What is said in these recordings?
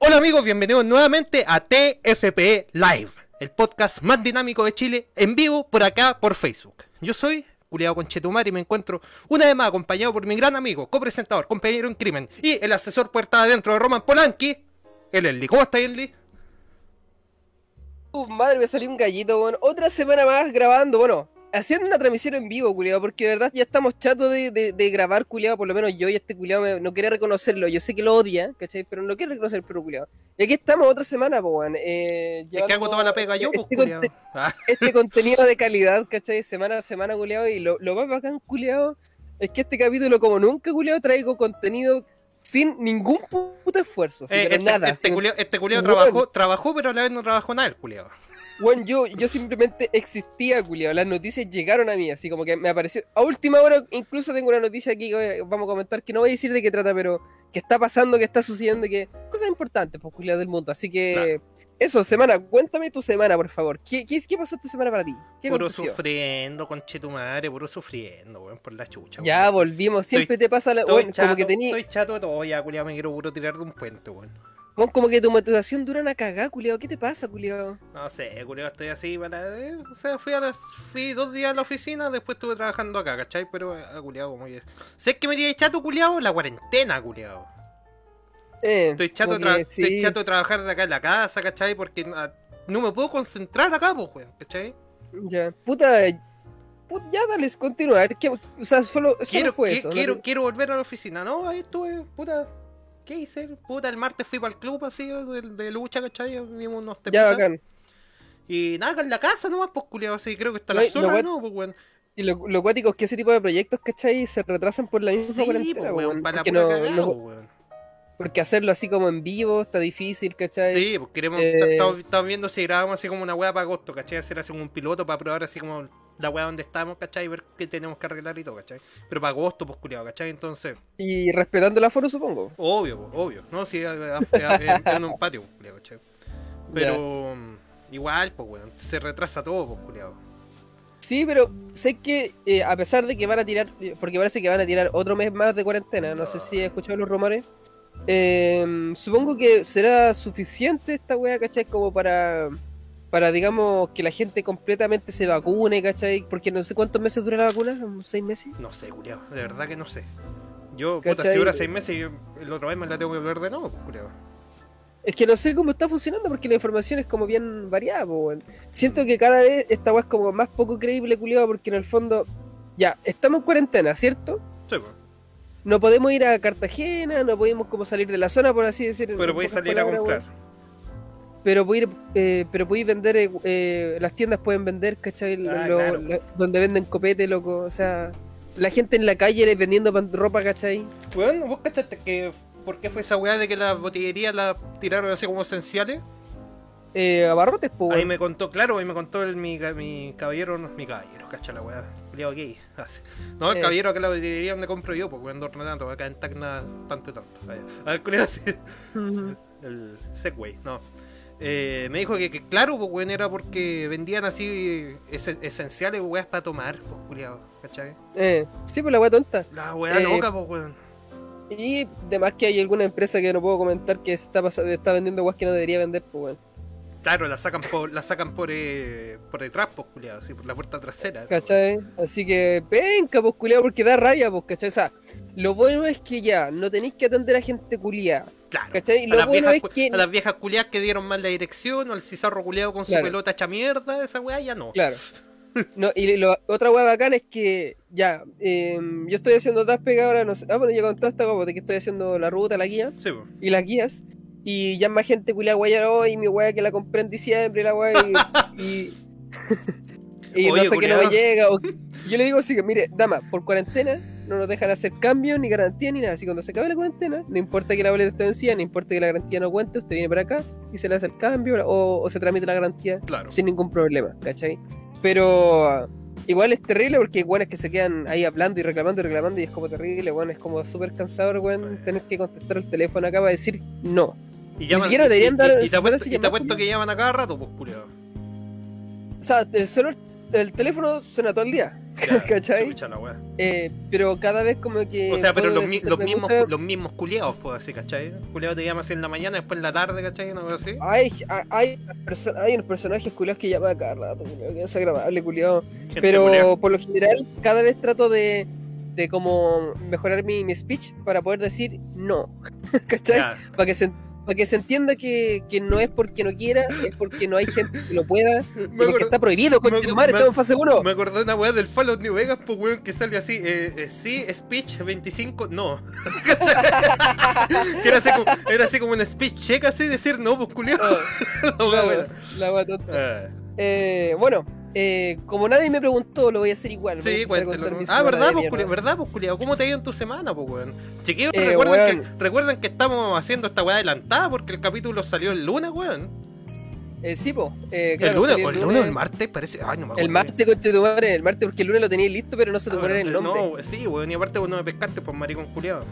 Hola amigos, bienvenidos nuevamente a TFP Live, el podcast más dinámico de Chile, en vivo por acá por Facebook. Yo soy Culeado Conchetumar y me encuentro una vez más acompañado por mi gran amigo, copresentador, compañero en crimen y el asesor puerta adentro de Roman Polanski, el Enli. ¿Cómo está Enli? Madre, me salió un gallito, bueno. Otra semana más grabando, bueno, haciendo una transmisión en vivo, culiado, porque de verdad ya estamos chatos de, de, de grabar, culiado, por lo menos yo y este culiado me- no quiere reconocerlo. Yo sé que lo odia, ¿cachai? Pero no quiere reconocer el perro culiado. Y aquí estamos otra semana, weón. Eh, Es que hago toda la pega yo, este, conte- Ah, este contenido de calidad, ¿cachai? Semana a semana, culiado. Y lo, lo más bacán, culiado, es que este capítulo, como nunca, culiado, traigo contenido sin ningún puto esfuerzo. así, eh, pero este, nada. este culiao, este culiao trabajó, trabajó, pero a la vez no trabajó nada el culiao. Bueno, yo, yo simplemente existía, culiao. Las noticias llegaron a mí, así como que me apareció. A última hora, incluso tengo una noticia aquí que vamos a comentar, que no voy a decir de qué trata, pero que está pasando, que está sucediendo, que cosas importantes, pues, culiao, del mundo. Así que, eso, semana, cuéntame tu semana, por favor. ¿Qué, qué, qué pasó esta semana para ti? ¿Qué Puro sufriendo, conchetumadre, puro sufriendo, weón, por la chucha. Ya weón. volvimos, siempre te pasa la. Bueno, chato, como que tení, estoy chato de todo, ya, culiao, me quiero puro tirar de un puente, weón. Bueno, como que tu motivación dura una cagada, culiao. ¿Qué te pasa, culiao? No sé, culiao, estoy así para... eh, o sea, fui, a las, fui dos días a la oficina, después estuve trabajando acá, ¿cachai? Pero, eh, culiao, como que... ¿Sabes qué me tiene chato, culiao? La cuarentena, culiao. Eh, Estoy chato, que estoy chato de trabajar de acá en la casa, ¿cachai? Porque ah, no me puedo concentrar acá, pues, weón, ¿cachai? Ya, puta. put- ya, dale, continuar. ¿Qué, o sea, solo, fue eso. ¿no? quiero, quiero volver a la oficina. No, ahí estuve, puta. ¿Qué hice? Puta, el martes fui para el club así de, de lucha, ¿cachai? Vimos unos Ya, temitas. bacán. Y nada, en la casa nomás, pues culiado, así creo que está No, la guay- ¿no? Pues weón. Y lo, lo cuático es que ese tipo de proyectos, ¿cachai? Se retrasan por la misma Sí, cuarentena, pues weón, para porque, no- cagada, no- pues, weón. porque hacerlo así como en vivo está difícil, ¿cachai? Sí, pues queremos, Eh, estamos, estamos viendo si grabamos así como una weá para agosto, ¿cachai? Hacer así como un piloto para probar así como la weá donde estamos, ¿cachai? Y ver qué tenemos que arreglar y todo, ¿cachai? Pero para agosto, pues culiado, ¿cachai? Entonces, Y respetando el aforo, supongo. obvio, pues, obvio, ¿no? Sí, a- a- en, un patio, pues, culiado, ¿cachai? Pero igual, pues weón, se retrasa todo, pues culiado. Sí, pero sé que eh, a pesar de que van a tirar, porque parece que van a tirar otro mes más de cuarentena, no sé si he escuchado los rumores, eh, supongo que será suficiente esta wea, ¿cachai? Como para, para, digamos, que la gente completamente se vacune, ¿cachai? Porque no sé cuántos meses dura la vacuna, ¿Son ¿seis meses? No sé, culiado, de verdad que no sé. Yo, puta, ¿Cachai? si dura seis meses y el otro vez me la tengo que volver de nuevo, culiado. Es que no sé cómo está funcionando porque la información es como bien variada, po, weón. Siento que cada vez esta weá es como más poco creíble, culiado, porque en el fondo, ya, estamos en cuarentena, ¿cierto? Sí, pues. No podemos ir a Cartagena, no podemos como salir de la zona, por así decir. en Pero podéis salir a comprar. Pero podéis, eh, pero podéis vender, eh, eh, las tiendas pueden vender, ¿cachai? Ah, lo- claro. lo- donde venden copete, loco, o sea... La gente en la calle vendiendo pan- ropa, ¿cachai? Weón, ¿vos cachaste que por qué fue esa weá de que las botillerías las tiraron así como esenciales? Eh, abarrotes, pues, Ahí me contó, claro, ahí me contó el, mi, mi caballero, no, mi caballero, cacha la weá, así. No, el Eh. caballero acá la botillería donde compro yo, weón, no tanto, acá en Tacna tanto y tanto. A ver, culiado así. el Segway, no. Eh, me dijo que, que claro, pues weón, era porque vendían así ese- esenciales, weas para tomar, pues culiado, ¿cachai? Eh, sí, pues la weá tonta. La weá Eh, loca, pues weón. Y además que hay alguna empresa que no puedo comentar que está, está vendiendo guas que no debería vender, pues bueno. Claro, la sacan por, la sacan por, eh, por detrás, pues culiado, así, por la puerta trasera. ¿Cachai? Así que venga, pues culiado, porque da rabia, pues, ¿cachai? O sea, lo bueno es que ya no tenéis que atender a gente culiada, Claro. ¿cachai? Y A las, bueno viejas, es que. a las viejas culiadas que dieron mal la dirección, o el cizarro culiado con su Claro. pelota hecha mierda, esa weá ya no. Claro. No, y lo, otra hueá bacana es que ya, eh, yo estoy haciendo otras pegas ahora, no sé. Ah, bueno, ya contaste hueá, de que estoy haciendo la ruta, la guía Sí, pues. y las guías. Y ya más gente culiada guayar hoy, mi weá que la compré en diciembre, la weá, y. y, y Oye, no sé que no me llega. o- yo le digo así que, mire, dama, por cuarentena no nos dejan hacer cambios, ni garantía, ni nada. Así que cuando se acabe la cuarentena, no importa que la boleta esté vencida, no importa que la garantía no cuente, usted viene para acá y se le hace el cambio o, o se tramite la garantía Claro. sin ningún problema, ¿cachai? Pero ah, igual es terrible porque bueno es que se quedan ahí hablando y reclamando y reclamando y es como terrible, bueno, es como súper cansador, weón, tener que contestar el teléfono acá para decir no. Y siquiera deberían dar- y, y te siquiera apuesto, se y te llaman apuesto que llaman a cada rato, pues culiado. O sea, el celular, el teléfono suena todo el día. Ya, ¿Cachai? chucha la wea. Eh, pero cada vez como que. O sea, pero los, decir, mismos, los mismos culiados, pues así, ¿cachai? Culiado te llama así en la mañana, después en la tarde, ¿cachai? Una así. Hay, hay, hay unos personajes culiados que llaman a cada rato, que es agradable, culiado. Pero por lo general, cada vez trato de, de como mejorar mi, mi speech para poder decir no. ¿Cachai? Ya, Para que se, para que se entienda que, que no es porque no quiera, es porque no hay gente que lo pueda. me porque está prohibido, con tu madre, estamos en fase 1. Me acordé de una weá del Fallout New Vegas, pues weón, que sale así, eh, eh, sí, speech 25, no. que era así, como, era así como un speech check así, decir no, pues culiado. La wea tonta. Eh, bueno, eh, como nadie me preguntó, lo voy a hacer igual. Sí, cuéntelo. Ah, ¿verdad, pues, culiao? ¿verdad, pues, culiao? ¿Cómo te ha ido en tu semana, pues, weón? Chiquillos, Eh, recuerden, weón. que, recuerden que estamos haciendo esta weá adelantada porque el capítulo salió el lunes, weón. Eh, sí, po. Eh, claro, el lunes, el lunes o el martes, parece. Ay, no me acuerdo. El martes, conche tu madre, el martes, porque el lunes lo tenías listo, pero no se te Ah, el no, nombre. sí, weón, y aparte vos no me pescaste, pues, maricón culiado.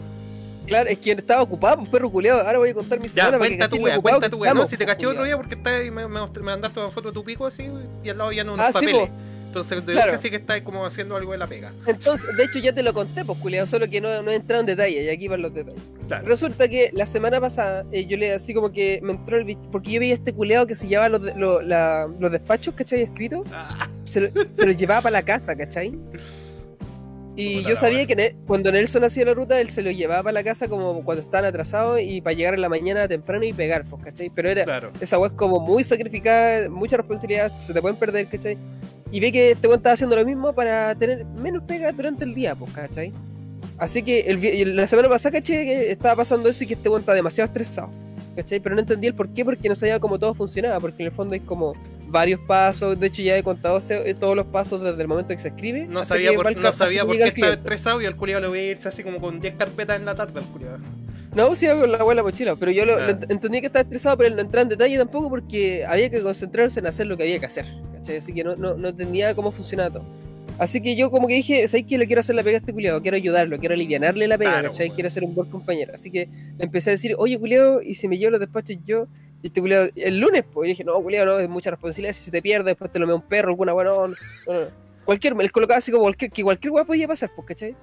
Claro, es que estaba ocupado, pues perro culeado. Ahora voy a contar mi Ya, semana que cuenta tu ocupado cuenta tu weá. No, estamos, si te pues, caché otro día porque está ahí, me, me, mandaste una foto de tu pico así y al lado ya no unos Ah, papeles. Entonces, de Claro. sí que estás como haciendo algo de la pega. Entonces, de hecho ya te lo conté, pues culeado, solo que no, no he entrado en detalle, y aquí van los detalles. Claro. Resulta que la semana pasada, eh, yo le así como que me entró el bicho, porque yo veía este culeado que se llevaba los, lo- la- los despachos, ¿cachai? Escritos, Ah, se, lo- se los llevaba para la casa, ¿cachai? Y yo sabía que Ne- cuando Nelson hacía la ruta, él se lo llevaba para la casa como cuando estaban atrasados y para llegar en la mañana temprano y pegar, pues, ¿cachai? Pero era, claro. esa es como muy sacrificada, mucha responsabilidad, se te pueden perder, ¿cachai? Y ve que este weón estaba haciendo lo mismo para tener menos pega durante el día, pues, ¿cachai? Así que el, la semana pasada, ¿cachai? Que estaba pasando eso y que este weón está demasiado estresado, ¿cachai? Pero no entendí el por qué, porque no sabía cómo todo funcionaba, porque en el fondo hay como varios pasos, de hecho ya he contado se- todos los pasos desde el momento que se escribe. No sabía por, no sabía por qué estaba estresado y al culiado le voy a irse así como con 10 carpetas en la tarde al culiado. No, sí, con la abuela mochila, pero yo lo, Ah. lo ent- entendí que estaba estresado, pero él no entraba en detalle tampoco porque había que concentrarse en hacer lo que había que hacer, ¿cachai? Así que no, no, no entendía cómo funcionaba todo. Así que yo como que dije, ¿sabes qué? Le quiero hacer la pega a este culiado, quiero ayudarlo, quiero alivianarle la pega, Claro. Quiero ser un buen compañero. Así que le empecé a decir, oye culiado, y si me llevo los despachos yo, y este culiado, el lunes, pues, y dije, no, culiado, no, es mucha responsabilidad, si se te pierde, después te lo mea un perro, alguna weá, no, no, no, no. Cualquier, me colocaba así como cualquier, que cualquier weá podía pasar, pues, ¿cachai?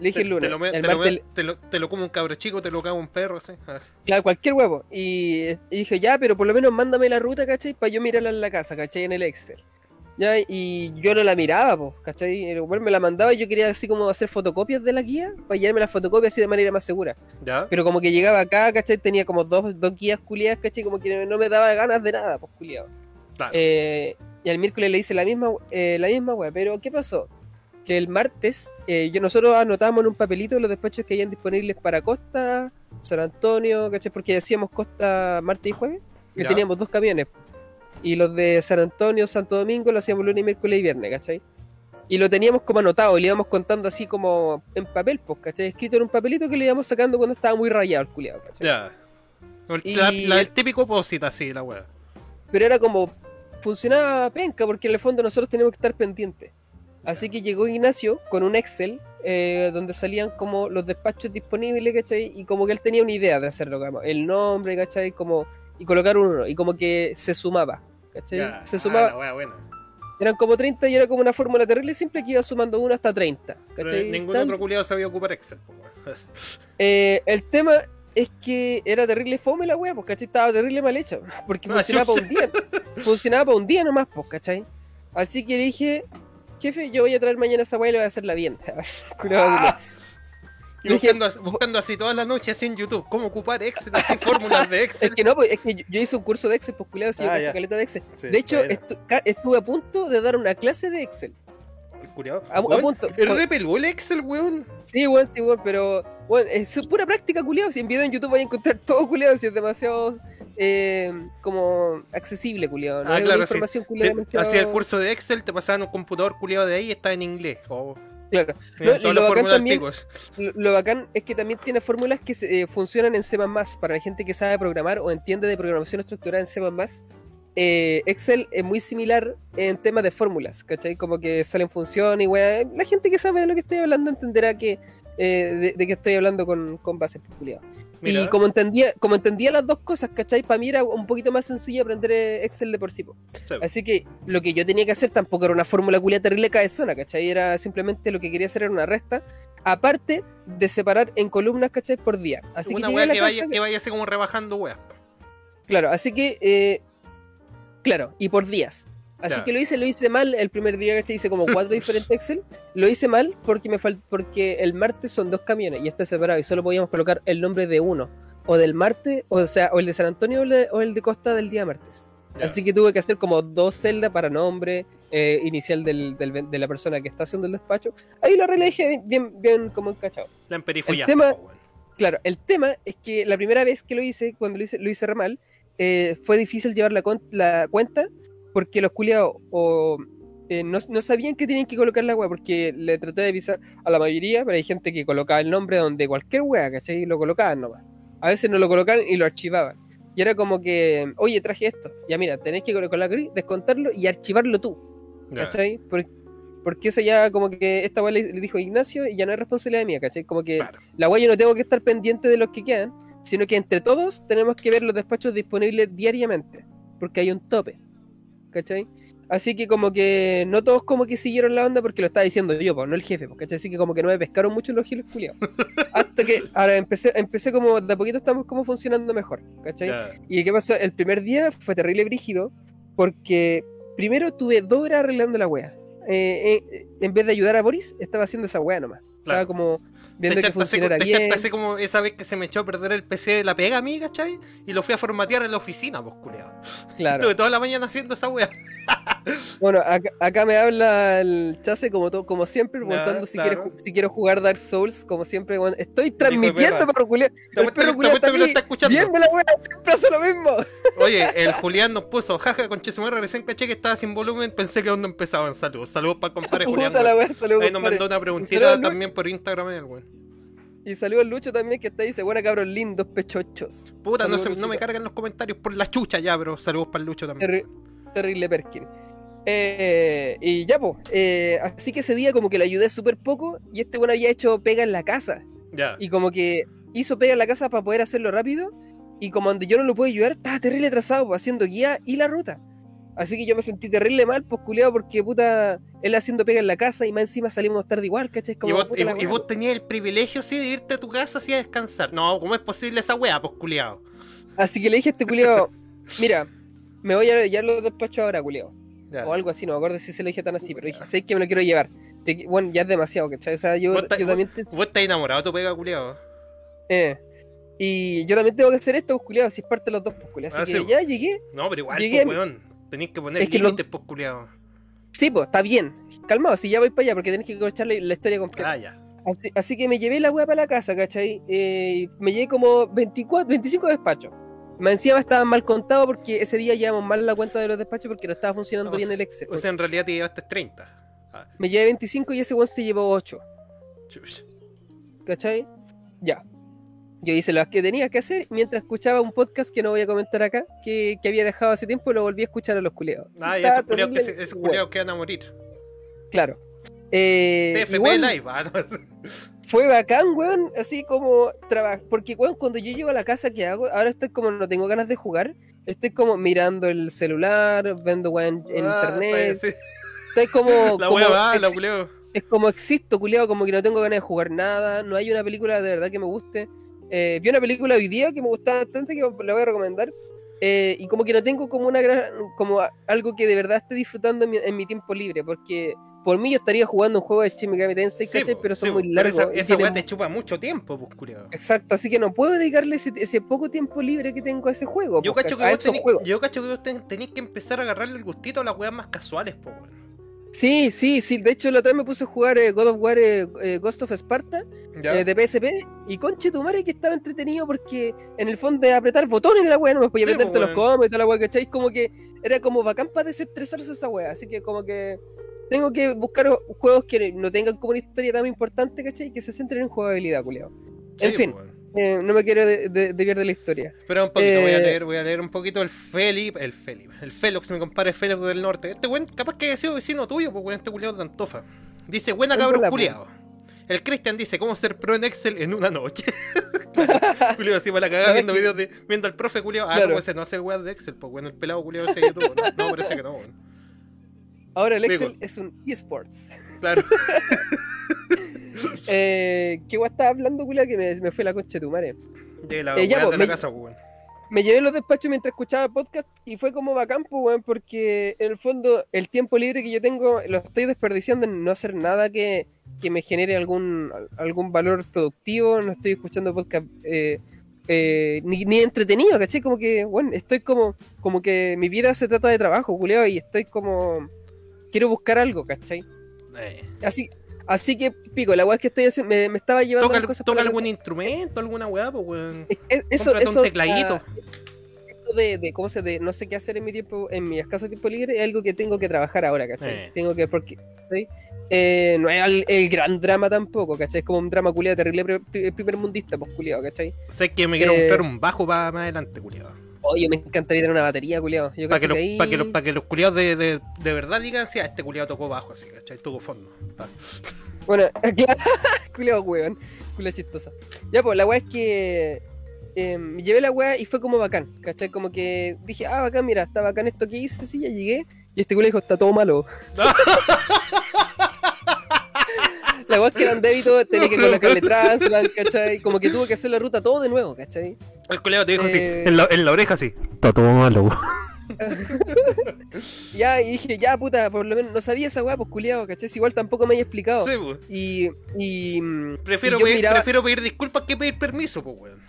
Le dije Te, el lunes. te lo, me- el te, lo martes- me- te lo- te lo come un cabro chico, te lo caga un perro, así. Ah, Claro, cualquier huevo. Y, y dije, ya, pero por lo menos mándame la ruta, ¿cachai? Para yo mirarla en la casa, ¿cachai? En el Excel. Ya, y yo no la miraba, pues, ¿cachai? El weón me la mandaba y yo quería así como hacer fotocopias de la guía para llevarme las fotocopias así de manera más segura. ¿Ya? Pero como que llegaba acá, ¿cachai? Tenía como dos, dos guías culiadas, ¿cachai? Como que no me daba ganas de nada, pues, culiado. Claro. Eh, y al miércoles le hice la misma, eh, la misma wea, pero ¿qué pasó? Que el martes, eh, yo nosotros anotamos en un papelito los despachos que hayan disponibles para Costa, San Antonio, ¿cachai? Porque decíamos Costa martes y jueves, Ya. teníamos dos camiones. Y los de San Antonio, Santo Domingo, lo hacíamos lunes, miércoles y viernes, ¿cachai? Y lo teníamos como anotado, y le íbamos contando así como en papel, pues, ¿cachai? Escrito en un papelito que le íbamos sacando cuando estaba muy rayado el culiado, ¿cachai? Ya. El, típico posit así, la wea. pero era como funcionaba penca porque en el fondo nosotros teníamos que estar pendientes. Así que llegó Ignacio con un Excel eh, donde salían como los despachos disponibles, ¿cachai? Y como que él tenía una idea de hacerlo, como el nombre, ¿cachai? Como, y colocar uno, y como que se sumaba, ¿cachai? Ya. Se Ah, sumaba, la wea buena. eran como 30 y era como una fórmula terrible simple que iba sumando uno hasta 30, Pero ¿cachai? ningún Tan- otro culiado sabía ocupar Excel. Eh, el tema es que era terrible fome la wea, pues, ¿cachai? Estaba terrible mal hecha, porque Ah, funcionaba para un día. Funcionaba para un día nomás, pues, ¿cachai? Así que dije, jefe, yo voy a traer mañana esa wea y le voy a hacerla bien. Ah. Y buscando, buscando así toda la noche así en YouTube, cómo ocupar Excel, así fórmulas de Es Excel. que no, pues, es que yo, yo hice un curso de Excel, pues, culeado, si yo Ah, caleta de Excel. Sí, de hecho, estu- estuve a punto de dar una clase de Excel. El culiao. A, a Weón, punto. El repeló el Excel, weón. Sí, weón, sí, weón, pero weón, es pura práctica, culiado. Si en video en YouTube vais a encontrar todo, culiado, si es demasiado eh, como accesible, culiado. No Ah, es claro, sí. información, culiado, Te- demasiado... Hacía el curso de Excel, te pasaban un computador culiado de ahí y está en inglés. Oh, Claro. lo bacán también-. Lo, bacán es que también tiene fórmulas que se- eh, funcionan en C++ para la gente que sabe programar o entiende de programación estructurada en C++. Eh, Excel es muy similar en temas de fórmulas, ¿cachai? Como que salen funciones y weá. La gente que sabe de lo que estoy hablando entenderá que eh, de, de que estoy hablando con, con bases peculiares. Mira. Y como entendía, como entendía las dos cosas, ¿cachai? Para mí era un poquito más sencillo aprender eh, Excel de por sí. Así que lo que yo tenía que hacer tampoco era una fórmula culia terrible cabezona, ¿cachai? Era simplemente lo que quería hacer era una resta, aparte de separar en columnas, ¿cachai? Por día. Así Una que, llegué weá a la que vaya, que vaya así como rebajando weas. Claro, así que, eh, claro, y por días. Así que lo hice, lo hice mal el primer día, ¿cachai? Hice como cuatro diferentes Excel. Lo hice mal porque me fal- porque el martes son dos camiones y está separado y solo podíamos colocar el nombre de uno. O del martes, o sea, o el de San Antonio o el de, Costa del día martes. Así que tuve que hacer como dos celdas para nombre eh, inicial del, del- de la persona que está haciendo el despacho. Ahí lo arreglé bien, bien, como encachado. La el tema- weón. Claro, el tema es que la primera vez que lo hice, cuando lo hice, lo hice re mal, eh, fue difícil llevar la, con- la cuenta porque los culiados o eh, no, no sabían que tenían que colocar la wea porque le traté de avisar a la mayoría, pero hay gente que colocaba el nombre donde cualquier wea, ¿cachai? Y lo colocaban nomás. A veces no lo colocaban y lo archivaban. Y era como que, oye, traje esto. Ya mira, tenés que colocarlo aquí, descontarlo y archivarlo tú. ¿Cachai? Por- porque esa ya como que esta weá le, le dijo Ignacio y ya no es responsabilidad mía, ¿cachai? Como que Claro. la weá yo no tengo que estar pendiente de los que quedan, sino que entre todos tenemos que ver los despachos disponibles diariamente, porque hay un tope, ¿cachai? Así que como que no todos como que siguieron la onda porque lo estaba diciendo yo, pues, no el jefe, ¿cachai? Así que como que no me pescaron mucho los giles culiados. Hasta que ahora empecé, empecé como, de a poquito estamos como funcionando mejor, ¿cachai? ¿Y qué pasó? El primer día fue terrible brígido porque primero tuve dos horas arreglando la wea. Eh, eh, en vez de ayudar a Boris, estaba haciendo esa wea nomás. Estaba como viendo que así, funcionara te así como esa vez que se me echó a perder el PC de la pega a mí, ¿cachai? Y lo fui a formatear en la oficina, pues, culeado. Claro. Estuve toda la mañana haciendo esa wea. Bueno, acá, acá me habla el chase como todo, como siempre, preguntando si, claro. quiere ju- si quiero jugar Dark Souls, como siempre. bueno, estoy transmitiendo, perro. Te El perro apuesto está aquí está escuchando. viendo la wea, siempre hace lo mismo. Oye, el Julián nos puso, jaja, con Chesumar, recién caché que estaba sin volumen, pensé que aún no empezaban. Saludos, saludos para el compadre Julián. Wea, saludos, Ahí nos mandó una preguntita también por Instagram, el weón. Y saludos al Lucho también, que está ahí, dice, buena cabros lindos, pechochos. Puta, no, se- no me cargan los comentarios por la chucha ya, pero saludos para el Lucho también. Terri- terrible Perkin. Eh, y ya, pues. así que ese día como que le ayudé súper poco y este bueno había hecho pega en la casa. Ya. Y como que hizo pega en la casa para poder hacerlo rápido. Y como donde yo no lo puedo ayudar, estaba terrible atrasado, pues, haciendo guía y la ruta. Así que yo me sentí terrible mal, pues culiado, porque puta, él haciendo pega en la casa y más encima salimos tarde igual, ¿cachai? Y Como, vos, puta y- vos tenías el privilegio, sí, de irte a tu casa así a descansar. No, ¿cómo es posible esa weá, pues, culiado? Así que le dije a este culiado, mira, me voy a llevar los despachos ahora, culiado. Ya. O algo así, no me acuerdo si se lo dije tan así, pero dije, sé que me lo quiero llevar. Te- bueno, ya es demasiado, ¿cachai? O sea, yo, Vos yo también te- Vos estás enamorado tu pega, culiado. eh, y yo también tengo que hacer esto, pues, culiado, si es parte de los dos, pues. Así Ah, que sí, ya llegué. No, pero igual, Llegué pues, weón. Tenés que poner Es que los- límites, pues, culiado. Sí, pues, está bien. Calmado, si ya voy para allá, porque tenés que escuchar la, la historia completa. Ah, ya. Así, así que me llevé la weá para la casa, ¿cachai? Eh, me llevé como 24, 25 despachos. Más encima estaban mal contados porque ese día llevamos mal la cuenta de los despachos porque no estaba funcionando O bien sea- el Excel. O sea, en realidad te llevaste 30. Ah, me llevé 25 y ese weón se llevó 8. chuch. ¿Cachai? Ya. Yo hice las que tenía que hacer mientras escuchaba un podcast que no voy a comentar acá, que, que había dejado hace tiempo y lo volví a escuchar a los culeados. Ah, y Estaba esos culiados que, se- esos bueno, culiados que van a morir. Claro. Eh, TFP igual Live, ah. fue bacán, weón, así como trabajar. Porque, weón, cuando yo llego a la casa, ¿qué hago? Ahora estoy como, no tengo ganas de jugar. Estoy como mirando el celular, viendo weón en Ah, internet. Estoy como. La como va, la culeo. es como existo, culiado, como que no tengo ganas de jugar nada, no hay una película de verdad que me guste. Eh, vi una película hoy día que me gustaba bastante, que la voy a recomendar, eh, y como que no tengo como una gran, como algo que de verdad esté disfrutando en mi, en mi tiempo libre, porque por mí yo estaría jugando un juego de Shin Megami Tensei, Sí, ¿cachai? pero son sí, muy largos. Esa, esa tienen- weá te chupa mucho tiempo, pues, culiao. Exacto, así que no puedo dedicarle ese, ese poco tiempo libre que tengo a ese juego. Yo po, cacho que vos juegos. yo cacho que vos ten- tenés que empezar a agarrarle el gustito a las weas más casuales, weón. Sí, sí, sí. De hecho, la otra vez me puse a jugar eh, God of War eh, eh, Ghost of Sparta de PSP y conche tu madre que estaba entretenido porque en el fondo de apretar botones en la wea no me podía Sí, meterte pues, los combos y toda la wea, ¿cachai? Como que era como bacán para desestresarse esa wea. Así que como que tengo que buscar juegos que no tengan como una historia tan importante, ¿cachai? Y que se centren en jugabilidad, culiao. En Sí, fin, po, weón. eh, no me quiero de- de- desviar de la historia. Pero un poquito, voy a Eh, leer, voy a leer un poquito el Felip, el Felip, el Felox, mi compadre Felox del norte. Este weón, capaz que haya sido vecino tuyo, pues weón, este culiado de Antofa. Dice, buena Es cabros bola, po. culiado. El Cristian dice, ¿cómo ser pro en Excel en una noche? Julio así para la cagada viendo videos de. Viendo al profe Julio. Ah, Claro. no, ese no hace weas de Excel, pues bueno, el pelado Julio ese YouTube. No, no, parece que no, weón. Ahora el. Excel es un eSports. Claro. Eh, ¿Qué guay estaba hablando, culia? Que me, me fue la concha de tu madre. De la Eh, ya, pues, de la me- casa, weón. Me llevé los despachos mientras escuchaba podcast y fue como bacán, pues, weón, porque en el fondo el tiempo libre que yo tengo lo estoy desperdiciando en no hacer nada que, que me genere algún, algún valor productivo, no estoy escuchando podcast eh, eh, ni, ni entretenido, ¿cachai? Como que, bueno, estoy como, como que mi vida se trata de trabajo, culiao, y estoy como... Quiero buscar algo, ¿cachai? Eh. Así, así que, pico, la weá es que estoy haciendo, me, me estaba llevando Toca, cosas toca algún instrumento, alguna weá, pues weón. Es- es- eso, eso, un tecladito. ah, esto de, de cómo se de no sé qué hacer en mi tiempo, en mi escaso tiempo libre, es algo que tengo que trabajar ahora, ¿cachai? Eh. Tengo que, porque, ¿sí? Eh, no es el, el gran drama tampoco, ¿cachai? Es como un drama culiado terrible pri- pri- primer mundista, pues culiado, ¿cachai? Sé que me quiero comprar un bajo para más adelante, culiado. Oye, me encantaría tener una batería, culiado. Para que, ahí... pa' que, los, pa' que los culiados de, de, de verdad digan, sí, ah, este culiado tocó bajo, así, ¿cachai? Tocó fondo. Pa. Bueno, culiado, weón. Culiado chistosa. Ya, pues, la weá es que. eh, me llevé la weá y fue como bacán, ¿cachai? Como que dije, ah, bacán, mira, está bacán esto que hice, sí, ya llegué. Y este culo dijo, está todo malo. la weá es que eran débitos, tenía que colocarle translan, ¿cachai? Como que tuvo que hacer la ruta todo de nuevo, ¿cachai? El culiado te dijo Eh. así, en la, en la oreja así. Está todo malo. Ya, y dije, ya, puta, por lo menos no sabía esa weá, pues culiado, ¿cachai? Igual tampoco me haya explicado. Sí, pues. Y, y, mm, Prefiero, y yo pedir, miraba- prefiero pedir disculpas que pedir permiso, pues, weón.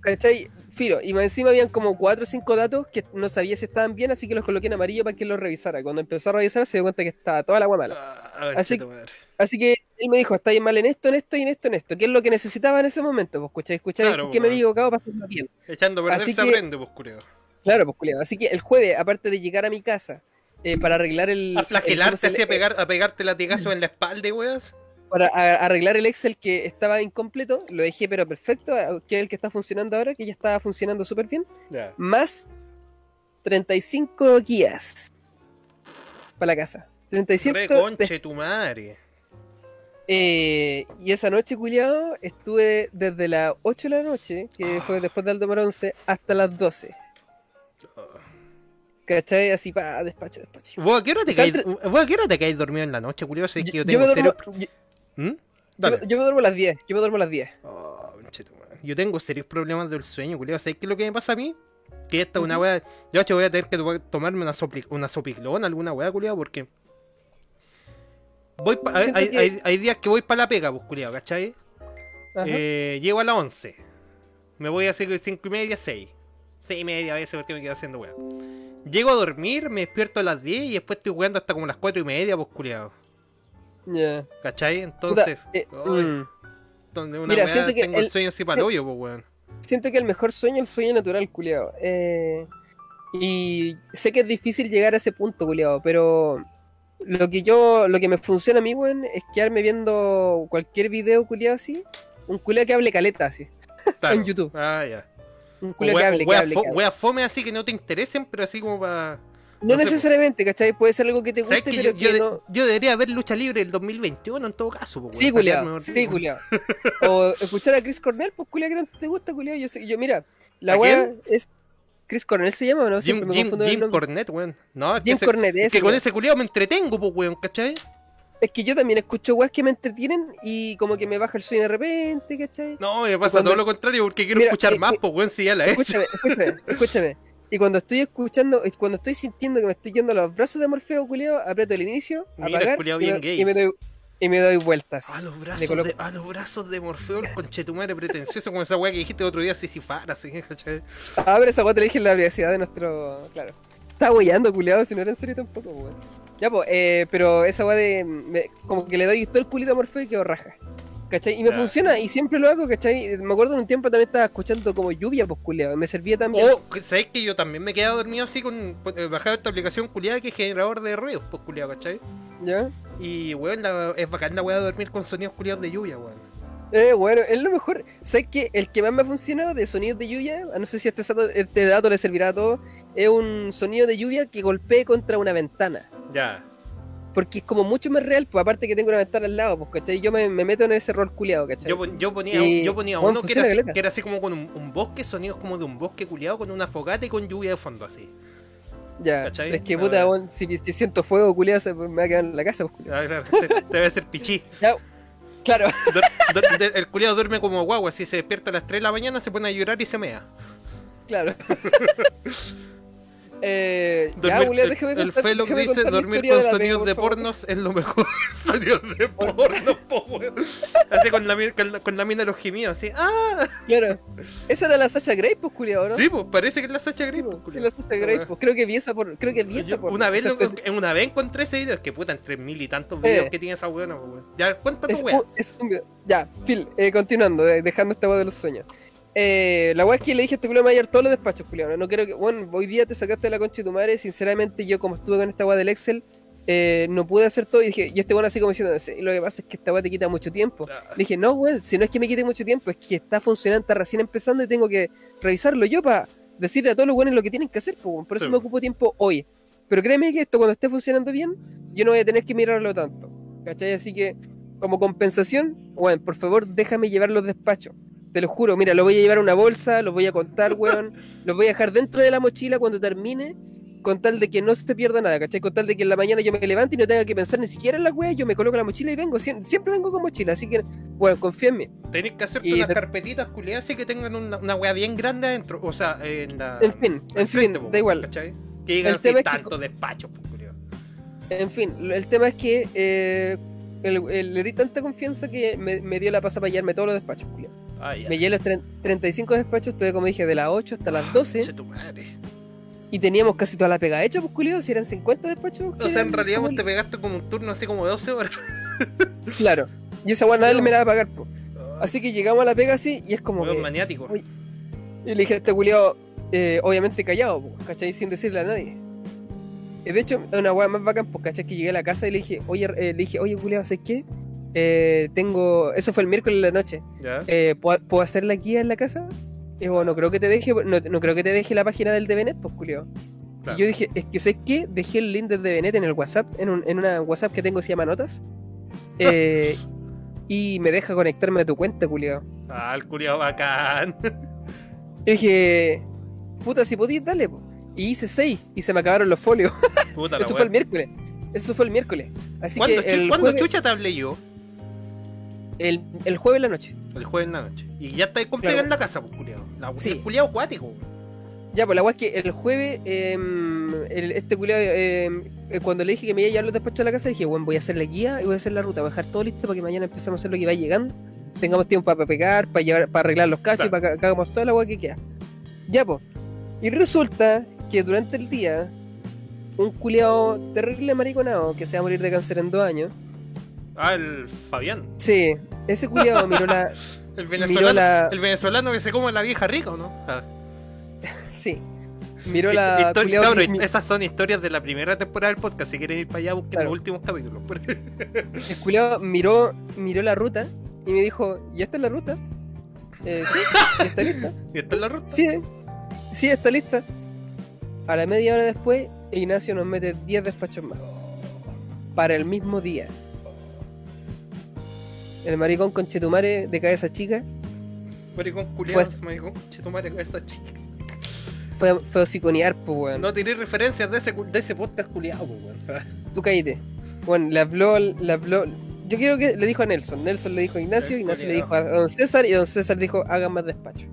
¿Cachai? Firo, y más encima habían como cuatro o cinco datos que no sabía si estaban bien, así que los coloqué en amarillo para que los revisara. Cuando empezó a revisar se dio cuenta que estaba toda la agua mala. Ah, Así- conchito madre. Así que él me dijo, estáis mal en esto, en esto y en esto, en esto. ¿Qué es lo que necesitaba en ese momento? Pues escucháis, escucháis, Claro, que me pues, había equivocado para hacerlo bien. Echando perder Así se que- aprende, pues, culiado. Claro, pues culiado. Así que el jueves, aparte de llegar a mi casa eh, para arreglar el... A el- flagelarte ¿cómo se así, a, pegar, a pegarte latigazos en la espalda, weas. Para a- arreglar el Excel que estaba incompleto, lo dejé pero perfecto, que es el que está funcionando ahora, que ya estaba funcionando súper bien. Ya. más 35 guías para la casa. 35 de- Reconche tu madre. Eh, y esa noche, culiado, estuve desde las 8 de la noche, que fue después del Aldo 11, hasta las 12. ¿Cachai? Así para despacho, despacho. ¿Vos a qué hora te caes, dormido en la noche, culiado? Sé que yo Yo, tengo yo me serios... duermo, yo, ¿Mm? yo- yo me duermo a las 10. Yo me duermo a las 10. Oh. Yo tengo serios problemas del sueño, culiado. ¿Sabes qué es lo que me pasa a mí? Que esta es una Ujú. wea. Yo hecho voy a tener que to- tomarme una, sopli- una sopiclona, alguna wea, culiado, porque. Voy pa- hay, hay- que- hay- hay días que voy para la pega, pues, culiado, ¿cachai? Eh, llego a las 11. Me voy a hacer 5 y media, 6. 6 y media a veces porque me quedo haciendo wea. Llego a dormir, me despierto a las 10 y después estoy jugando hasta como las 4 y media, pues, culiado. Ya. ¿Cachai? Entonces. Puta, eh, ay, mm. donde una Mira, siento que tengo el el- sueño así para el hoyo, pues, weón. Siento que el mejor sueño es el sueño natural, culiado. Eh, y sé que es difícil llegar a ese punto, culiado, pero lo que yo, lo que me funciona a mí, weón, es quedarme viendo cualquier video, culiado, así. Un culiado que hable caleta, así. Claro. En YouTube. Ah, ya. Un culiado que hable, que hable, fo- que hable. wea fome así que no te interesen, pero así como para. No no sé, necesariamente, ¿cachai? Puede ser algo que te guste, ¿Sabes que pero yo, que yo no... yo debería ver lucha libre el 2021 en todo caso, pues, Sí, quedarme sí, culiado. O escuchar a Chris Cornell, pues culiado que tanto te gusta, culiado. Yo, yo mira, la ¿A wea quién? es... ¿Chris Cornell se llama o no? Jim, Siempre me Jim, confundo Jim nombre. Cornette, weón. No, que, Jim ese- Cornette, es que con ese culiado me entretengo, pues, weón, ¿cachai? Es que yo también escucho weas que me entretienen y como que me baja el sueño de repente, ¿cachai? No, me pasa cuando- todo lo contrario porque quiero Mira, escuchar eh, más, eh, pues, weón, si ya la he hecho. Escúchame, escúchame, escúchame. Y cuando estoy escuchando, es cuando estoy sintiendo que me estoy yendo a los brazos de Morfeo, culiao, aprieto el inicio, Mira, apagar culiao y, bien me, gay. y me doy y me doy vueltas. A los Le brazos, coloco- de, a los brazos de Morfeo, el conchetumare pretencioso, como esa weá que dijiste el otro día, Sisifara, así, ¿cachai? Ah, pero esa wea te la dije en la privacidad de nuestro. Claro. Estaba weyando, culiado, si no era en serio tampoco, weón. Ya, pues, eh, pero esa wea de. me- como que le doy todo el culito a Morfeo y quedo raja. ¿Cachai? Y me funciona y siempre lo hago, ¿cachai? Me acuerdo en un tiempo también estaba escuchando como lluvia, pues culiado. Me servía también. O, ¿sabes que yo también me he quedado dormido así con. eh, bajado esta aplicación culiada que es generador de ruidos, pues, culiado, ¿cachai? ¿Ya? Y, weón, la- es bacán la weá de dormir con sonidos culiados de lluvia, weón. Eh, bueno, es lo mejor. ¿Sabes qué? El que más me ha funcionado de sonidos de lluvia, a no sé si este, este dato le servirá a todos, es un sonido de lluvia que golpee contra una ventana. Ya. porque es como mucho más real, pues aparte que tengo una ventana al lado, pues, ¿cachai? Yo me, me meto en ese rol culiado, ¿cachai? Yo, yo ponía, Y, yo ponía bueno, uno que era, así, caleta. que era así como con un, un bosque, sonidos como de un bosque culiado con una fogata y con lluvia de fondo así. Ya, ¿cachai? es que puta, si, si siento fuego, culiado, se me va a quedar en la casa, pues. Ah, claro, te- Debe ser pichí. Ya, claro, Dur- dur- de- el culiado duerme como guagua, si se despierta a las 3 de la mañana se pone a llorar y se mea. claro. eh, ya, Dormir- culiao, el, déjame el contar- Felo déjame dice dormir con de sonidos de pornos es lo mejor. sonidos de porno, po, weón. Así con la, mi- con la, con la mina de los gemidos, así. ¡Ah! Claro. Esa era la Sasha Grey, pues, culiao, ¿no? Sí, pues parece que es la Sacha Grey. Pues, sí, la Sasha Grey, pues. Creo que vi esa por. Creo que vi esa por. una, vez fue- una vez encontré ese video, que puta, entre mil y tantos Eh. videos que tiene esa weona, pues, weón. Ya, un video. Ya, Phil, eh, continuando, eh, dejando esta weá de los sueños. Eh, la weá es que le dije a este culo llevar todos los despachos, culiao. No, quiero que. Bueno, hoy día te sacaste de la concha de tu madre. Sinceramente, yo como estuve con esta weá del Excel, eh, no pude hacer todo. Y dije, y este weón así como diciendo, "Sí, lo que pasa es que esta weá te quita mucho tiempo. Le dije, no, weón, si no es que me quite mucho tiempo, es que está funcionando, está recién empezando y tengo que revisarlo yo para decirle a todos los buenos lo que tienen que hacer, por eso Sí. me ocupo tiempo hoy. Pero créeme que esto cuando esté funcionando bien, yo no voy a tener que mirarlo tanto. ¿Cachai? Así que, como compensación, weón, por favor, déjame llevar los despachos. Te lo juro, mira, lo voy a llevar a una bolsa, lo voy a contar, weón, lo voy a dejar dentro de la mochila cuando termine, con tal de que no se pierda nada, ¿cachai? Con tal de que en la mañana yo me levante y no tenga que pensar ni siquiera en la weá, yo me coloco la mochila y vengo, siem- siempre, vengo con mochila, así que, bueno, confía en mí. Tenés que hacerte Y unas carpetitas culiadas así que tengan una, una weá bien grande adentro. O sea, en la. En fin, en fin, da igual. ¿cachai? Que digan así es que- tanto despacho, pues, culiao. En fin, el tema es que eh, le di tanta confianza que me, me dio la pasa para llevarme todos los despachos, culiao. Ah. Me llevé los tre- 35 despachos, estuve como dije de las 8 hasta las Che 12 tu madre. y teníamos casi toda la pega hecha, pues culiao, si eran 50 despachos. O sea, en realidad vos te pegaste como un turno así como de 12 horas. Claro. Y esa weá nadie me la va a pagar, pues. Así que llegamos a la pega así y es como Weón que... maniático. Y le dije a este culiao, eh, obviamente callado, po, ¿cachai? Sin decirle a nadie. Eh, De hecho, es una weá más bacán, pues, ¿cachai? Que llegué a la casa y le dije, oye, eh, le dije, oye, culiao, ¿sabes qué? Eh, tengo. Eso fue el miércoles en la noche. ¿Ya? Eh, ¿puedo, ¿Puedo hacer la guía en la casa? Y digo, no creo que te deje, no, no creo que te deje la página del DBNet, pues. Claro. Y yo dije, es que sé que dejé el link del DBNet en el WhatsApp, en, un- en una WhatsApp que tengo que se llama Notas. Eh, y me deja conectarme a tu cuenta, culiao. Ah, el culiao bacán. Y dije, puta, si podís, dale, po. Y hice seis y se me acabaron los folios. Puta Eso fue el miércoles. Eso fue el miércoles. Así ¿Cuándo, que el cuándo jueves, chucha te hablé yo? El, el jueves en la noche. El jueves en la noche. Y ya estáis con Claro. en la casa, pues, culiao. La, Sí. El culiao acuático. Ya, pues la weá es que el jueves, em, el- este culiao, em, eh, cuando le dije que me iba a llevar los despachos a la casa, dije, bueno, voy a hacer la guía y voy a hacer la ruta, voy a dejar todo listo para que mañana empecemos a hacer lo que va llegando. Tengamos tiempo para pegar, para llevar, para arreglar los cachos y Claro. para que, que hagamos toda la weá que queda. Ya, pues. Y resulta que durante el día, un culiao terrible mariconado que se va a morir de cáncer en dos años. Ah, el Fabián. Sí, ese culiao miró la. El miró venezolano. la. El venezolano que se come la vieja rica, ¿o no? Ah. Sí. Miró la. Histo- culiao cabrón, mi- esas son historias de la primera temporada del podcast. Si quieren ir para allá, busquen Claro. los últimos capítulos. El culiao miró, miró la ruta y me dijo, ¿ya está en la ruta? Eh, sí, ¿ya está lista? y esta es la ruta. Sí, sí, está lista. A la media hora después, Ignacio nos mete 10 despachos más. Para el mismo día. El maricón con Chetumare de cabeza chica Maricón culiado, Fue- maricón, chetumare con esa chica. fue, fue hociconear, pues, weón. No tiré referencias de ese, de ese podcast culiado, pues, weón. Tú cállate. Bueno, le habló, le habló. Yo quiero que le dijo a Nelson. Nelson le dijo a Ignacio, El Ignacio le dijo a Don César y Don César dijo, hagan más despacho.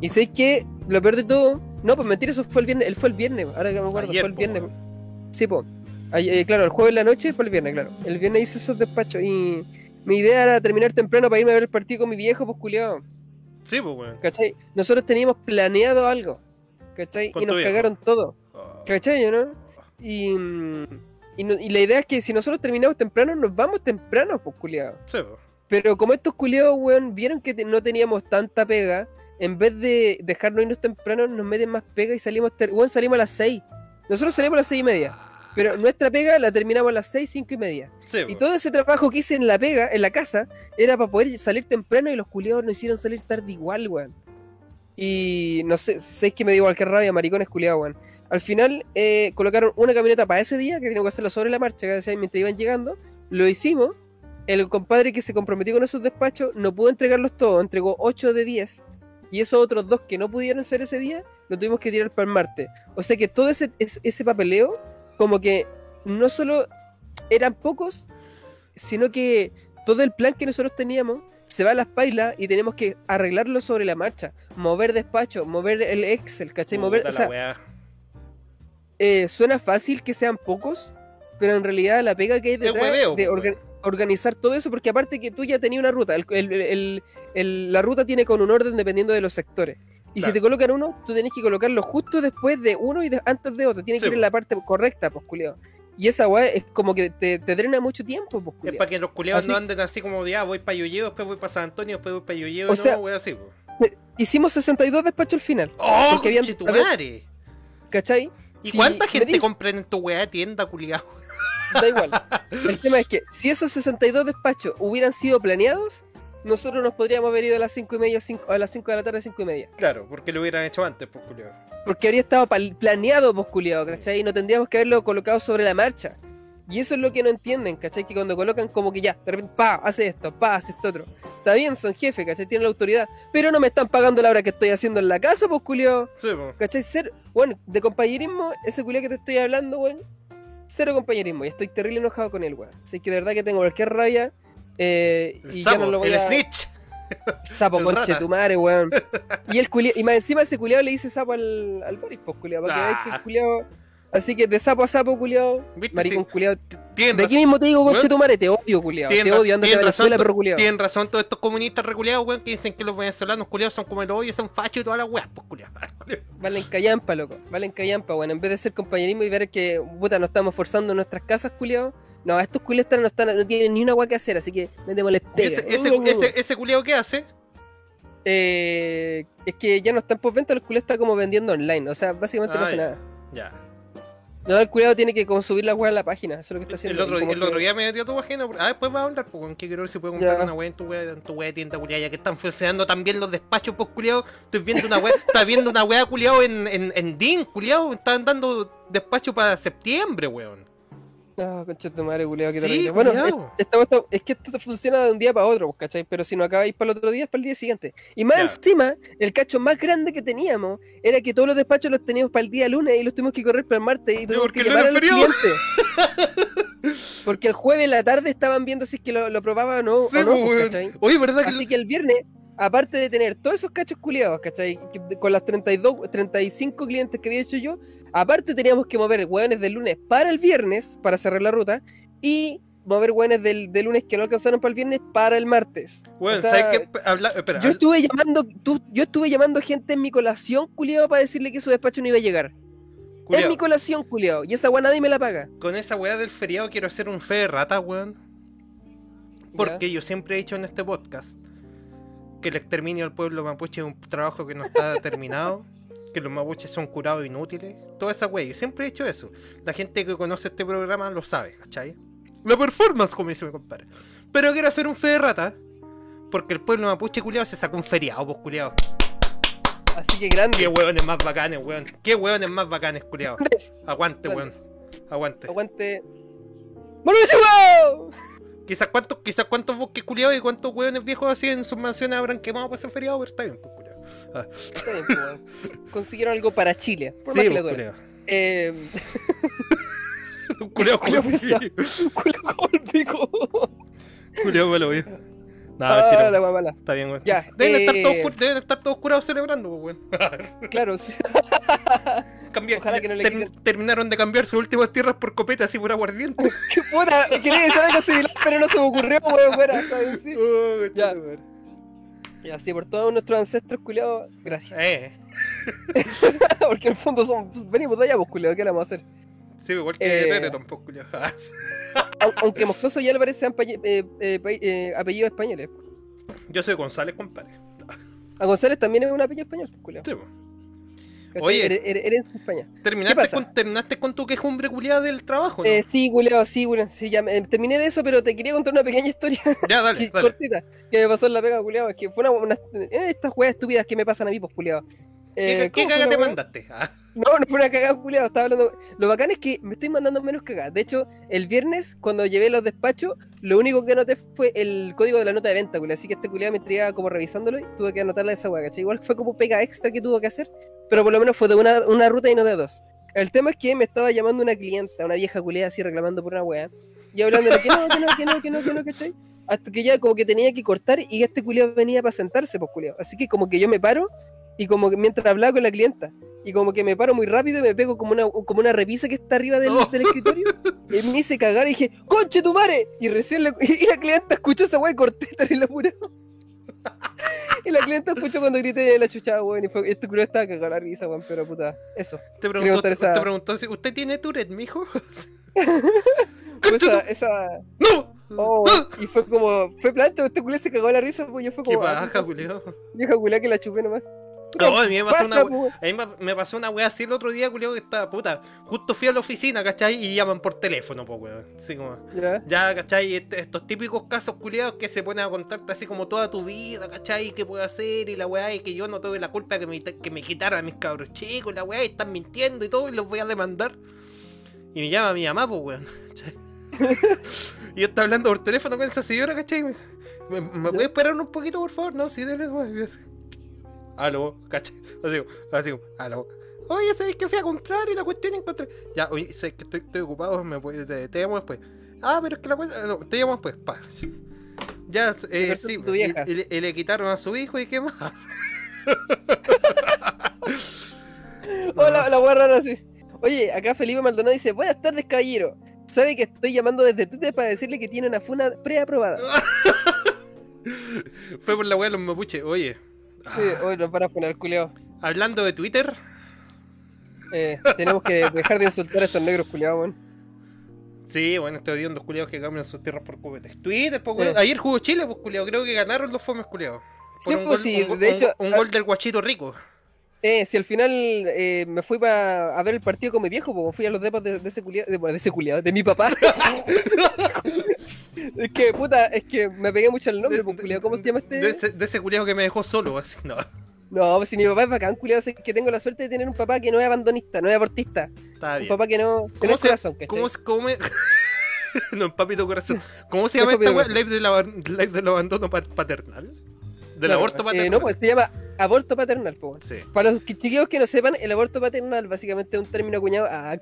Y sé que lo peor de todo, no, pues mentira, eso fue el viernes, él fue el viernes, ahora que me acuerdo, Ayer, fue el po, viernes. weón. Sí, pues. claro, el jueves en la noche fue el viernes, claro. El viernes hice esos despachos y mi idea era terminar temprano para irme a ver el partido con mi viejo, pues culiado. Sí, pues, weón. ¿Cachai? Nosotros teníamos planeado algo. ¿Cachai? Y nos viejo. cagaron todo. Ah. ¿Cachai, no? Y, mm, y, no- y la idea es que si nosotros terminamos temprano, nos vamos temprano, pues culiado. Sí, pues. Pero como estos culiados, weón, vieron que te- no teníamos tanta pega, en vez de dejarnos irnos temprano, nos meten más pega y salimos, weón, salimos a las 6. Nosotros salimos a las 6 y media. Pero nuestra pega la terminamos a las 6, 5 y media. Sí, Y todo ese trabajo que hice en la pega, en la casa, era para poder salir temprano y los culiados nos hicieron salir tarde igual, weón. Y no sé, sé que me dio cualquier rabia, maricones culiados, weón. Al final eh, colocaron una camioneta para ese día, que teníamos que hacerlo sobre la marcha, ¿cachai? mientras iban llegando. Lo hicimos. El compadre que se comprometió con esos despachos no pudo entregarlos todos, entregó 8 de 10. Y esos otros dos que no pudieron ser ese día, lo tuvimos que tirar para el martes. O sea que todo ese, ese, ese papeleo, como que no solo eran pocos, sino que todo el plan que nosotros teníamos se va a las pailas y tenemos que arreglarlo sobre la marcha. Mover despacho, mover el Excel, ¿cachai? mover, o sea, eh, suena fácil que sean pocos, pero en realidad la pega que hay detrás hueveo, de orga- organizar todo eso, porque aparte que tú ya tenías una ruta, el- el- el- el- la ruta tiene con un orden dependiendo de los sectores. Y Claro. si te colocan uno, tú tenés que colocarlo justo después de uno y de- antes de otro. Tiene Sí, que ir en la parte correcta, pues, culiao. Y esa weá es como que te, te drena mucho tiempo, pues, Es culiao. para que los culiados no anden así como ya voy para Yoyeo, después voy para San Antonio, después voy para Yoyeo, O no, sea- así, po. Hicimos 62 despachos al final, ¡Oh, porque habían-! ¿cachai? ¿Y Si cuánta gente dice- compra en tu weá tienda, culiado? Da igual. El tema es que si esos 62 despachos hubieran sido planeados, nosotros nos podríamos haber ido a las 5 y media, cinco- a las 5 de la tarde, 5 y media. Claro, porque lo hubieran hecho antes, pues, culiado. Porque habría estado planeado, pues, culiao, ¿cachai? Y no tendríamos que haberlo colocado sobre la marcha. Y eso es lo que no entienden, ¿cachai? Que cuando colocan como que ya, de repente, pa, hace esto, pa, hace esto otro. Está bien, son jefes, ¿cachai? Tienen la autoridad. Pero no me están pagando la hora que estoy haciendo en la casa, pues, culiao. Sí, po. ¿Cachai? Ser, bueno, de compañerismo, ese culiao que te estoy hablando, weón, cero compañerismo. Y estoy terrible enojado con él, weón. Así que de verdad que tengo cualquier rabia. Eh, El y sapo, ya no lo voy el a. snitch. Sapo, el conche rata. tu madre, weón. Y el culiao, y más encima ese culiao le dice sapo al, al Boris, pues, culiao. Para que veáis que Ah. el culiao. Así que de sapo a sapo. ¿Viste? Maricón, Sí. Tienen, De aquí mismo te digo, Weón. conche tu madre, te odio, tienen Te odio, andate a Venezuela, perro culiao. tienen razón todos estos comunistas reculeados, weón, que dicen que los venezolanos culiados son como el hoyo, son fachos y todas las weas, pues, culiados. Valen callampa, loco. Valen callampa, bueno. En vez de ser compañerismo y ver que, puta, nos estamos forzando en nuestras casas, culiao. No, estos culiados no, están, no tienen ni una agua que hacer, así que métemosles ¿Y pega. ese, ese, culiao qué hace? Eh, es que ya no están por venta, el culiado está como vendiendo online. O sea, básicamente no Ah, hace ya. nada. Ya. No, el culiado tiene que como subir la weá en la página. Eso es lo que está haciendo. El otro, Y como el que- otro día me dio tu página. Ah, después va a hablar, pues, que quiero ver si puedo comprar Ya. una wea en tu wea, en tu wea de tienda culiada, ya que están funcionando también los despachos, pues, culiado. Estoy viendo una wea, está viendo una culiado, en, en, en DIN, culiado. Están dando despacho para septiembre, weón. Ah, concha de tu madre, culiado, qué Sí, terrible. Bueno, culiao. es, esta- esta- es que esto funciona de un día para otro, ¿cachai? Pero si no acabáis para el otro día, es para el día siguiente. Y más Ya. encima, el cacho más grande que teníamos era que todos los despachos los teníamos para el día lunes y los tuvimos que correr para el martes y tuvimos que llamar a lunes los es clientes. Porque el jueves en la tarde estaban viendo si es que lo, lo probaban o, Sí, o no, pues, pues. ¿cachai? Oye, ¿verdad que Así que el viernes, aparte de tener todos esos cachos culiados, ¿cachai? Que- Con las 32, 35 clientes que había hecho yo, aparte teníamos que mover hueones del lunes para el viernes, para cerrar la ruta, y mover hueones del, del lunes que no alcanzaron para el viernes para el martes. Weón, o sea, ¿sabes qué? Habla, espera, Yo estuve llamando, tú, yo estuve llamando gente en mi colación, culiado, para decirle que su despacho no iba a llegar. culiao, En mi colación, culiado. Y esa hueá nadie me la paga. con esa weá del feriado quiero hacer un fe de rata, weón. Porque yo siempre he dicho en este podcast que el exterminio del pueblo mapuche es un trabajo que no está terminado, que los mapuches son curados inútiles, toda esa wea. Yo siempre he dicho eso. La gente que conoce este programa lo sabe, ¿cachai? La performance, como dice mi compadre. Pero quiero hacer un fe de rata porque el pueblo mapuche culiado se sacó un feriado, pues culiado. Así que grande. Qué hueones más bacanes, weón. Qué hueones más bacanes, culiado. Aguante, weón. Aguante. Aguante. ¡Mauricio! Quizás cuántos, quizás cuántos bosques culiados y cuántos hueones viejos así en sus mansiones habrán quemado para ese feriado, pero está bien, pues Está bien, pues, weón. Consiguieron algo para Chile. Por sí, más que le. Eh, Un el pico. Culiao malo, weón. Mentira, guamala. está bien, weón. Ya, Deben, estar eh, todos, deben estar todos curados celebrando, pues, weón. Claro, sí. Cambiar- Ojalá que no le ter- quiten- Terminaron de cambiar sus últimas tierras por copetas y por aguardiente. Qué puta. Quería decir algo similar, pero no se me ocurrió, weón. Fuera, sí. Oh, Ya. conchetumare. Y así por todos nuestros ancestros culiados, gracias. Eh, Porque en el fondo son, venimos de allá, pues culiados, ¿qué le vamos a hacer? sí, igual que Eh. Pues. Ah, sí. Au- Aunque Moscoso y Álvarez sean eh, eh, eh, apellidos españoles. Yo soy González, compadre. A González también es un apellido español, pues culiado. Sí, pues. ¿Cachai? Oye. Eres, eres- en España. ¿Terminaste con, terminaste con tu quejumbre culiada del trabajo, ¿no? Eh, sí, culeado, sí, culeado. Sí, ya me- terminé de eso, pero te quería contar una pequeña historia ya, dale, que- dale. cortita que me pasó en la pega, culeado. Es que fue una, una- eh, estas weas estúpidas que me pasan a mí, pues, culeado. ¿Qué, Eh, qué ¿cómo fue caga te wea? mandaste? Ah, No, no fue una cagada, culiado. Estaba hablando. Lo bacán es que me estoy mandando menos cagadas. De hecho, el viernes, cuando llevé los despachos, lo único que anoté fue el código de la nota de venta, culiado. Así que este culiado me traía como revisándolo y tuve que anotarle esa weá, ¿cachai? Igual fue como pega extra que tuvo que hacer, pero por lo menos fue de una, una ruta y no de dos. El tema es que me estaba llamando una clienta, una vieja culiada así reclamando por una weá. Y hablando de que no, que no, que no, que no, que no, ¿cachai? Hasta que ya como que tenía que cortar y este culiado venía para sentarse, pues culiado. Así que como que yo me paro y como que mientras hablaba con la clienta. Y como que me paro muy rápido y me pego como una, como una repisa que está arriba del, Oh. del escritorio. Y me hice cagar y dije, ¡Conche tu madre! Y recién la, y la clienta escuchó esa weá y corté terrible apurado. Y la clienta escuchó cuando grité la chuchada, weón. Y fue, este culo estaba cagado la risa, weón. Pero puta, eso. te preguntó, contar te, esa- te preguntó si usted tiene Tourette, mijo. Esa, esa. ¡No! Oh, ¡Ah! y fue como, fue plancha, este culo se cagó la risa, pues yo fue ¡Qué como. ah, paja, culiao! Vieja culá que la chupé nomás. No, a mí me pasó una, Basta, we- pues, a mí me- pasó una wea así el otro día, culiao, que estaba puta. Justo fui a la oficina, ¿cachai? Y llaman por teléfono, pues, weón. Así como. Ya. Ya, ¿cachai? Este- estos típicos casos culiados que se ponen a contarte así como toda tu vida, ¿cachai? ¿Qué puedo hacer? Y la weá, y que yo no tuve la culpa que me, que me quitaran a mis cabros chicos, la weá, y están mintiendo y todo, y los voy a demandar. Y me llama mi mamá, pues weón. ¿cachai? y yo estaba hablando por teléfono con esa señora, ¿cachai? ¿Me, me, me puede esperar un poquito, por favor? No, sí, dele, weón. Aló, ¿cachai? Así, así, aló. Oye, ¿sabéis que fui a comprar y la cuestión encontré? Ya, oye, ¿sabéis que estoy, estoy ocupado? ¿Me te, te llamo después. Ah, pero es que la cuestión. No, te llamo después, pa. Ya, eh, sí, tu y, vieja. y le, y le quitaron a su hijo y qué más. Oh, la, wea rara así. Oye, acá Felipe Maldonado dice, buenas tardes, caballero. Sabe que estoy llamando desde Twitter para decirle que tiene una funa preaprobada. Fue por la weá de los mapuches. Oye, Sí, hoy nos van a funar, culiao. hablando de Twitter, Eh, tenemos que dejar de insultar a estos negros culiados, weón. sí, bueno, estoy odiando los culiados que cambian sus tierras por cubetes. Twitter, pues. Eh. Ayer jugó Chile, pues, culiado. Creo que ganaron los fomes, culiados. Sí, un pues gol- sí, un go- de un hecho, un ah- gol del guachito rico. Eh, si al final eh, me fui para a ver el partido con mi viejo, pues fui a los depas de, de ese culiado, de, bueno, de ese culiado, de mi papá. es que, puta, es que me pegué mucho el nombre, pues, culiado. ¿Cómo se llama este? De ese, de ese culiado que me dejó solo, así, no. No, pues si mi papá es bacán, culiado, es que tengo la suerte de tener un papá que no es abandonista, no es abortista. Está Un bien. papá que no, que ¿Cómo es se, corazón, ¿cachai? ¿Cómo se come? no, papito corazón. ¿Cómo se llama esta weá? Live del, abandono pa- paternal. Del Claro, aborto eh, paternal. no, pues se llama aborto paternal, pues. Sí. Para los chiquillos que no sepan, el aborto paternal básicamente es un término acuñado. Ah.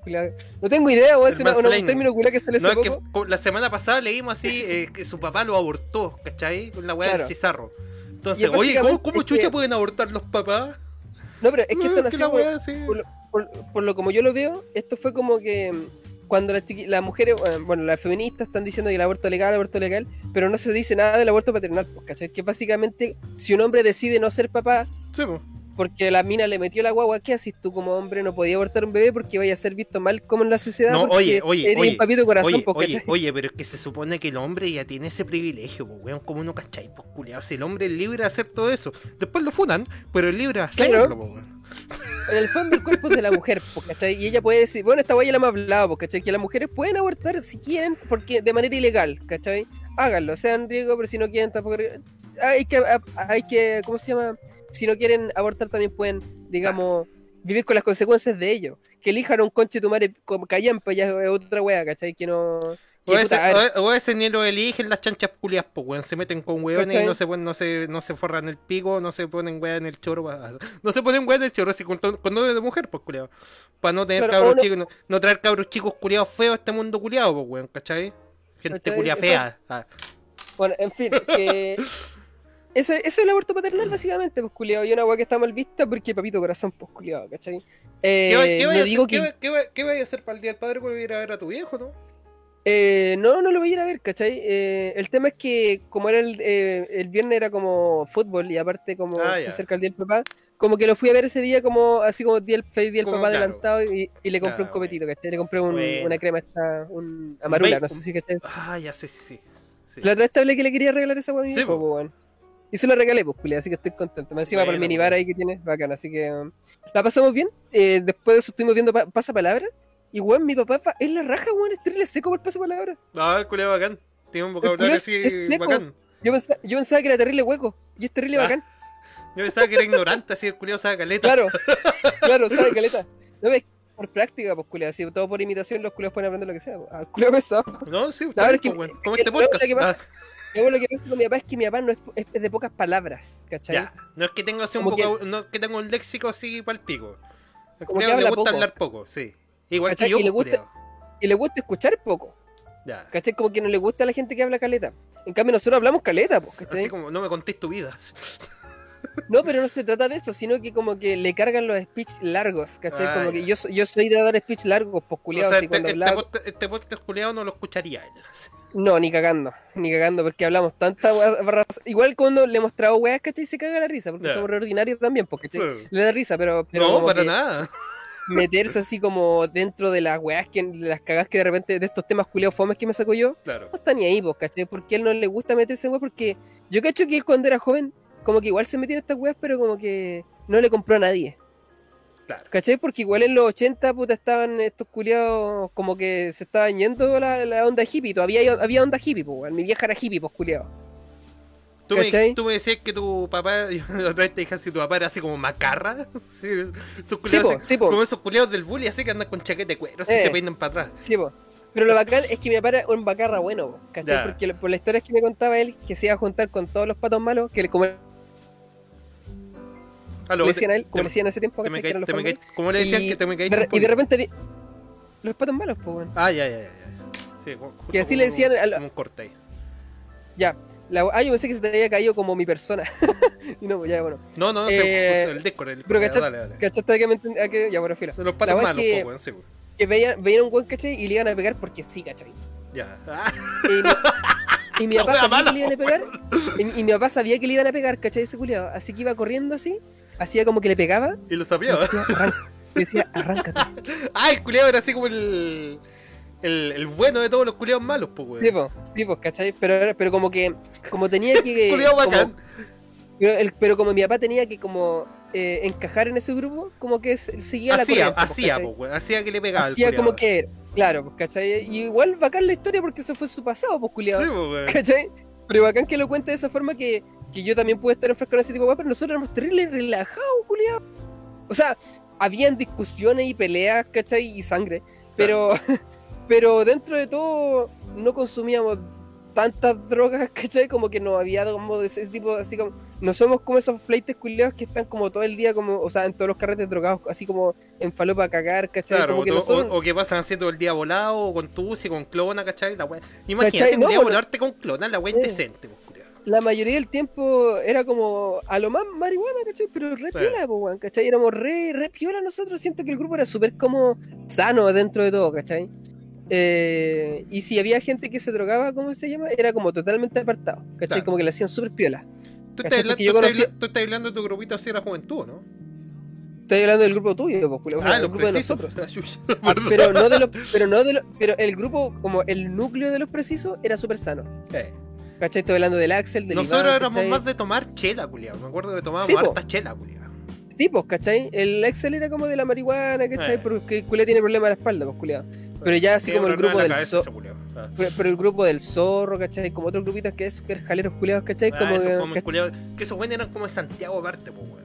No tengo idea, El es una- una- un término culiado que sale No, hace es que la semana pasada leímos así eh, que su papá lo abortó, ¿cachai? Con la weá Claro. del cizarro. Entonces, oye, ¿cómo, cómo chucha que- pueden abortar los papás? No, pero es que No, esto es que nació la por- por, por- por lo como yo lo veo, esto fue como que cuando las, las mujeres, eh, bueno, las feministas están diciendo que el aborto es legal, el aborto legal, pero no se dice nada del aborto paternal, pues, ¿cachai? Que básicamente, si un hombre decide no ser papá, Sí, porque la mina le metió la guagua, ¿qué haces tú como hombre? No podías abortar un bebé porque vaya a ser visto mal como en la sociedad. No, oye, oye, eres oye, papito corazón, Oye, pues, oye, oye, pero es que se supone que el hombre ya tiene ese privilegio, pues, weón, como uno cachai, pues, culiado. Si el hombre es libre de hacer todo eso, después lo funan, pero es libre de hacerlo, Claro. pues, weón. En el fondo el cuerpo es de la mujer, pues, ¿cachai? Y ella puede decir, bueno, esta guaya la hemos hablado, pues, ¿cachai? Que las mujeres pueden abortar si quieren, porque de manera ilegal, ¿cachai? Háganlo, sean riesgo, pero si no quieren tampoco... Hay que, hay que, ¿cómo se llama? Si no quieren abortar también pueden, digamos, vivir con las consecuencias de ello. Que elijan un conche tu madre callampa, ya es otra wea, ¿cachai? Que no... que, O ese, puta, o- ese ni lo eligen las chanchas culias, pues, weón. Se meten con weones y no se, ponen- no, se, no se forran el pico, no se ponen weón en el choro. No se ponen weón en el choro, así con, con novio de mujer, pues, culiado. Para no tener cabros no- chicos, no, no traer cabros chicos culiados feos a este mundo culiado, pues, weón, ¿cachai? Gente culia fea. Ah, Bueno, en fin, que... Eso es el aborto paternal, básicamente, pues, culiado. Y una weá que está mal vista porque papito corazón, pues, culiado, ¿cachai? Eh, ¿Qué, va- qué no vaya a digo hacer- que... qué va- qué va- qué vaya a hacer para el día del padre cuando ir a ver a tu viejo, no? Eh, no, no lo voy a ir a ver, ¿cachai? Eh, el tema es que como era el, eh, el viernes era como fútbol y aparte como Ah, se acerca el día del papá, como que lo fui a ver ese día como así como día, el- feliz día del papá claro. adelantado y, y le compré Claro, un copetito, ¿cachai? Le compré un- Bueno. una crema esta, un amarula, Un no sé si ¿cachai? Ah, ya sé, sí, sí. sí. La otra vez hablé que le quería regalar esa mi Sí, po, weón. Y se lo regalé, pues, así que estoy contento. Me encima por el Bueno, minibar bueno. ahí que tiene, bacán. Así que um, la pasamos bien. Eh, después de eso estuvimos viendo pa- Pasapalabra. Y weón, mi papá pa- es la raja, weón, es terrible seco por Pasapalabra. No, el culiao bacán. Tiene un vocabulario así es seco. bacán. Yo pensaba, yo pensaba que era terrible hueco. Y es terrible Ah, bacán. Yo pensaba que era ignorante, así el culiao sabe caleta. Claro, claro, sabe caleta. No ves, por práctica, pues culiao. Si todo por imitación, los culiados pueden aprender lo que sea. pues. Al culiao pesado. No, sí, pero es que-. Como es este podcast. que pasa- Luego lo que pasa con mi papá es que mi papá no es, de pocas palabras, ¿cachai? ya. No es que tenga así un que- vocab- no es que tenga un léxico así para el pico. Como que le habla gusta poco. hablar poco, sí. Igual ¿Cachai? que yo, Y le pues, gusta-. Y le gusta escuchar poco, Ya. ¿cachai? Como que no le gusta a la gente que habla caleta. En cambio, nosotros hablamos caleta, pues, ¿cachai? Así como, no me contés tu vida. No, pero no se trata de eso, sino que como que le cargan los speech largos, ¿cachai? Ah, como ya. que yo, soy- yo soy de dar speech largos, pues O culiados, sea, así este, cuando este hablaba- este podcast culiao no lo escucharía él. No, ni cagando, ni cagando, porque hablamos tanta wea- barra- Igual cuando le he mostrado weas, ¿cachai? Se caga la risa, porque Ya. somos ordinarios también, ¿cachai? Sí. Le da risa, pero, pero No, para que nada. Meterse así como dentro de las weas, que, de las cagas que de repente, de estos temas culiados fomes que me saco yo, Claro. no está ni ahí, pues, ¿cachai? Porque a él no le gusta meterse en weas, porque yo cacho que él cuando era joven, como que igual se metía en estas weas, pero como que no le compró a nadie. Claro. ¿Cachai? Porque igual en los 80, puta, estaban estos culiados como que se estaban yendo la, la onda hippie. Todavía había onda hippie, pues. Mi vieja era hippie, pues, culiado. Tú me, ¿Cachai? tú me decías que tu papá, otra vez te dije si tu papá era así como macarra. Sí, Sí, culiados po, así- sí, po. como esos culiados del bully, así que andan con chaqueta de cuero, así Eh. se peinan para atrás. Sí. Pero lo bacán es que mi papá era un bacarra bueno, po, ¿cachai? Ya. Porque por la historia que me contaba él, que se iba a juntar con todos los patos malos, que le- como le Aló, decían a él, te- como le decían en ese tiempo. Que eran los patos ¿Cómo le decían Y que te me caíste y de repente vi... Los patos malos, pues, weón. Ah, ya, ya, ya. Sí, justo Que así le decían al- como un corte ahí. Ya. La- ah, yo pensé que se te había caído como mi persona. y no, pues ya, bueno. No, no, Eh, se, el Discord, el pero cachai- dale, dale. ¿Cachaste que me entendí? Que- Ya, bueno, filo. Son los patos wea es malos, que- po, weón, sí, weón. Que veían, veían un buen, ¿cachai? Y le iban a pegar porque sí, ¿cachai? Ya. Ah, Y, mi- y mi papá sabía que le iban a pegar. Y, y mi papá sabía que le iban a pegar, ¿cachai? Ese culiado. Así que iba corriendo así. Hacía como que le pegaba. y lo Y sabía. decía, "Arranca". Y decía, arráncate. Ah, el culiado era así como el. El, el bueno de todos los culiados malos, pues, weón. Sí, po, sí, po, ¿cachai? Pero, pero como que. Como tenía que. Culiao como- bacán. pero, el- pero como mi papá tenía que como eh, encajar en ese grupo, como que se- seguía la corriente. po, hacía, pues, weón. Hacía que le pegaba Hacía como que. Claro, pues, ¿cachai? Y igual bacán la historia porque eso fue su pasado, pues, culiado. Sí, pues, weón. ¿Cachai? Pero bacán que lo cuente de esa forma que, que yo también pude estar enfrascado en ese tipo de weas, pero nosotros éramos terribles relajados, culiado. O sea, habían discusiones y peleas, ¿cachai? Y sangre. Pero, pero dentro de todo no consumíamos tantas drogas, ¿cachai? Como que no había como ese tipo, así como... No somos como esos fleites culiados que están como todo el día, como, o sea, en todos los carretes drogados, así como en falopa a cagar, ¿cachai? Claro, como o, que o- nosotros... o que pasan así todo el día volado, o con tusi, con clona, ¿cachai? La wea. Imagínate. No, bueno. volarte con clona, la wea Eh. indecente, pues, culiao. la mayoría del tiempo era como a lo más marihuana, ¿cachai? Pero re Sí. piola, weón, ¿cachai? Éramos re, re piola nosotros. Siento que el grupo era súper como sano dentro de todo, ¿cachai? Eh, y si había gente que se drogaba, ¿cómo se llama? Era como totalmente apartado, ¿cachai? Claro. Como que le hacían súper piola. Tú estás, hablando, Porque yo tú, estás conocí- habla- tú estás hablando de tu grupito así de la juventud, ¿no? Estoy hablando del grupo tuyo, o sea, ah, el grupo de precisos. nosotros. Chucha, Ah, perdón. pero no de los, pero no de los, pero el grupo, como el núcleo de los precisos, era súper sano. Eh. ¿Cachai? Estoy hablando del Axel, del Nosotros Iván, éramos ¿cachai? más de tomar chela, culiao. Me acuerdo que tomábamos Sí, harta chela, culiao. Pues, ¿cachai? El Axel era como de la marihuana, ¿cachai? Eh. Porque culé tiene problemas en la espalda, pues, culiado. Pero ya así Sí, como el grupo del cabeza. Ah. Pero, el grupo del zorro, ¿cachai? Como otros grupitos que es super jaleros culiados, ¿cachai? Ah, Como esos que- esos buenos eran como de Santiago aparte, pues, weón.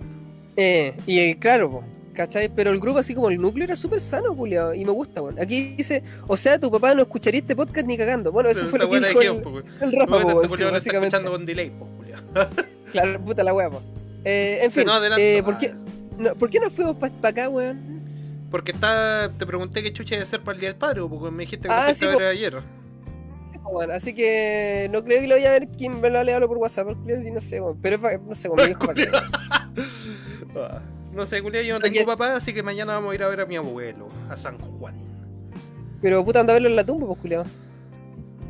eh, y eh, claro, po, ¿cachai? Pero el grupo así como el núcleo era súper sano, culiado. Y me gusta, weón. Aquí dice, o sea, tu papá no escucharía este podcast ni cagando. Bueno, eso fue lo que dijo el, dijeron, pues, el Rafa, Luego po, este lo está básicamente. escuchando con delay, pues, culiao. Claro, puta la wea, po. Eh, en fin, No, eh, ¿por, qué, no, ¿por qué nos fuimos para acá, weón? Porque está, te pregunté qué chucha de ser para el día del padre, porque me dijiste que Ah, sí, a ver ayer. Weón, Así que no creo que lo vaya a ver quien me lo le hablo por WhatsApp, culiao, sí, no sé, weón. Pero es pa- no sé, viejo para qué. No sé, culiao, yo no Oye. tengo papá, así que mañana vamos a ir a ver a mi abuelo, a San Juan. Pero puta, anda a verlo en la tumba, pues, culiao.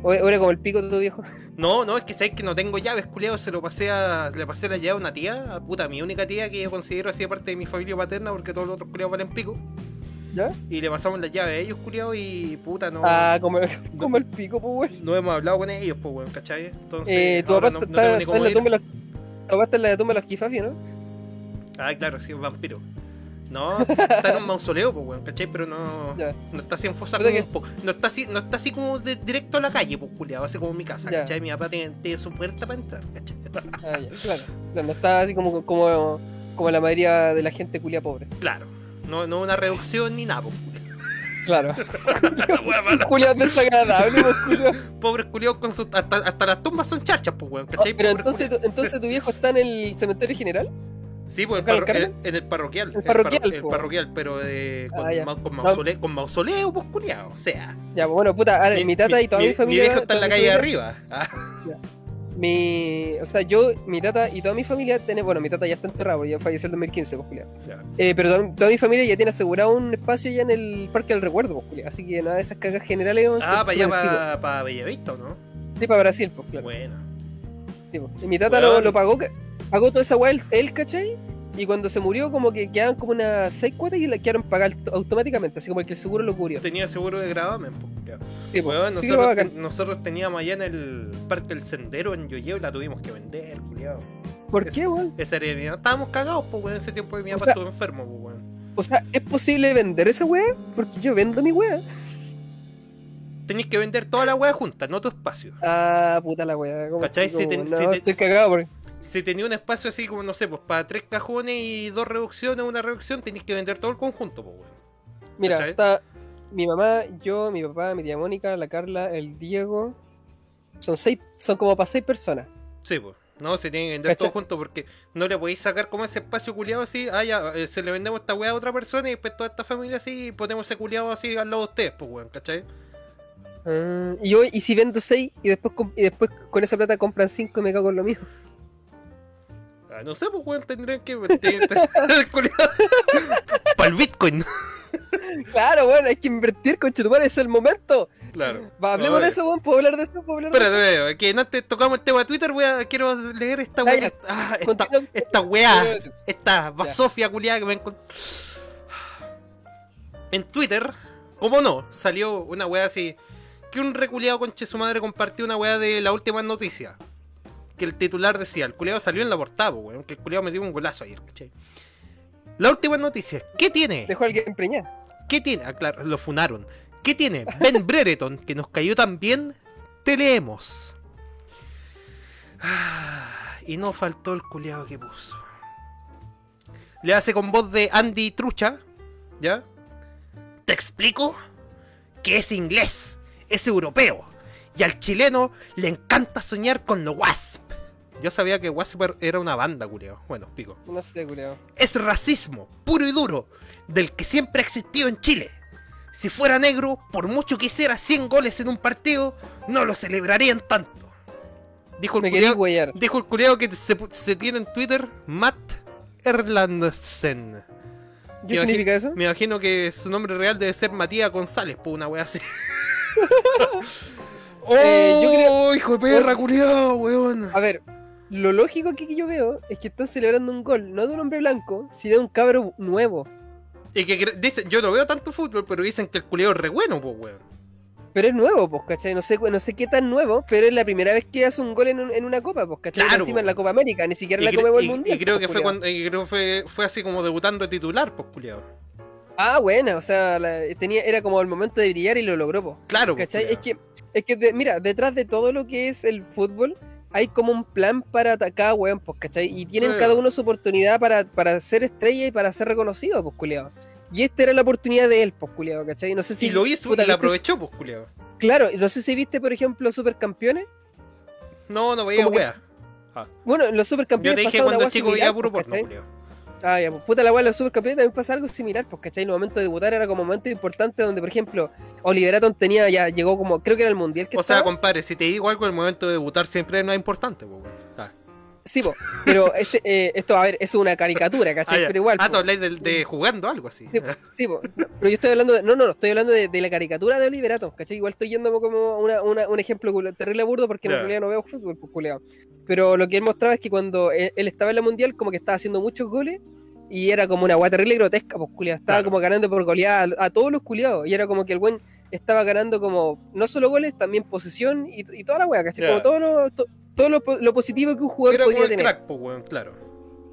O, era como el pico de tu viejo. No, no, es que sabes que no tengo llaves, culiao, se lo pasé a, le pasé la llave a una tía, a puta, mi única tía que yo considero así parte de mi familia paterna, porque todos los otros culiados valen pico. ¿Ya? Y le pasamos la llave a ellos, culiao, y puta, no, Ah, como, como el pico, pues, weón. no hemos hablado con ellos, pues, weón, ¿cachai? Entonces, Eh, tu papá no, no está, tengo ni está en la tumba de los, tomaste la de tumba de los Kifafi, ¿no? Ah, claro, sí, un vampiro. No, está en un mausoleo, pues, weón, ¿cachai? Pero no, no está así en fosa común, po. No está así, no está así como de, directo a la calle, pues, culiado, así como en mi casa. ¿cachai? Mi papá tiene, tiene su puerta para entrar, ¿cachai? Ah, claro. No está así como, como, como la mayoría de la gente culia pobre. Claro. No, no una reducción ni nada, pues, Claro. Julia desagradable. Pobres culiados con sus. Hasta, hasta las tumbas son charchas, pues, weón, ¿cachai? Pero Pobres entonces, culiados. entonces tu viejo está en el cementerio general. Sí, pues ¿Acá en en, Carmen? en el parroquial. El parroquial, parro- el po. parroquial, pero eh, con, Ah, ya. ma- con, mausole- con mausoleo, pues culiado. O sea. Ya, pues, bueno, puta, ahora mi, tata y toda mi, familia. Mi viejo está en la calle de familia- arriba. Ah, Mi, o sea, yo, mi tata y toda mi familia tiene, bueno, mi tata ya está enterrado, ya falleció en el 2015, pues, culiao. ya. Eh, pero toda, toda mi familia ya tiene asegurado un espacio ya en el Parque del Recuerdo, pues, culiao. Así que nada de esas cagas generales. Ah, que para allá, el para pa Bellavista, ¿o ¿no? Sí, para Brasil, pues, claro. Bueno. Sí, pues. Y mi tata lo, lo pagó, ca- pagó toda esa weá él, él, ¿cachai? Y cuando se murió, como que quedaban como unas seis cuotas y la quedaron pagar automáticamente, así como el que el seguro lo cubrió. Tenía seguro de gravamen, pues. Sí, pues. Sí nosotros, ten- nosotros teníamos allá en el Parque del Sendero en Yoyeo y la tuvimos que vender, culiado. ¿Por qué, weón? Esa era mi- Estábamos cagados, pues, weón, ese tiempo que mi papá estuvo enfermo, pues, weón. O sea, ¿es posible vender esa weá? Porque yo vendo mi weá. Tenéis que vender toda la weá junta, no tu espacio. Ah, puta la weá. ¿cómo ¿Cachai? Si te- weón? si no, te- estoy cagado porque... Si tenía un espacio así como, no sé, pues para tres cajones y dos reducciones, una reducción, tenéis que vender todo el conjunto, pues, weón. Mira, está mi mamá, yo, mi papá, mi tía Mónica, la Carla, el Diego. Son seis, son como para seis personas. Sí, pues. No, se tiene que vender ¿Cachai? todo junto porque no le podéis sacar como ese espacio culiado así. Ah, ya, eh, se le vendemos esta weá a otra persona y después toda esta familia así y ponemos ese culiado así al lado de ustedes, pues, weón, ¿cachai? Ah, y yo, y si vendo seis y después, y después con esa plata compran cinco y me cago en lo mío. Ah, no sé, pues, weón, tendrían que. Para el Bitcoin. Claro, bueno, hay que invertir, conchetumare, es el momento. claro. Va, hablemos de eso, weón, ¿puedo hablar de eso? ¿Puedo hablar de Espérate, espérate, que antes tocamos el tema de Twitter, a, quiero leer esta weá. ya. Ah, eso? esta, esta weá. Esta basofia culiada que me encontré. En Twitter, ¿cómo no? Salió una weá así. Que un reculeado conche su madre compartió una weá de la última noticia. Que el titular decía, el culiado salió en la portada, po, weón. Que el culiado metió un golazo ayer, ¿cachai? La última noticia, ¿qué tiene? Dejó a alguien preñar. ¿Qué tiene? Ah, claro, lo funaron. ¿Qué tiene Ben Brereton que nos cayó tan bien? Te leemos. Ah, y no faltó el culiado que puso. Le hace con voz de Andy Trucha, ¿ya? Te explico que es inglés, es europeo, y al chileno le encanta soñar con lo Wasp. Yo sabía que Wasp era una banda, culiado. Bueno, pico No sé, culiao. es racismo puro y duro del que siempre ha existido en Chile. Si fuera negro, por mucho que hiciera 100 goles en un partido, no lo celebrarían tanto. Dijo el culiao, dijo el culiao que se, se tiene en Twitter Matt Erlandsen. ¿Qué Me significa eso? Me imagino que su nombre real debe ser Matías González, por una wea así. ¡Oh, Eh, yo creo- hijo de perra, culiao, weón! A ver, lo lógico que yo veo es que están celebrando un gol, no de un hombre blanco, sino de un cabro nuevo. Y que dicen, yo no veo tanto fútbol, pero dicen que el culiao es re bueno, pues, weón. Pero es nuevo, pues, ¿cachai? No sé, no sé qué tan nuevo, pero es la primera vez que hace un gol en, un- en una copa, pues, ¿cachai? Claro, Encima en po. la Copa América, ni siquiera en la Copa del Mundial. y creo pues, que fue cuando, y creo que fue, fue así como debutando de titular, pues culiado. Ah, buena, o sea, la- tenía, era como el momento de brillar y lo logró, pues. Claro, ¿Cachai? Es que, es que de- mira, detrás de todo lo que es el fútbol, hay como un plan para atacar weón, pues, ¿cachai? Y tienen cada uno su oportunidad para, para ser estrella y para ser reconocido, pues, culiado. Y esta era la oportunidad de él, pues, culiado, ¿cachai? No sé si. y lo hizo puta, y la aprovechó, pues culiado. Claro, no sé si viste, por ejemplo, Supercampeones. No, no veía Como que- wea. Bueno, en los Yo Supercampeones te dije cuando weá chico veía similar, puro pues, porno, ¿cachai? Ah, ya, pues puta la weá, en los supercampeones también pasa algo similar, pues, ¿cachai? El momento de debutar era como un momento importante donde, por ejemplo, Oliver Atom tenía, ya llegó como, creo que era el mundial que O sea, compadre, si te digo algo, el momento de debutar siempre no es importante, pues. Ah. Sí, po, pero este, eh, esto, a ver, es una caricatura, Ah, ¿cachai? ya. pero igual. Ah, habláis de, de jugando algo así. Sí, sí. No, pero yo estoy hablando de, no, no, no, estoy hablando de, de la caricatura de Oliver Atom, ¿cachai? Igual estoy yendo como una, una- un ejemplo terrible burdo porque en realidad no veo fútbol, pues culeado. Pero lo que él mostraba es que cuando él, él estaba en la mundial, como que estaba haciendo muchos goles y era como una weá terrible grotesca, pues culeado. Estaba Claro. como ganando por goleada a, a todos los culiados y era como que el buen estaba ganando como no solo goles, también posesión y, y toda la weá, ¿cachai? Ya. Como todo lo, to- todo lo, lo positivo que un jugador Era como podría el tener. crack, pues, weón, claro.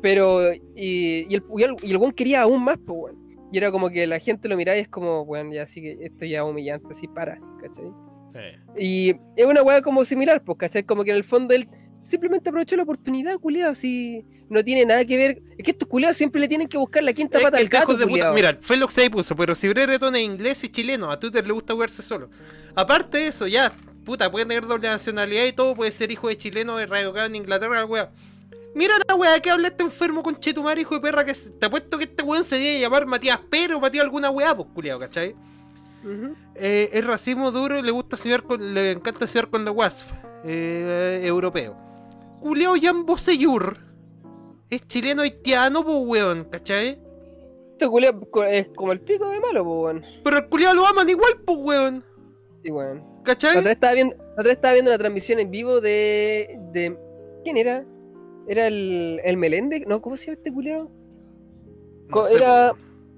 Pero, y, y el, y el, y el weón quería aún más, pues, weón. Y era como que la gente lo miraba y es como, weón, ya así que esto ya es humillante, así para, ¿cachai? Eh. Y es una weá como similar, pues, ¿cachai? Como que en el fondo él simplemente aprovechó la oportunidad, culiado, así no tiene nada que ver. Es que estos culiados siempre le tienen que buscar la quinta Es pata al el gato, de puta-. Mira, fue lo que se puso, pero si Brereton es inglés y chileno, a Twitter le gusta jugarse solo. Aparte de eso, ya, puta, puede tener doble nacionalidad y todo, puede ser hijo de chileno, de radicado en Inglaterra, la wea. Mira la wea que habla este enfermo con Chetumar, hijo de perra, que te apuesto que este weón se debe llamar Matías Pero o Matías alguna wea, pues culiao, ¿cachai? Ujú. Eh, es racismo duro y le gusta soñar con, le encanta soñar con la WASP, eh, europeo. Culiao Jan Boseyur es chileno haitiano, pues weón, ¿cachai? Este culiao es como el pico de malo, pues, weón. Pero el culiao lo aman igual, pues weón. Sí, weón. La otra ¿Cachai? vez estaba viendo, la otra estaba viendo una transmisión en vivo de. de ¿Quién era? ¿Era el, el Meléndez? No, ¿cómo se llama este culiao? No Co- sé, era.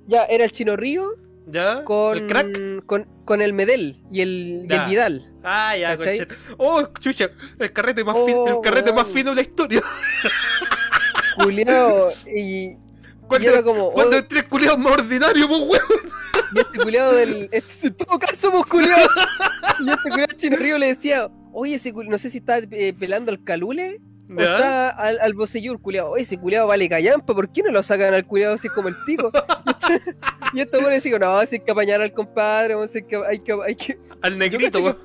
Ya, era el Chino Río ¿Ya? con. ¿El crack? Con, con el Medel y el, y el Vidal. Ah, ya, ¿Cachai? concheta. Oh, chucha, el carrete más Oh, el carrete más fino de la historia. Culiao. y, y Cuando, era como. cuando oh, el tres culiados más ordinario, pues weón. y este culiao del. Este, en todo caso, pues culiao. y este culiao Chino Río le decía. Oye, ese cul- no sé si está eh, pelando al Calule o ¿Ya? está al, al Bocellur, culiao. Oye, ese culiao vale callampa, ¿por qué no lo sacan al culiao así como el pico? y esto bueno decía, no, si hay que apañar al compadre, vamos a hacer que- hay que, hay que, Al negrito, weón.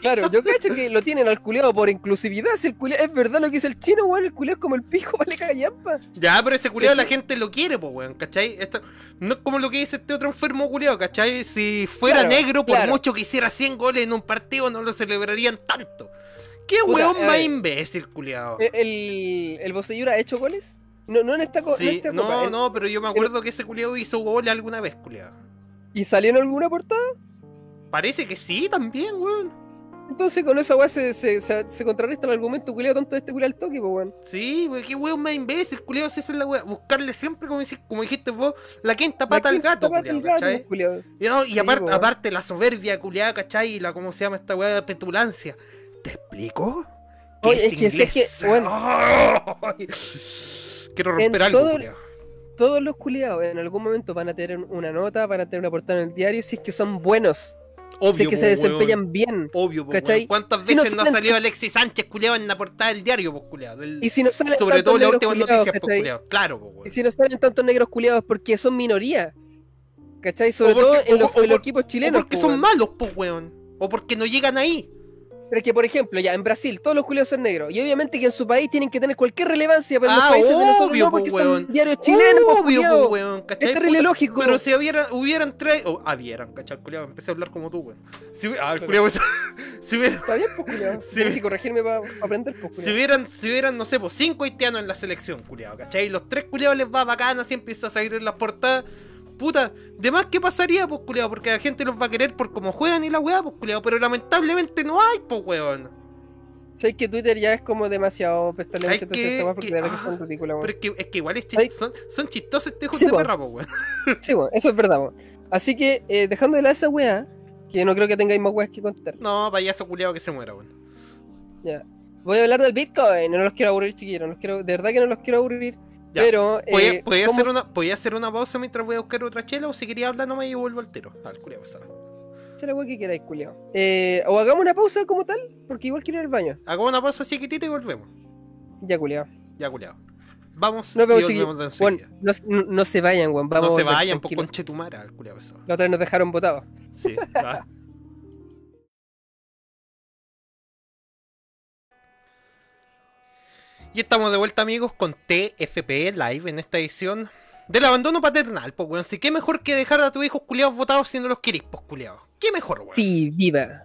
Claro, yo cacho que lo tienen al culiao por inclusividad. Si el culiao es verdad lo que dice el chino, weón, el culiao es como el pico, vale callampa. Ya, pero ese culiado la gente lo quiere, pues weón, ¿cachai? Esto, no es como lo que dice este otro enfermo culiado, ¿cachai? Si fuera Claro, negro, por claro. mucho que hiciera 100 goles en un partido, no lo celebrarían tanto. ¿Qué Puta, weón a más imbécil, culiado? ¿El, el, el Bocellur ha hecho goles? No, no en esta, no en Sí, esta no, copa. en- no, pero yo me acuerdo que ese culiado hizo goles alguna vez, culiado. ¿Y salió en alguna portada? Parece que sí, también, weón. Entonces con esa weá se, se, se, se contrarresta el argumento culiao tonto de este culiao al toque, pues weón. Sí, weón, qué weón más imbécil, culiado, si esa es la weá. Buscarle siempre, como, dici- como dijiste vos, la quinta pata La al gato, pata culiao, al gato, ¿cachai? culiao. Y, no, y Sí, aparte, la soberbia culiada, ¿cachai? Y la, ¿cómo se llama esta weá de petulancia? ¿Te explico? ¿Qué Oye, es que sé que, bueno. Quiero romper algo, todo-. Todos los culiados en algún momento van a tener una nota, van a tener una portada en el diario si es que son buenos, Obvio, es que po, se weón. desempeñan bien. Obvio, po. ¿Cuántas Si no veces no ha salido Alexis Sánchez culiado en la portada del diario, pues culiado? Del- Y si no salen Sobre todo las últimas noticias, pues culiado. Claro, pues, weón. Y si no salen tantos negros culiados porque son minoría. ¿Cachai? Sobre O porque- todo en o- los, o en los por- equipos O chilenos. porque po, son malos, pues, weón. O porque no llegan ahí. Pero es que, por ejemplo, ya en Brasil todos los culiados son negros. Y obviamente que en su país tienen que tener cualquier relevancia, pero en Ah, los países de nosotros obvio, no, porque po, son diarios chilenos, po, Obvio, pues, weón. ¿cachai? Es terrible lógico. Pero si hubiera, hubieran traído. Oh, habieran, ¿cachai? Culiao, empecé a hablar como tú, weón. Si, ah, el culiao, pues, si, hubiera- Está bien, pues, culiao. Sí. Tienes que corregirme para aprender, pues, si hubieran, si hubieran, no sé, pues cinco haitianos en la selección, culiao, ¿cachai? Los tres culiados les va bacana, así empieza a salir en las portadas. Puta, de más que pasaría, pues, culiao, porque la gente los va a querer por cómo juegan y la weá, pues, culiao. Pero lamentablemente no hay, pues, weón. Sabes que Twitter ya es como demasiado prestarle que- porque que ah, son ridículas, weón. Pero es que, es que igual es son, son chistosos hijos Sí, de perra, pues, weón. Sí, bueno, eso es verdad, weón. Así que, eh, dejando de lado esa weá, que no creo que tengáis más weas que contar. No, payaso culiao que se muera, weón. Ya. Voy a hablar del Bitcoin, no los quiero aburrir, chiquillos. No los quiero, de verdad que no los quiero aburrir. Ya. Pero, ¿Podía, eh, podía ¿cómo hacer una, podía hacer una pausa mientras voy a buscar otra chela o si quería hablar nomás y vuelvo al tiro? Ah, el culiao pesado. Echa la que queráis, culiao. Eh, o hagamos una pausa como tal, porque igual quiero ir al baño. Hagamos una pausa chiquitita y volvemos. Ya, culiao. Ya, culiao. Vamos Nos vemos, volvemos de. Bueno, no, no- no se vayan, weón. Vamos no se vayan, por conchetumara, el culiao pesado. La otra vez nos dejaron votados. Sí, Y estamos de vuelta, amigos, con TFP Live en esta edición del abandono paternal, pues, weón. Así que mejor que dejar a tus hijos culiados votados si no los querís, pues, culiados. ¿Qué mejor, weón? Sí, viva.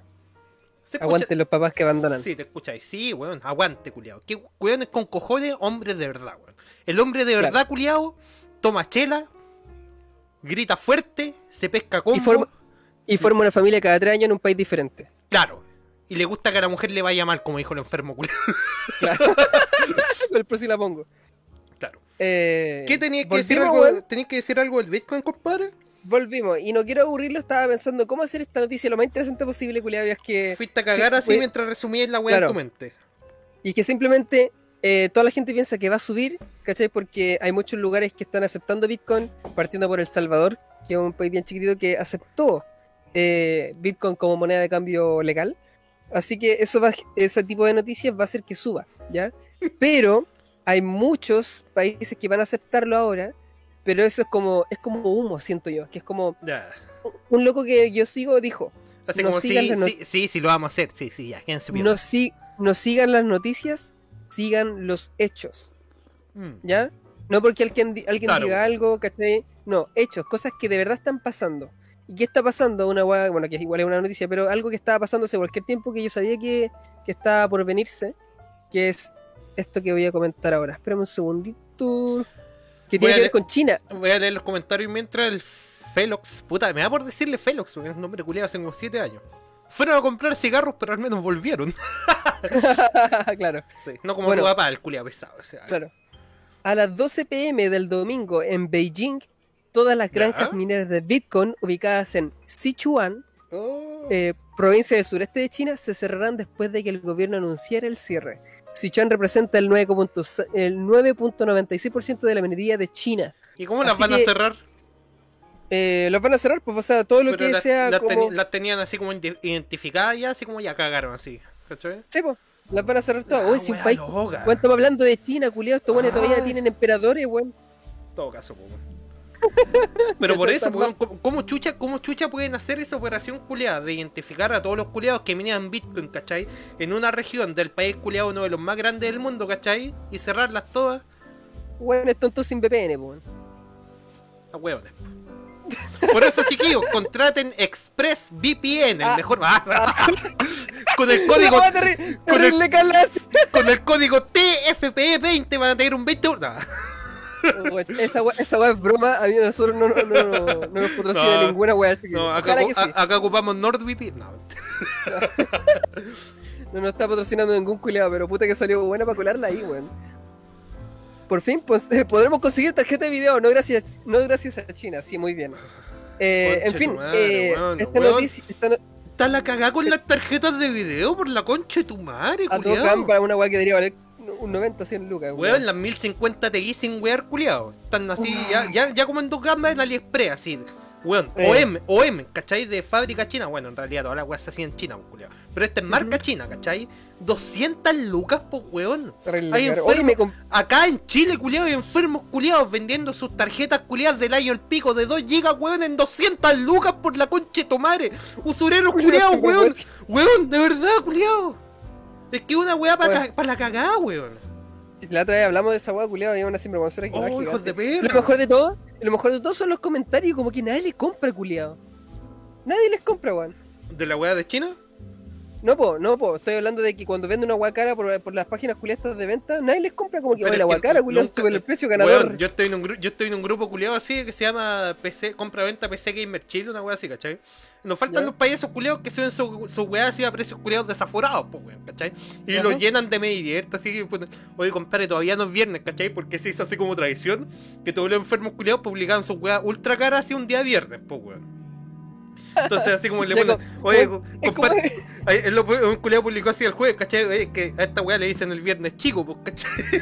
Aguanten los papás que abandonan. Sí, te escucháis. Sí, weón. Aguante, culiao. ¿Qué weones con cojones? Hombres de verdad, weón. El hombre de verdad, Claro. culiao, toma chela, grita fuerte, se pesca con. Y forma, y forma una familia cada tres años en un país diferente. Claro. Y le gusta que a la mujer le vaya mal, como dijo el enfermo, culiao. Claro. El pro sí la pongo. Claro. Eh, ¿Qué tenías que decir algo? ¿Tenías que decir algo del Bitcoin, compadre? Volvimos. Y no quiero aburrirlo, estaba pensando cómo hacer esta noticia lo más interesante posible, culiado. Es que. Fuiste a cagar sí, así fue- mientras resumías la weá Claro. en tu mente. Y que simplemente eh, toda la gente piensa que va a subir, ¿cachai? Porque hay muchos lugares que están aceptando Bitcoin, partiendo por El Salvador, que es un país bien chiquitito que aceptó eh, Bitcoin como moneda de cambio legal. Así que eso va, ese tipo de noticias va a hacer que suba, ¿ya? Pero hay muchos países que van a aceptarlo ahora, pero eso es como, es como humo, siento yo, que es como un loco que yo sigo dijo, Así No como sí, sigan las sí, sí, sí, lo vamos a hacer. Sí, sí, ya, no, si, no sigan las noticias, sigan los hechos, Mm. ¿ya? No porque alguien, alguien Claro. diga algo, ¿cachai? No, hechos, cosas que de verdad están pasando. ¿Y qué está pasando? Una bueno, que igual es una noticia, pero algo que estaba pasando hace cualquier tiempo que yo sabía que, que estaba por venirse, que es esto que voy a comentar ahora. Espérame un segundito. Que tiene que ver con China. Voy a leer los comentarios mientras el Felox. Puta, me da por decirle Felox, porque es un nombre culiado hace como 7 años. Fueron a comprar cigarros, pero al menos volvieron. claro, Sí, no como Bueno. papá, el culiado pesado. o sea. claro. A las 12 pm del domingo en Beijing, todas las granjas Ya. mineras de Bitcoin ubicadas en Sichuan, Oh. eh, provincia del sureste de China, se cerrarán después de que el gobierno anunciara el cierre. Sichuan representa el 9.6 el 9.96% de la minería de China. ¿Y cómo las así van a cerrar? Eh, los van a cerrar, pues, o sea, todo lo Pero que las, sea las como... las tenían así como ide- identificadas ya, así como ya cagaron así. ¿Cachai? Sí, pues, las van a cerrar todas. Ah, Uy, si un wea país... estamos hablando de China, culiado, estos buenos todavía Ah. tienen emperadores, weón. Todo caso, weón. Pero por eso, weón, ¿cómo, chucha, ¿cómo chucha pueden hacer esa operación culiada de identificar a todos los culiados que minean Bitcoin, ¿cachai? En una región del país culiado, uno de los más grandes del mundo, ¿cachai? Y cerrarlas todas Weón, es tonto sin VPN, weón. a huevones. Por eso, chiquillos, contraten ExpressVPN, el Ah. mejor. Ah, con el código, con el- con código TFPE20 van a tener un 20 Nah. Weón, Esa weá esa es broma, a mí nosotros no, no, no, no, no nos patrocina ninguna que No, acá, sí. ocupamos NordVPN. No, No nos está patrocinando ningún culiado, pero puta que salió buena para colarla ahí, weón. Por fin pues, eh, podremos conseguir tarjeta de video, no gracias, no gracias a China, sí, muy bien. Eh, en fin, madre, eh, esta weón. noticia, esta no- Está la cagada con las tarjetas de video por la concha de tu madre, a todo cámara una weá que debería valer un 90, 100 lucas, Weón, las 1050 Ti sin wear culiao. Están así, ya, ya, ya como en dos gamas en AliExpress, así. Weón, Eh. OM, OM, ¿cachai? De fábrica china. Bueno, en realidad todas las weas se hacían en China, culiao. Pero esta es marca china, ¿cachai? 200 lucas por weón. Hay caro. enfermo- Oye, me comp- Acá en Chile, culiao, hay enfermos culiados vendiendo sus tarjetas culiadas del año el pico de 2 gigas, weón, en 200 lucas por la tu madre. Usureros culiados, weón. Weón, de verdad, culiao. Es que una weá para Weón. la cagada, weón. La otra vez hablamos de esa weá, culiado, había una sinvergüenzura que Oh, hijos de perra. Lo mejor de todo, lo mejor de todo son los comentarios, como que nadie les compra, culiado. Nadie les compra, weón. ¿De la weá de China? No, po, no, po. Estoy hablando de que cuando venden una guacara por, por las páginas culiadas de venta, nadie les compra como que, oye, la guacara, culiado, sube el precio ganador. Weón, yo estoy en un gru- yo estoy en un grupo culiado así que se llama PC, compra-venta PC Gamer Chile, una weá así, ¿cachai? Nos faltan Ya. los payasos culiados que suben sus su weá así a precios culiados desaforados, pues weón, ¿cachai? Y Ajá. lo llenan de media abierta, así que pues, oye compadre, todavía no es viernes, ¿cachai? Porque se hizo así como tradición que todos los enfermos culiados publicaban sus weas ultra caras así un día viernes, pues weón. Entonces así como le ponen, oye, compadre, un culiado publicó así el jueves, ¿cachai? Oye, que a esta weá le dicen el viernes chico, pues, ¿cachai?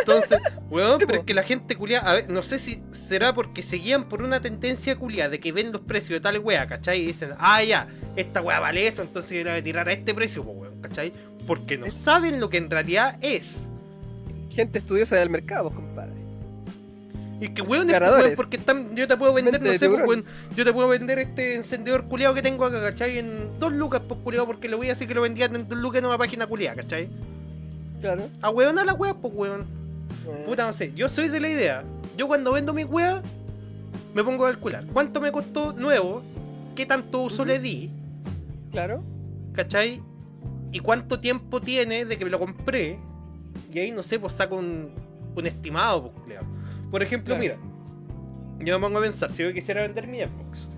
Entonces, weón, pero es que la gente culiada, a ver, no sé si será porque seguían por una tendencia culiada de que ven los precios de tal weá, ¿cachai? Y dicen, ah, ya, esta weá vale eso, entonces yo la voy a tirar a este precio, pues, weón, ¿cachai? Porque no saben lo que en realidad es. Gente estudiosa del mercado, compadre. Y que weón, es, porque yo te puedo vender, no sé, pues, weón, yo te puedo vender este encendedor culiado que tengo acá, ¿cachai? En dos lucas, pues, culiado, porque le voy a decir que lo vendían en dos lucas en una página culiada, ¿cachai? Claro. A weón a la weá, pues, weón. Eh, Puta, no sé, yo soy de la idea. Yo cuando vendo mi weá, me pongo a calcular. ¿Cuánto me costó nuevo? ¿Qué tanto uso le di? Claro. ¿Cachai? ¿Y cuánto tiempo tiene de que me lo compré? Y ahí, no sé, pues saco un, un estimado, pues, culiao. Por ejemplo, Claro. mira. Yo me pongo a pensar, si yo quisiera vender mi Xbox.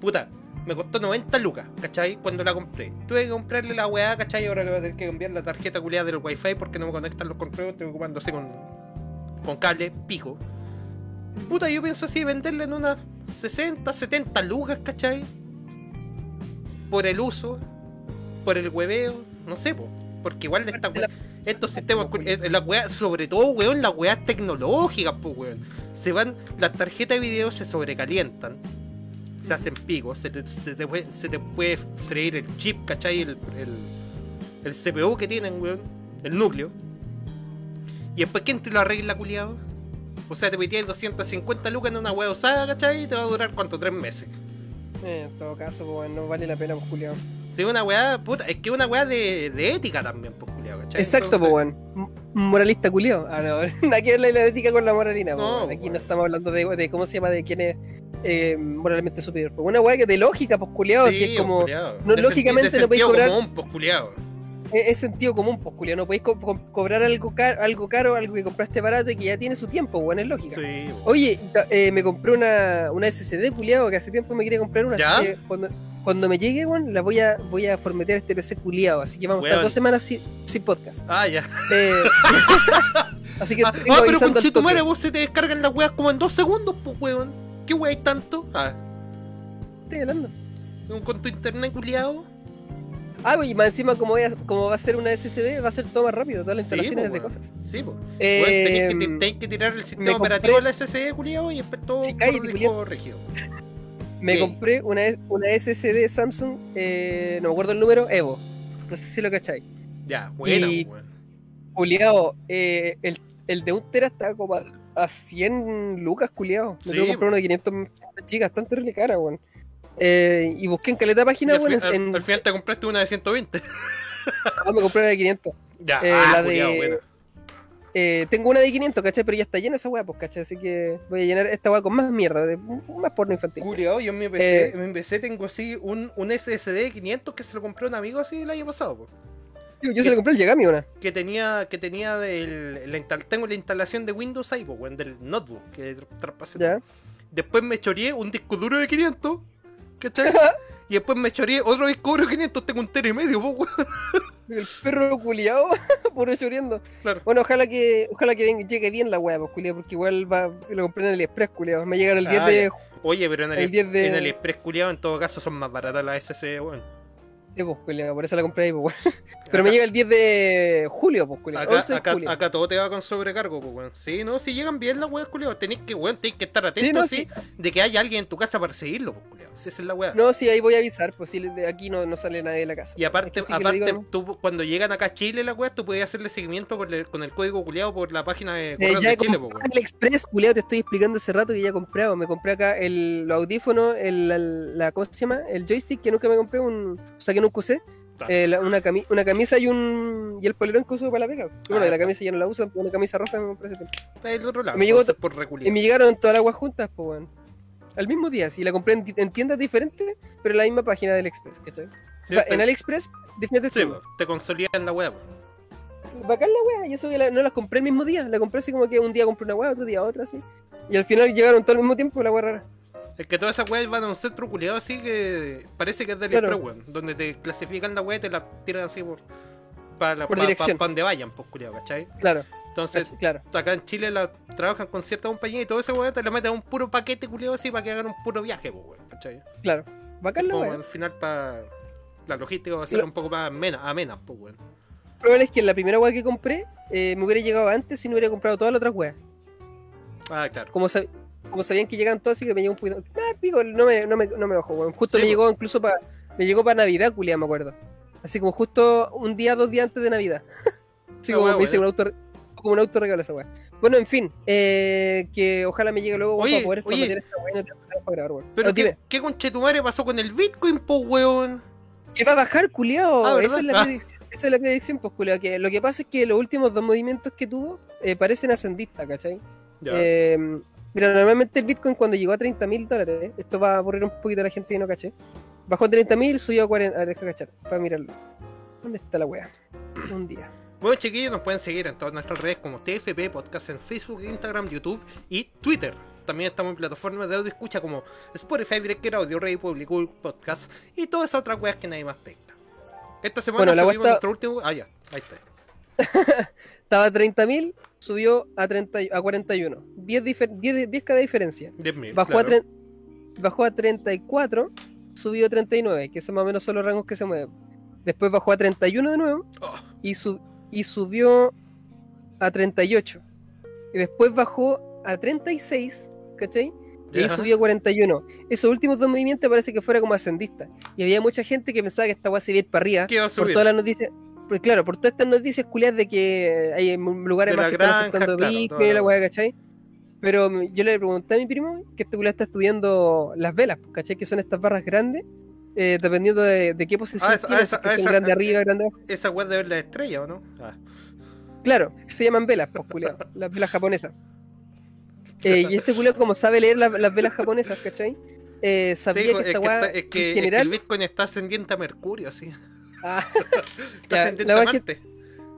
Puta, me costó 90 lucas, ¿cachai? Cuando la compré. Tuve que comprarle la weá, ¿cachai? Ahora le voy a tener que cambiar la tarjeta culiada del wifi porque no me conectan los controles, estoy ocupando así con, con cable, pico. Puta, yo pienso así, venderle en unas 60, 70 lucas, ¿cachai? Por el uso, por el hueveo, no sé, po. Porque igual de esta weá. Estos sistemas, eh, la weá, sobre todo, weón, las weas tecnológicas, pues, weón. Se van, las tarjetas de video se sobrecalientan, se hacen picos, se te, se te puede, se te puede freír el chip, ¿cachai? El, el, el CPU que tienen, weón, el núcleo. Y después, ¿quién te lo arregla, culiado? O sea, te metías 250 lucas en una wea usada, ¿cachai? Y te va a durar, ¿cuánto? Tres meses. Eh, en todo caso, pues, no vale la pena, pues, culiao. Sí, una weá, puta, es que una weá de, de ética también, pues, ¿cachai? Exacto, pues, weón. Moralista culiao. Ah, no, nada que ver la ética con la moralina, No, weón. Aquí no estamos hablando de, de cómo se llama, de quién es eh, moralmente superior. Pues una weá que de lógica, pues, culiao, Sí, si es como. culiao. no, De lógicamente de no podéis cobrar- común, pues, culiao. Es, es sentido común, pues, culiao. No podéis co- co- cobrar algo caro, algo caro, algo que compraste barato y que ya tiene su tiempo, weón, es lógica. Sí. Oye, eh, me compré una, una SSD, culiado, que hace tiempo me quería comprar una. ¿Ya? Así que cuando, cuando me llegue, weón, la voy a, voy a formatear este PC culiado. Así que vamos a estar dos semanas sin, sin podcast. Ah, ya. Eh, así que Ah, ah, pero con madre vos se te descargan las weas como en dos segundos, pues, weón. ¿Qué wea hay tanto? Ah, Estoy hablando. con tu internet culiado. Ah, y más encima, como, voy a- como va a ser una SSD, va a ser todo más rápido, todas las Sí, instalaciones po, de cosas. Sí, pues. Eh, tenés, que, tenés que tirar el sistema operativo de la SSD, culiado, y después todo Sí, por cállate, disco rígido. Me Sí. compré una, una SSD Samsung, eh, no me acuerdo el número, Evo. No sé si lo cacháis. Ya, buena, Y- weón. Culiado, eh, el, el de un tera estaba como a, a 100 lucas, culiado. Me Sí, tuve que comprar uno de 500 gigas, tan terrible cara, weón. Eh, y busqué en caleta página, weón. al- en- al final te compraste una de 120. ah, me compré una de 500. Ya, Eh, ah, la culiao, de- buena. Eh, tengo una de 500, ¿cachai? Pero ya está llena esa weá, pues, ¿cachai? Así que voy a llenar esta weá con más mierda, de, más porno infantil. Culiao, yo en mi PC, Eh, en mi PC tengo así un, un SSD de 500 que se lo compré a un amigo así el año pasado, po. Yo, se le compré el Yagami una. que tenía que tenía del, la tengo la instalación de Windows ahí, weón, del notebook que traspasé. Después me choreé un disco duro de 500, ¿cachai? y después me choreé otro duro de 500, tengo un tera y medio, po, weón. El perro culiao, puro choriendo. Claro. Bueno, ojalá que ojalá que venga- llegue bien la weá, pues, culiao, porque igual va, lo compré en el Express, culiao. Me llega el 10 Ah, de. Oye, pero en el, El 10 de- en el Express culiado en todo caso son más baratas las SSD, weón. Sí, pues, culiao, por eso la compré ahí, pues, weón. Pero me llega el 10 de julio, pues, culiao. Acá, 11 de acá, julio. acá todo te va con sobrecargo, pues, weón. Sí, no, si llegan bien las weas, culiado, tenéis que, weón, tenéis que estar atentos, Sí, no, sí, de que haya alguien en tu casa para seguirlo, pues. Si esa es la wea. No, sí, ahí voy a avisar, pues si de aquí no, no sale nadie de la casa. Y aparte, Es que sí que le aparte digo, tú, cuando llegan acá a Chile las weas, tú puedes hacerle seguimiento con el, con el código culiado por la página de Eh, ya de Chile, pues, weón. el Express, te estoy explicando hace rato que ya he comprado. Me compré acá el, los audífonos, el, el- la, ¿cómo se llama? El joystick que nunca me compré, un, o sea, que nunca usé. Ah. Eh, la- una, cami- una camisa y un y el polerón que uso para la pega. Y bueno, Ah, y la camisa ya no la uso, una camisa roja me. Está del otro lado, me llegó por Y me llegaron todas las aguas juntas, pues, weón. Al mismo día, sí, la compré en, ti- en tiendas diferentes, pero en la misma página del Express, ¿cachai? Sí, o sea, te- en AliExpress, definitivamente Sí, pues, te consolidan la wea, pues. Bacán la wea, y eso que la- no las compré el mismo día, la compré así como que un día compré una wea, otro día otra, así. Y al final llegaron todo al mismo tiempo, la wea rara. Es que todas esas weas van a un centro culiado así que parece que es del Claro. Express, weón. Donde te clasifican la wea y te la tiran así por. Para, Por pa- pa- dirección. pa donde vayan, pues culiado, ¿cachai? Claro, Entonces, claro. acá en Chile la trabajan con cierta compañía y todo ese weón te la meten a un puro paquete culiado así para que hagan un puro viaje, pues weón, ¿cachai? Claro. Bacán la al final para. La logística va a ser Lo- un poco más amena, amena pues weón. probable es que la primera wea que compré eh, me hubiera llegado antes si no hubiera comprado todas las otras weas. Ah, claro. Como, sab- como sabían que llegaban todas, así que me llegó un poquito. Ah, pico, no me, no me, no me enojo, weón. Justo Sí, me po. llegó incluso para. Me llegó para Navidad, culia, me acuerdo. Así como justo un día, dos días antes de Navidad. así Ah, como wea, me hice un auto, como un autorregalo esa wea. Bueno, en fin, eh, que ojalá me llegue luego Oye, para poder oye. formatear esta y no para grabar, weón. Pero ¿qué. ¿qué conchetumare pasó con el Bitcoin, pues weón? Que va a bajar, culiao. Ah, esa, es la Ah. predicción, esa es la predicción, pues, culiao. Que lo que pasa es que los últimos dos movimientos que tuvo eh, parecen ascendistas, ¿cachai? Ya. Eh, mira, normalmente el Bitcoin cuando llegó a 30 mil dólares, esto va a aburrir un poquito a la gente que no caché. Bajó a 30 mil, subió a 40. A ver, deja cachar, para mirarlo. ¿Dónde está la wea? Un día. Bueno, chiquillos, nos pueden seguir en todas nuestras redes como TFP Podcast en Facebook, Instagram, YouTube y Twitter. También estamos en plataformas de audio escucha como Spotify, Breaker Audio, Radio Public, Google Podcast y todas esas otras weas que nadie más pesca. Esta semana Bueno, la subimos está- nuestro último. Ah, ya, ahí está. Estaba a 30 mil, subió a, 30, y- a 41. 10, difer- 10, 10 cada diferencia. 10.000. Bajó, claro. a tre- bajó a 34, subió a 39, que son más o menos son los rangos que se mueven. Después bajó a 31 de nuevo Oh, y, su- y subió a 38. Y después bajó a 36, ¿cachai? Y ahí subió a 41. Esos últimos dos movimientos parece que fuera como ascendista. Y había mucha gente que pensaba que esta weá se iba a ir para arriba. ¿Qué va a Por subir? todas las noticias. Pues claro, por todas estas noticias culiadas de que hay lugares más que están granja, aceptando claro, Bitcoin y la weá. ¿cachai? Pero yo le pregunté a mi primo que este culiado está estudiando las velas, pues, ¿cachai? Que son estas barras grandes, eh, dependiendo de, de qué posición Ah, esa- tiene, ah, esa- si es que ah, son esa- grande arriba, grande abajo. Esa weá de ver la estrella, ¿o no? Ah. Claro, se llaman velas, pues, culiado, las velas japonesas. Eh, y este culiado, como sabe leer la- las velas japonesas, ¿cachai? Eh, sabía que es, esta weá, es que, en es que general, el Bitcoin está ascendiente a Mercurio, así. Ah, Está Ya, la que-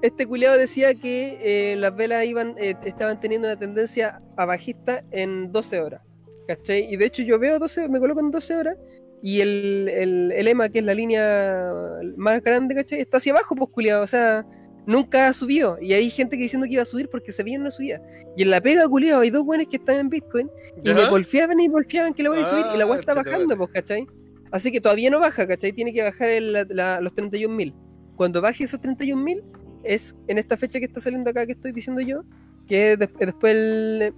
este culiado decía que eh, las velas iban, eh, estaban teniendo una tendencia a bajista en 12 horas. ¿Cachai? Y de hecho yo veo 12, me coloco en 12 horas y el, el, el EMA, que es la línea más grande, ¿cachai? Está hacia abajo, pues culiado. O sea, nunca ha subido. Y hay gente que diciendo que iba a subir porque se veía una subida. Y en la pega, culiado, hay dos buenos que están en Bitcoin y ¿Ya? me golpeaban y golpeaban que la voy a subir y la Ah, weá está chete, bajando, pues, ¿cachai? Así que todavía no baja, ¿cachai? Tiene que bajar el- la- los 31.000. Cuando baje esos 31.000 es en esta fecha que está saliendo acá que estoy diciendo yo, que es des- después el,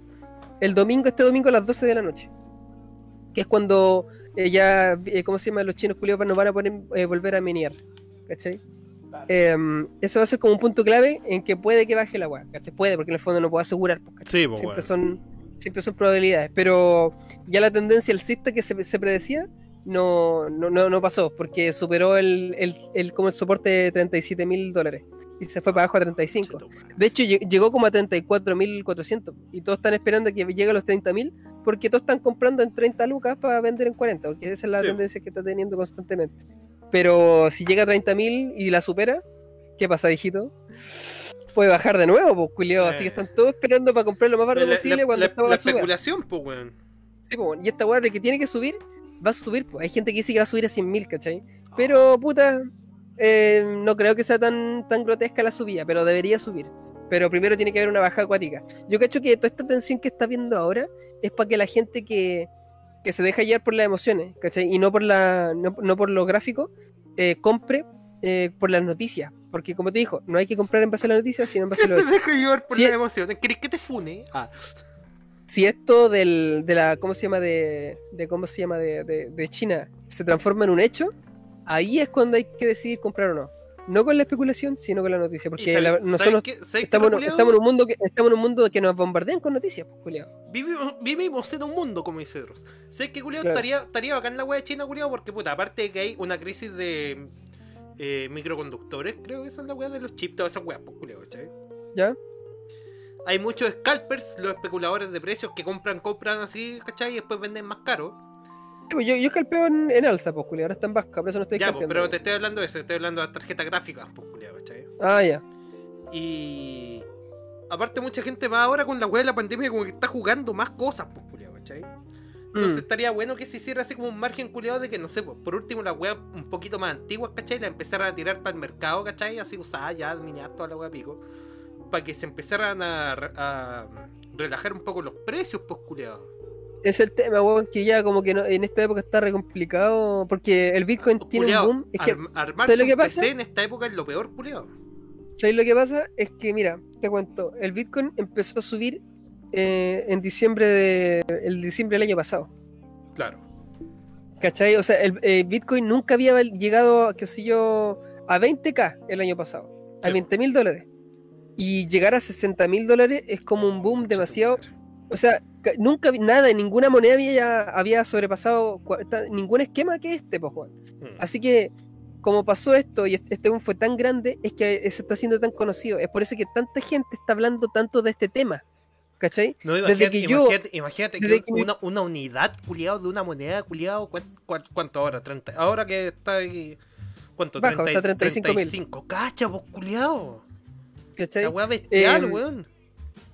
el domingo, este domingo a las 12 de la noche. Que es cuando eh, ya, eh, ¿cómo se llama? Los chinos culiados nos van a poner, eh, volver a minear, ¿cachai? Em, eso va a ser como un punto clave en que puede que baje la weá, ¿cachai? Puede, porque en el fondo no puedo asegurar, pues, ¿cachai? Sí, pues, siempre bueno. son siempre son probabilidades pero ya la tendencia alcista que se, se predecía no, no, no, no pasó porque superó el, el, el- como el soporte de 37 mil dólares y se fue para abajo a 35 Chete, madre. de hecho lle- llegó como a 34.400 y todos están esperando que llegue a los 30.000 porque todos están comprando en 30 lucas para vender en 40 porque esa es la Sí. tendencia que está teniendo constantemente pero si llega a 30.000 y la supera ¿qué pasa hijito? puede bajar de nuevo, pues, culiao. Así que Eh. están todos esperando para comprar lo más barato la- posible la- cuando la- la especulación, pues, weón. Sí, po, y esta weá de que tiene que subir, va a subir. pues. Hay gente que dice que va a subir a 100.000, ¿cachai? Pero, puta, eh, no creo que sea tan, tan grotesca la subida, pero debería subir. Pero primero tiene que haber una bajada acuática. Yo cacho que toda esta tensión que está viendo ahora es para que la gente que, que se deja llevar por las emociones, ¿cachai? Y no por, la, no, no por los gráficos, eh, compre eh, por las noticias. Porque, como te dijo, no hay que comprar en base a las noticias, sino en base a lo se deja llevar por Sí. las emociones. ¿Querés que te fune? Ah, si esto del, de la, ¿cómo se llama? De, de ¿cómo se llama? De, de, de China se transforma en un hecho, ahí es cuando hay que decidir comprar o no. No con la especulación, sino con la noticia. Porque ¿sabes- la- ¿sabes nosotros estamos, estamos, en un mundo que, estamos en un mundo que nos bombardean con noticias, pues, culiao. Vivimos, vivimos en un mundo, como dice Dross. Sé que culiao Claro. estaría, estaría bacán la wea de China, culiao, porque puta, aparte de que hay una crisis de eh, microconductores, creo que son la wea de los chips, todas esas weas, pues culiao, ¿cachai? ¿Ya? Hay muchos scalpers, los especuladores de precios que compran, compran así, ¿cachai? Y después venden más caro. Pues, Yo, yo escalpeo en, en alza, pues, culiao. Ahora está en baja, por eso no estoy Ya, pues, pero te estoy hablando de eso, te estoy hablando de tarjetas gráficas, pues culiao, ¿cachai? Ah, ya. Y aparte mucha gente va ahora con la wea de la pandemia como que está jugando más cosas, pues culiao, ¿cachai? Entonces Mm. estaría bueno que se hiciera así como un margen culiado de que, no sé, pues, por último las weas un poquito más antiguas, ¿cachai? La empezaran a tirar para el mercado, ¿cachai? Así usada ya, miniadas, toda la wea pico. Para que se empezaran a, re- a relajar un poco los precios, pues culiado. Es el tema, weón, que ya como que no- en esta época está re complicado. Porque el Bitcoin tiene un boom. Es que armarse ¿sabes lo que un pasa? PC en esta época es lo peor, culiado. ¿Sabes lo que pasa? Es que, mira, te cuento, el Bitcoin empezó a subir eh, en diciembre de, el diciembre del año pasado. Claro. ¿Cachai? O sea, el eh, Bitcoin nunca había llegado, qué sé yo, a 20k el año pasado, a Sí. 20 mil dólares. Y llegar a 60 mil dólares es como un boom demasiado. O sea, ca- nunca nada, ninguna moneda había, había sobrepasado ningún esquema que este, pues, Juan. Así que, como pasó esto y este este boom fue tan grande, es que se está haciendo tan conocido. Es por eso que tanta gente está hablando tanto de este tema. ¿Cachai? No, Desde imagínate, que yo- imagínate, imagínate desde que, una, una unidad, culiado, de una moneda, culiado, ¿cuánto ahora? 30, ahora que está ahí, ¿cuánto? Bajo, está 35.000. 35, cacha, vos, culiado. ¿Cachai? La weá bestial, Em, weón.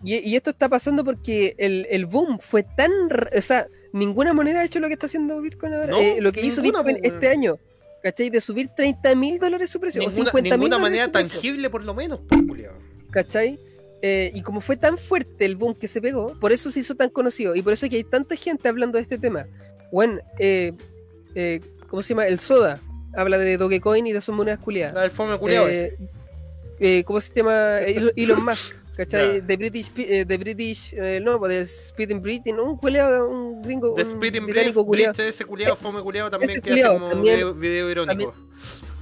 Y, y esto está pasando porque el, el boom fue tan. O sea, ninguna moneda ha hecho lo que está haciendo Bitcoin ahora. No, Eh, lo que hizo Bitcoin este año. ¿Cachai? De subir 30 mil dólares su precio. o Ninguna, 50 mil ninguna dólares manera tangible, por lo menos, culiado. ¿Cachai? Eh, y como fue tan fuerte el boom que se pegó, por eso se hizo tan conocido. Y por eso es que hay tanta gente hablando de este tema. Bueno, eh, eh, ¿cómo se llama? El Soda habla de Dogecoin y de sus monedas culiadas. La del fome culiado Eh, ¿cómo se llama? Elon- Musk, ¿cachai? Ya. De British, eh, de British, eh, no, pues de Speeding Britain, un culeado, un gringo, The Speeding culeado. Blitz, ese culiado, fome culiado también Ese que hace como también- video, video irónico.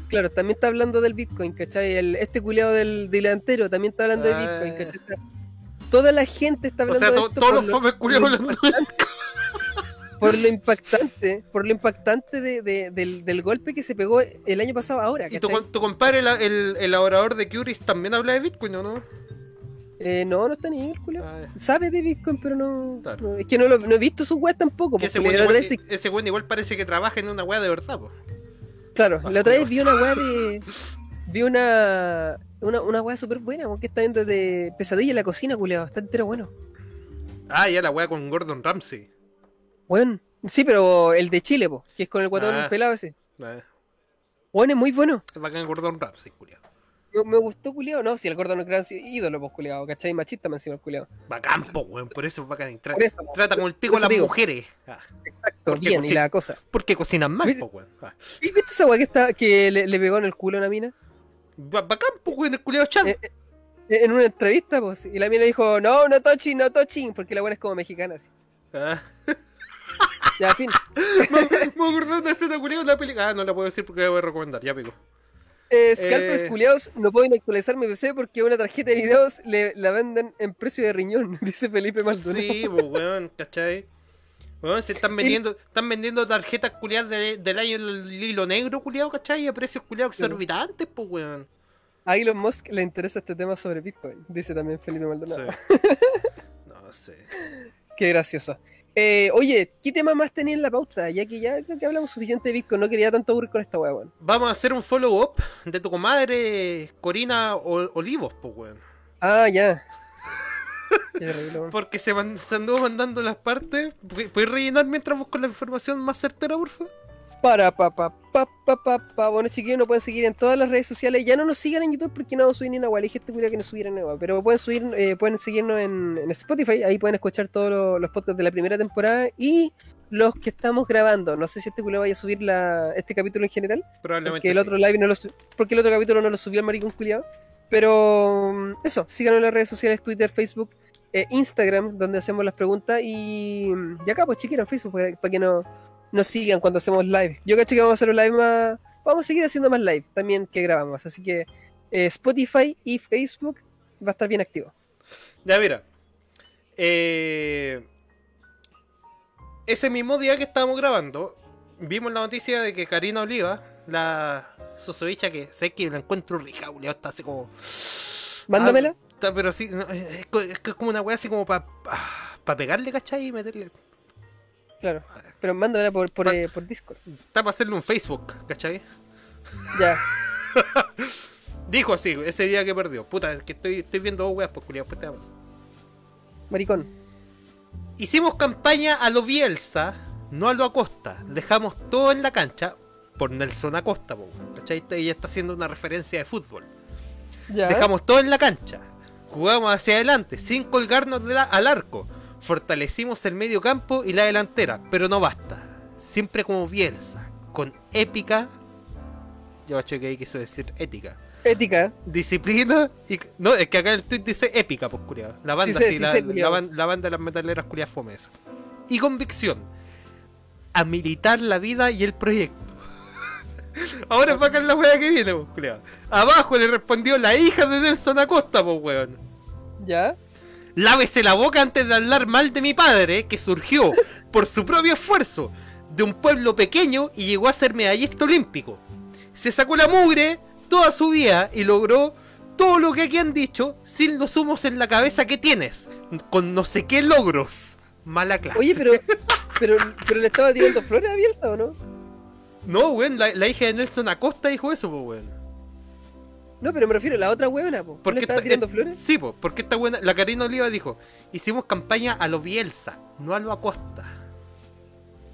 Claro, también está hablando del Bitcoin, ¿cachai? El, este culeado del delantero también está hablando de Ah. Bitcoin, ¿cachai? O Toda la gente está O hablando sea, de to- esto todos los lo- fomes culiados hablando- por lo impactante, por lo impactante de- de- del, del golpe que se pegó el año pasado ahora, Y tu, tu compadre, el, el elaborador de Curis, también habla de Bitcoin, ¿o no? Eh, no, no está ni el culiao. Ah, Sabe de Bitcoin, pero no, Claro. no- es que no, lo, no he visto su web tampoco. porque ese otra igual, vez- ese weón igual parece que trabaja en una weá de verdad, po. claro, Ah, la otra vez vi una weá de. Vi una. Una, una weá súper buena, que está viendo de pesadilla en la cocina, culiao. Está entero bueno. Ah, ya la weá con Gordon Ramsay. Bueno, sí, pero el de Chile, po, que es con el guatón Ah. pelado ese. Ah, Bueno, es muy bueno. es bacán Gordon Ramsay, culiado. Me, me gustó, culiao. No, si el Gordon Gran ídolo, pues, culiao, ¿cachai? Machista me encima el culiao. Bacán, po, weón, por eso es bacán. Tra- eso, trata con el pico a las digo. mujeres. Ah, Exacto, bien, y la cosa. porque cocinan mal, po, weón. Ah, ¿Y ¿Viste esa weá que, está, que le, le pegó en el culo a una mina? ba- bacán, po, weón, el culiado chan. Eh, eh, en una entrevista, pues, y la mina dijo, no, no touching, no touching, porque la buena es como mexicana, así. Ah. Ya, fin. me, acordé una escena culiada la película. Ah, no la puedo decir porque la voy a recomendar, ya pico. Eh, Scalpers Eh. culiados, no pueden actualizar mi PC porque una tarjeta de videos le, la venden en precio de riñón, dice Felipe Maldonado. Sí, pues, weón, ¿cachai? Weón, se están vendiendo, están vendiendo tarjetas culiadas de- del año el hilo negro, culiado, ¿cachai? A precios culiados exorbitantes, pues, weón. A Elon Musk le interesa este tema sobre Bitcoin, dice también Felipe Sí. Maldonado. No sé. Qué gracioso. Eh, oye, ¿qué tema más tenía en la pauta? Ya que ya creo que hablamos suficiente de Bitcoin, no quería tanto aburrir con esta weá, weón. Vamos a hacer un follow-up de tu comadre Corina O- Olivos, pues, weón. Ah, ya. Terrible. Porque se, se anduvo mandando las partes. ¿Pu- ¿Puedes rellenar mientras busco la información más certera, por favor? Para, pa, pa, pa, pa, pa, pa. Bueno, chiquillos, nos pueden seguir en todas las redes sociales. Ya no nos sigan en YouTube porque no vamos a subir ni una guay. A este que no subieran nada. Pero pueden subir, eh, pueden seguirnos en, en Spotify. Ahí pueden escuchar todos los, los podcasts de la primera temporada y los que estamos grabando. No sé si este culiao vaya a subir la, este capítulo en general. Probablemente. Porque el sí. otro live no lo porque el otro capítulo no lo subió el maricón culiao. Pero mm, eso, síganos en las redes sociales, Twitter, Facebook, eh, Instagram, donde hacemos las preguntas. Y, y acá, pues chiquero, en Facebook, para, para que no, nos sigan cuando hacemos live. Yo cacho que vamos a hacer un live más. Vamos a seguir haciendo más live también que grabamos. Así que eh, Spotify y Facebook va a estar bien activo. Ya, mira. Eh, ese mismo día que estábamos grabando, vimos la noticia de que Karina Oliva, la sosovicha que sé que la encuentro culiao, está así como. Mándamela. Ah, está- pero sí, no, es, es que es como una wea así como para pa pegarle, ¿cachai? Y meterle. Claro. Pero mándamela por, por, eh, por Discord. Está para hacerle un Facebook, ¿cachai? Ya. Dijo así, ese día que perdió. Puta, es que estoy, estoy viendo dos weas, pues culiao, pues te. Maricón. Hicimos campaña a lo Bielsa, no a lo Acosta. Dejamos todo en la cancha por Nelson Acosta, po, ¿cachai? Ella está haciendo una referencia de fútbol. Ya. Dejamos todo en la cancha. Jugamos hacia adelante, sin colgarnos de la- al arco. Fortalecimos el medio campo y la delantera, pero no basta. Siempre como Bielsa, con épica. Yo cacho que ahí quiso decir ética. Ética. Disciplina y. No, es que acá el tweet dice épica, pues culiado. La banda, Sí sé, sí, sí la, banda de las metaleras culiadas fome eso. Y convicción. A militar la vida y el proyecto. Ahora es bacán la wea que viene, pues culiado. Abajo le respondió la hija de Nelson Acosta, pues weón. Ya. Lávese la boca antes de hablar mal de mi padre, que surgió por su propio esfuerzo de un pueblo pequeño y llegó a ser medallista olímpico. Se sacó la mugre toda su vida y logró todo lo que aquí han dicho sin los humos en la cabeza que tienes, con no sé qué logros. Mala clase. Oye, pero, pero, pero le estaba tirando flores a Bielsa o no? No, weón, la, la hija de Nelson Acosta dijo eso, pues, weón. No, pero me refiero a la otra huevona, po. ¿No Porque le estaba esta- tirando eh, flores? Sí, pues, porque esta buena, la Karina Oliva dijo, hicimos campaña a lo Bielsa, no a lo Acosta.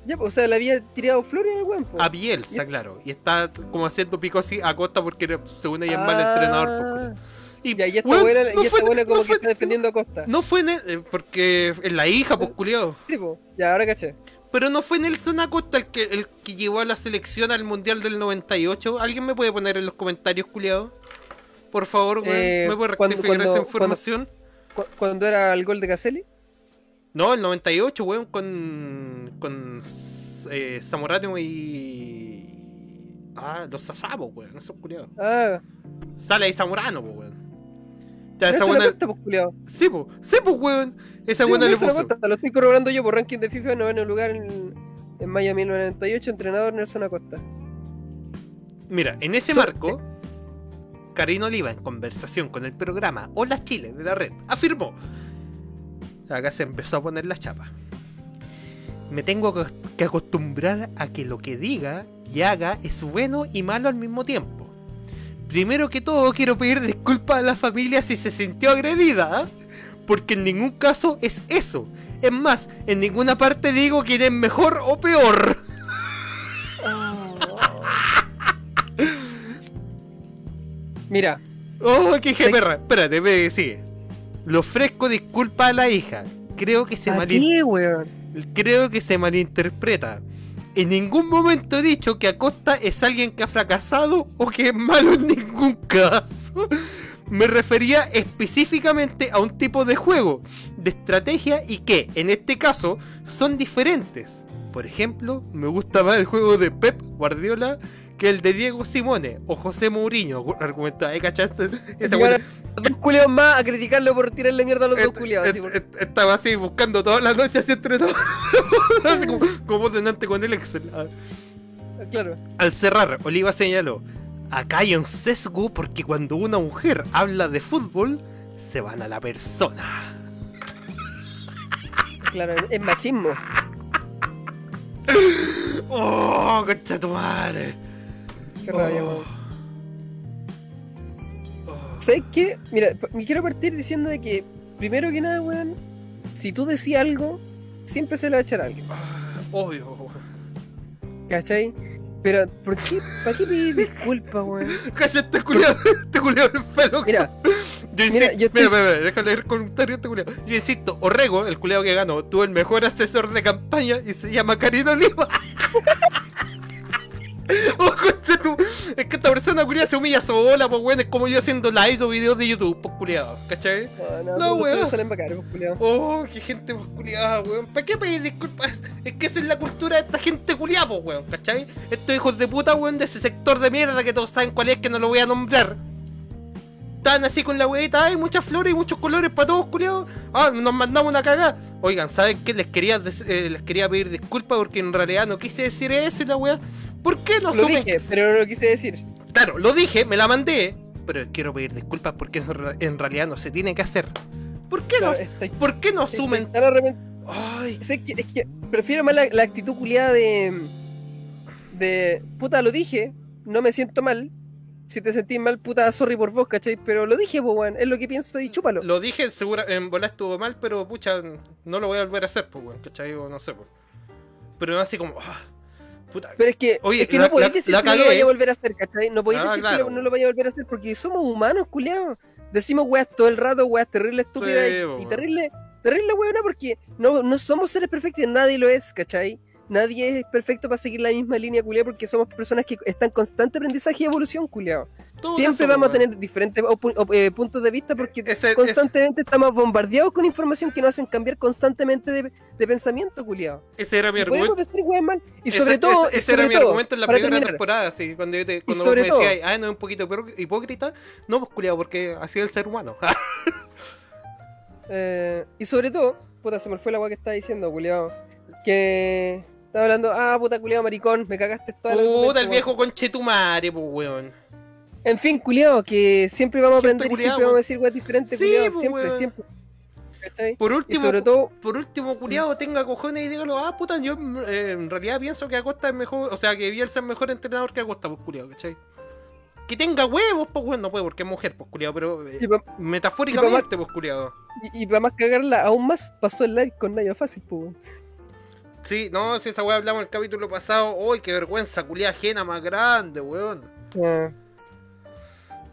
Ya, po, o sea, le había tirado flores al weón, po. A Bielsa, claro. Y está como haciendo pico así a Costa porque según ella es mal entrenador. y, Ya, y esta weón, buena, no y esta fue- buena como no que fue- está defendiendo a Costa. No fue en el- eh, porque es la hija, pues culiado. Sí, po. Ya, ahora caché. Pero no fue Nelson Acosta el que, el que llevó a la selección al Mundial del 98. ¿Alguien me puede poner en los comentarios, culiado? Por favor, weón. Eh, ¿Me puede rectificar cuando- esa información? Cu- Cuando era el gol de Caselli. No, el 98, weón, con. con. Eh, Zamorano y. Ah, los Sasabo, weón, esos culiados. Ah, Sale ahí Zamorano, weón. Ya, esa buena. cuenta, pues, culiao. Sí, pues, sí, pues, weón. Esa Sí, buena no, le puso. cuenta, Lo estoy corroborando yo por ranking de FIFA, noveno lugar en, en mayo de 1998, entrenador Nelson Acosta. Mira, en ese So- marco, Karina Oliva, en conversación con el programa Hola Chile de la red, afirmó. Acá se empezó a poner la chapa. Me tengo que acostumbrar a que lo que diga y haga es bueno y malo al mismo tiempo. Primero que todo, quiero pedir disculpas a la familia si se sintió agredida, ¿ah? porque en ningún caso es eso. Es más, en ninguna parte digo quién es mejor o peor. Mira, Oh, qué Sí. perra. Espérate, me sigue. Le ofrezco disculpas a la hija. Creo que se ¿a qué, weón? creo que se malinterpreta. En ningún momento he dicho que Acosta es alguien que ha fracasado o que es malo en ningún caso. Me refería específicamente a un tipo de juego, de estrategia y que, en este caso, son diferentes. Por ejemplo, me gusta más el juego de Pep Guardiola que el de Diego Simone o José Mourinho. Argumentaba, ¿eh? ¿Cachaste? Dos culiados más a criticarlo por tirarle mierda a los dos culiados. et- et- Estaba así buscando toda la noche así entre todos. así como, como delante con el Excel. Claro. Al cerrar, Oliva señaló: Acá hay un sesgo porque cuando una mujer habla de fútbol, se van a la persona. Claro, es machismo. ¡Oh, concha tu madre! Qué rabia, Oh. weón. Oh. ¿Sabes qué? Mira, me quiero partir diciendo de que, primero que nada, weón, si tú decías algo, siempre se le va a echar a alguien. Ah, Obvio, weón. ¿Cachai? Pero, ¿por qué? ¿Para qué pedir disculpas, weón? Calla este culiado, este culiado enfermo. Mira, Yo insisto, Mira, yo estoy- mira, mira, déjame leer el comentario este culiao. Yo insisto, Orrego, el culiao que ganó, tuvo el mejor asesor de campaña y se llama Karina Oliva. tu- Es que esta persona culiao se humilla sola, pues weón, es como yo haciendo live o videos de YouTube, pues culiao, ¿cachai? no, no, No, no, weón. salen bacanes, pues. Oh, qué gente pues culiada, weón. ¿Para qué pedir disculpas? Es que esa es la cultura de esta gente culiada, pues, weón, ¿cachai? Estos hijos de puta, weón, de ese sector de mierda que todos saben cuál es, que no lo voy a nombrar. Están así con la weita, hay muchas flores y muchos colores para todos, culiados. Ah, nos mandamos una cagada. Oigan, ¿saben qué? Les quería, eh, les quería pedir disculpas porque en realidad no quise decir eso y la weá. ¿Por qué no Lo dije, pero no lo quise decir. Claro, lo dije, me la mandé, pero quiero pedir disculpas porque eso en re- en realidad no se tiene que hacer. ¿Por qué no? estoy- ¿Por qué no asumen? Ay, Es que, es que prefiero más la, la actitud culiada de. de. puta, lo dije, no me siento mal. Si te sentís mal, puta, sorry por vos, ¿cachai? Pero lo dije, pues, weón, es lo que pienso y chúpalo. Lo dije, segura, en volar estuvo mal, pero pucha, no lo voy a volver a hacer, pues, weón, ¿cachai? O no sé, pues. Pero no así como, ah, puta. Pero es que, Oye, es que la- no podéis decir la que no lo vaya a volver a hacer, ¿cachai? No podéis Ah, decir claro. que no lo vaya a volver a hacer porque somos humanos, culiados. Decimos weas todo el rato, weas terrible estúpidas Sí, y- y, terrible, terrible weona porque no, no somos seres perfectos, nadie lo es, ¿cachai? Nadie es perfecto para seguir la misma línea, culiado, porque somos personas que están en constante aprendizaje y evolución, culiado. Todos Siempre eso, vamos a tener diferentes eh, puntos de vista porque Ese- constantemente estamos bombardeados con información que nos hacen cambiar constantemente de, de pensamiento, culiado. Ese era mi Podemos argumento. decir mal. Y Ese- sobre todo, ese, y ese era sobre mi todo, argumento en la primera terminar, temporada, sí, cuando yo te, cuando sobre me todo- decías, ah, no es un poquito hipó- hipócrita, no, pues culiado, porque así es el ser humano. Eh, y sobre todo, puta, se me fue la weá que estaba diciendo, culiao. Que estaba hablando, ah, puta culiao maricón, me cagaste el argumento, Puta, el weón. viejo conchetumare, pues, weón. En fin, culiao, que siempre vamos a aprender y siempre vamos a weón. decir weas diferentes, Sí, culiao, pues, siempre, weón. siempre. ¿Cachai? Por Y último, sobre todo, por último, culiado, tenga cojones y dígalo, ah, puta, yo eh, en realidad pienso que Acosta es mejor, o sea, que Bielsa es mejor entrenador que Acosta, pues, culiado, ¿cachai? Que tenga huevos, pues, bueno, no puede porque es mujer, pues, culiado, pero eh, y pa- metafóricamente, pues, culiado. y, y para más cagarla aún más, pasó el live con Naya Fácil, pues. weón. Sí, no, si esa weá hablamos el capítulo pasado, uy, qué vergüenza, culiada ajena más grande, weón. Ah,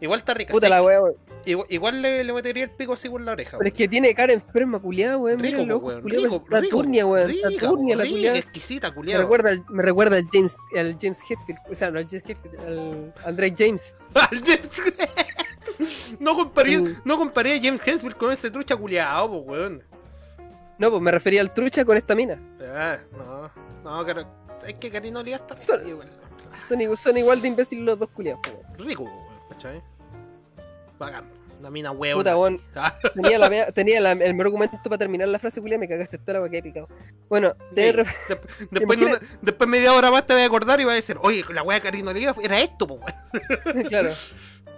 Igual está rica, puta sí. la wea, weón. Igual, igual le, le metería el pico así por la oreja, Pero weón. es que tiene cara enferma, culiao, weón. Mira el ojo, weón, culiao, rico, está rico, turnia, weón. rica, Está turnia la culiao. exquisita, Me culiado. recuerda, al- me recuerda al James, al James Hetfield, o sea, no al James Hetfield, al André James. Al James No comparé, Mm. no comparé a James Hensfield con ese trucha culiado, weón. No, pues me refería al trucha con esta mina. Ah, no, no, pero es que Karina Oliva está Son- igual. Son, igual- son igual de imbéciles los dos culiados. weón. rico, ¿cachai? Bacán. Una mina hueón. Puta, weón. Ah, Tenía, la, tenía la- el mejor argumento para terminar la frase culiada, me cagaste toda la que he picado. Bueno, de Ey, de- después, después media hora más te voy a acordar y vas a decir, oye, la wea de Karina Oliva era esto, pues, claro.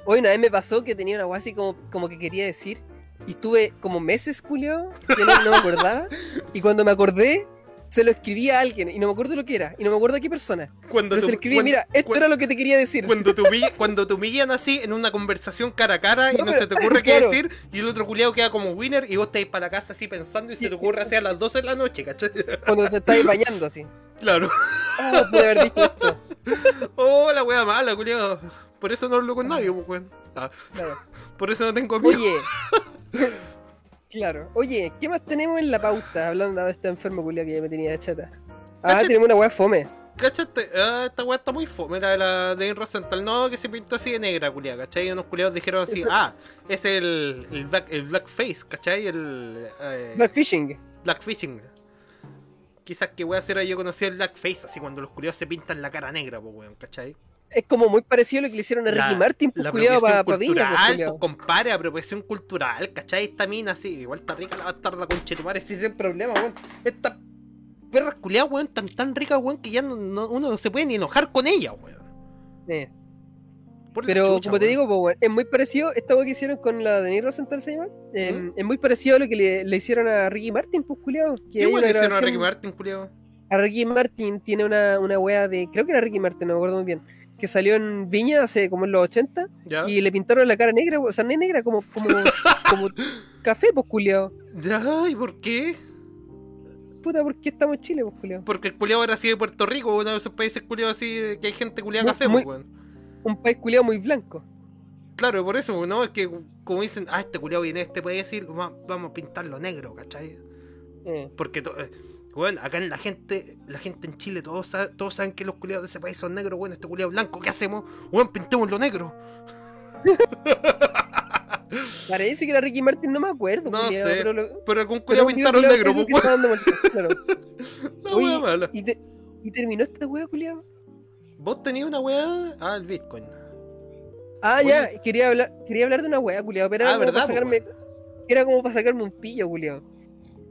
Hoy una vez me pasó que tenía una agua así como, como que quería decir. Y estuve como meses, culiado, que no, no me acordaba. Y cuando me acordé, se lo escribí a alguien. Y no me acuerdo lo que era. Y no me acuerdo a qué persona. Cuando Pero te- se lo escribí, cuando- mira, esto cuando- era lo que te quería decir. Cuando te, cuando te humillan así en una conversación cara a cara y No, no pero- se te ocurre qué decir y el otro culiado queda como winner y vos te vas para la casa así pensando y se te ocurre así a las 12 de la noche, ¿cachai? Cuando te estabas bañando así. Claro. Ah, pude haber dicho esto. Oh, la wea mala, culiado. Por eso no hablo con nadie, pues, weón. Ah, Claro. por eso no tengo amigos. Oye. Claro. Oye, ¿qué más tenemos en la pauta? Hablando de este enfermo culiado que ya me tenía de chata. Ah, tenemos una weá fome. ¿Cachaste? Ah, esta weá está muy fome, la de la de Rosenthal. No, que se pintó así de negra, culiada, ¿cachai? Y unos culiados dijeron así, ah, es el, el, black, el blackface, ¿cachai? El eh, Blackfishing. blackfishing. Quizás que weá será yo conocí el blackface, así cuando los culiados se pintan la cara negra, pues weón, ¿cachai? Es como muy parecido a lo que le hicieron a La- Ricky Martin, pues culiado para pa Viña, pues, pues, compare, apropiación cultural, ¿cachai? Esta mina así, igual está rica la bastarda con Chetumare, ese es el problema, weón. Esta perra culiada, weón, tan tan rica, weón, que ya no, no- uno no se puede ni enojar con ella, weón. Eh, Pero chucha, como te weón. digo, pues, weón, es muy parecido, esta weá que hicieron con la Denise Rosenthal se llama, eh, ¿Mm? es muy parecido a lo que le, le hicieron a Ricky Martin, pues culiado. ¿Qué weón le hicieron a Ricky Martin, culiado? A Ricky Martin tiene una, una wea de, creo que era Ricky Martin, no me acuerdo muy bien, que salió en Viña hace como en los 80 ¿Ya? y le pintaron la cara negra, o sea, no negra, como, como, como café, pues culiado. ¿Ya? ¿Y por qué? Puta, ¿por qué estamos en Chile, pues culiado? Porque el culiado era así de Puerto Rico, uno de esos países culiados así que hay gente culiada Muy- café, muy- pues. Un país culiado muy blanco. Claro, por eso, ¿no? Es que como dicen, ah, este culiado viene de este país y va- vamos a pintarlo negro, ¿cachai? Eh, Porque, to- weón, acá en la gente, la gente en Chile, todos, todos saben que los culiados de ese país son negros, weón, este culiado blanco, ¿qué hacemos? Weón, pintémoslo negro. parece que era Ricky Martin, no me acuerdo, No culiao, sé, pero lo- pero culiado pintaron negro, pues, claro. La Oye, wea mala. y, te- y terminó esta wea, culiado. ¿Vos tenías una weá? Ah, el Bitcoin. Ah, Oye. ya, quería hablar, quería hablar de una wea, culiado, pero Ah, era, como ¿verdad, para sacarme, era como para sacarme un pillo, culiado.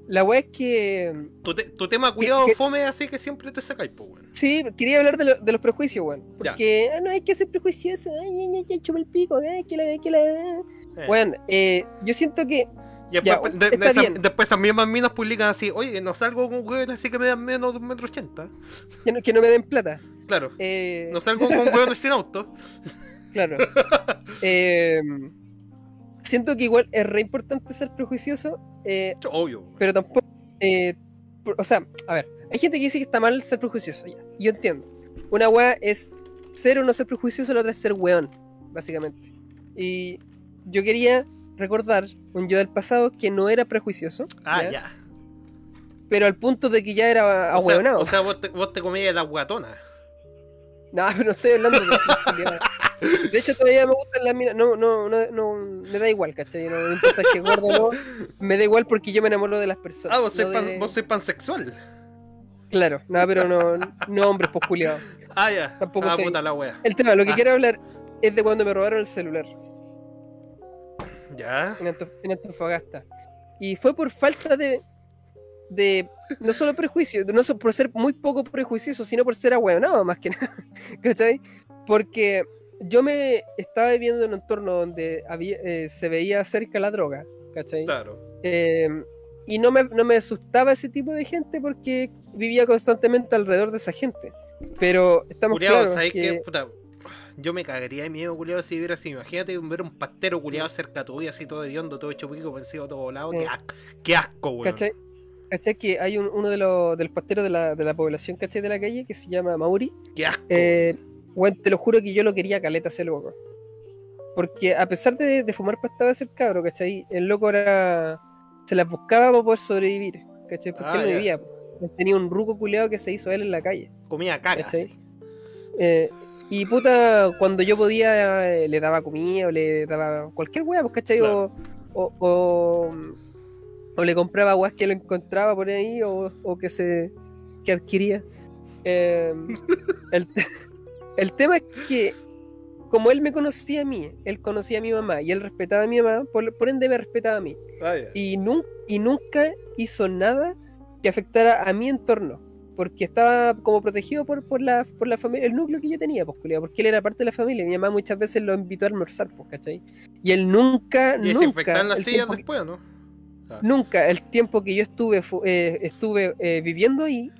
La wea es que Tu, te- tu tema culiado que- fome así que siempre te sacáis, pues, weón. Sí, quería hablar de, lo- de los prejuicios, weón. Porque ah, no hay que ser prejuicioso. Ay, ay, ay, chupa el pico. Ay, que la, que la. Eh. Weón, eh, yo siento que. Y Ya, después, de- de esa- después esas mismas minas publican así, oye, no salgo con weón así que me dan menos de un metro ochenta. Que no, que no me den plata. Claro. Eh, No salgo con weones sin auto. Claro. Eh, siento que igual es re importante ser prejuicioso. eh, Obvio. pero tampoco. eh, por- o sea, a ver, hay gente que dice que está mal ser prejuicioso. Ya, yo entiendo. Una weá es ser o no ser prejuicioso, la otra es ser weón, básicamente. Y yo quería recordar un yo del pasado que no era prejuicioso. Ah, ¿ya? ya. pero al punto de que ya era ahueonado. o sea, vos te, vos te comías las guatonas. No, pero no estoy hablando de eso. De hecho, todavía me gustan las minas. No, no, no, no, me da igual, ¿cachai? No, importa es gordo o no. Me da igual porque yo me enamoro de las personas. Ah, vos sois no pan, de- vos sois pansexual. Claro, no, pero no, no hombres, pues culiao. Ah, ya. Tampoco ah, soy- puta la wea. El tema, lo que Ah. quiero hablar es de cuando me robaron el celular Ya. en, Antof- en Antofagasta. Y fue por falta de. De no solo prejuicio, no solo por ser muy poco prejuicioso, sino por ser ahueonado más que nada. ¿Cachai? Porque yo me estaba viviendo en un entorno donde había, eh, se veía cerca la droga, ¿cachai? Claro. Eh, y no me, no me asustaba ese tipo de gente porque vivía constantemente alrededor de esa gente. Pero estamos Culeado, claros ¿sabes que... qué? Puta, yo me cagaría de miedo, culiado, si viera así. Imagínate ver un pastero culiado cerca tuyo, así todo hediondo, todo hecho pico, vencido, todo volado. Sí. Qué, asco, qué asco, weón. ¿Cachai? ¿Cachai? Que hay un- uno de los, de los pasteros de la, de la población, ¿cachai? De la calle, que se llama Mauri. Qué asco. Eh, te lo juro que yo lo quería caleta ese loco. Porque a pesar de, de fumar pastaba ser cabro, ¿cachai? El loco era. Se las buscaba para poder sobrevivir, ¿cachai? Porque Ah, él no vivía. tenía un ruco culeado que se hizo él en la calle. Comía caca. Eh, Y puta, cuando yo podía, eh, le daba comida o le daba cualquier weá, pues, ¿cachai? Claro. O, o, o, o le compraba weas que lo encontraba por ahí o, o que se que adquiría. Eh, el, te- el tema es que, como él me conocía a mí, él conocía a mi mamá y él respetaba a mi mamá, por, por ende me respetaba a mí. Ah, ya. Y, nun- y nunca hizo nada que afectara a mi entorno. Porque estaba como protegido por, por, la, por la familia, el núcleo que yo tenía, pues, porque él era parte de la familia. Mi mamá muchas veces lo invitó a almorzar, pues, ¿cachai? Y él nunca, Y nunca, desinfectar las sillas después, ¿no? Nunca, el tiempo que yo estuve, eh, estuve eh, viviendo ahí,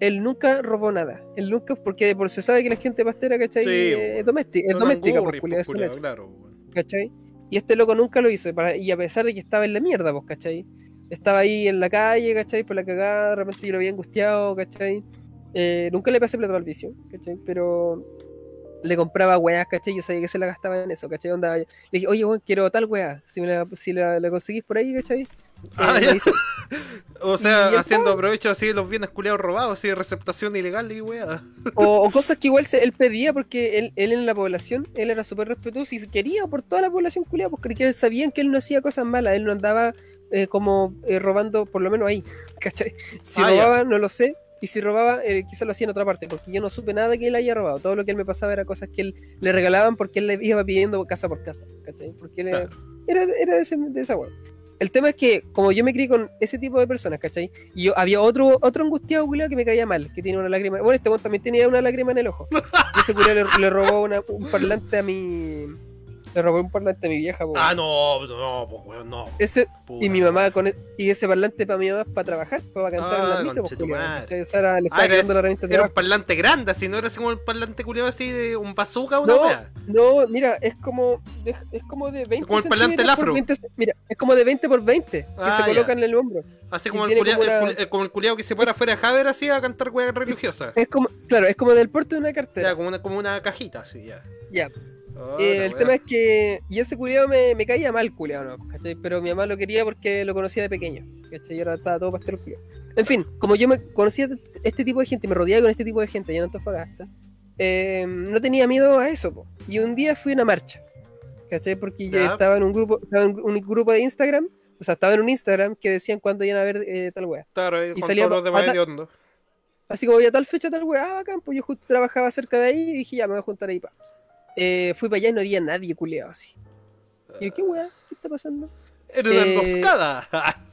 él nunca robó nada. Él nunca, porque por se sabe que la gente pastera, ¿cachai? Sí, Eh, es doméstica, es doméstica, tan pues, gurri, culiao, pues, es un hecho. claro. ¿cachai? Y este loco nunca lo hizo, para- y a pesar de que estaba en la mierda, pues, ¿cachai? Estaba ahí en la calle, ¿cachai? Por la cagada, de repente yo lo había angustiado, ¿cachai? Eh, nunca le pasé plata al vicio, ¿cachai? Pero le compraba weas, ¿cachai? Yo sabía que se la gastaba en eso, ¿cachai? Onda, le dije, oye, weón, quiero tal wea, si, me la, si la, la conseguís por ahí, ¿cachai? Eh, Ah, O sea, haciendo provecho así de los bienes culiados robados, así de receptación ilegal y weá. o, o cosas que igual se- él pedía porque él, él en la población, él era súper respetuoso y quería por toda la población culiada, porque él sabían que él no hacía cosas malas, él no andaba eh, como eh, robando, por lo menos ahí, ¿cachai? Si Ah, ya. robaba, no lo sé, y si robaba, eh, quizás lo hacía en otra parte, porque yo no supe nada que él haya robado, todo lo que él me pasaba era cosas que él le regalaban porque él le iba pidiendo casa por casa, ¿cachai? Porque él era, Claro. era, era de, ese- de esa weá. El tema es que, como yo me crié con ese tipo de personas, ¿cachai? Y yo había otro, otro angustiado culiao que me caía mal, que tiene una lágrima. Bueno, este también tenía una lágrima en el ojo. Y ese culiao le, le robó una- un parlante a mi. Le robó un parlante a mi vieja, po. Ah, no, no, pues weón, no. Ese, y mi mamá con e- y ese parlante para mi mamá es para trabajar, para cantar en Ah, la micro, pues, Ah, era- quedando la herramienta de Era un parlante grande, así no era así como el parlante culiado así de un bazooka o una No, no, mira, es como de, es como de 20 Como el parlante Lafro. 20 mira, es como de 20 por 20 que Ah, se ya. colocan en el hombro. Así como el, culiao- como el una- culi- el- como el culiado que se fuera fuera de Haber así a cantar weá religiosa. Es como, claro, es como del porte de una cartera. Ya, como una, como una cajita así, ya. Ya. Oh, Eh, el tema es que. Y ese culiado me, me caía mal, culiado, ¿no? ¿cachai? Pero mi mamá lo quería porque lo conocía de pequeño. ¿cachai? Y ahora estaba todo pastel culiado. En fin, como yo me conocía este tipo de gente, me rodeaba con este tipo de gente allá en Antofagasta, eh, no tenía miedo a eso, po. Y un día fui a una marcha, ¿cachai? Porque yo Ya. estaba en un grupo, estaba en un grupo de Instagram, o sea, estaba en un Instagram que decían cuándo iban a ver eh, tal wea. Claro, y con salía todos los demás de hondo. Así como había tal fecha, tal weá, ah, bacán, pues yo justo trabajaba cerca de ahí y dije, ya, me voy a juntar ahí, pa. Eh, fui para allá y no había nadie culeado así. Y yo, ¿qué weá? ¿Qué está pasando? Era una eh, emboscada.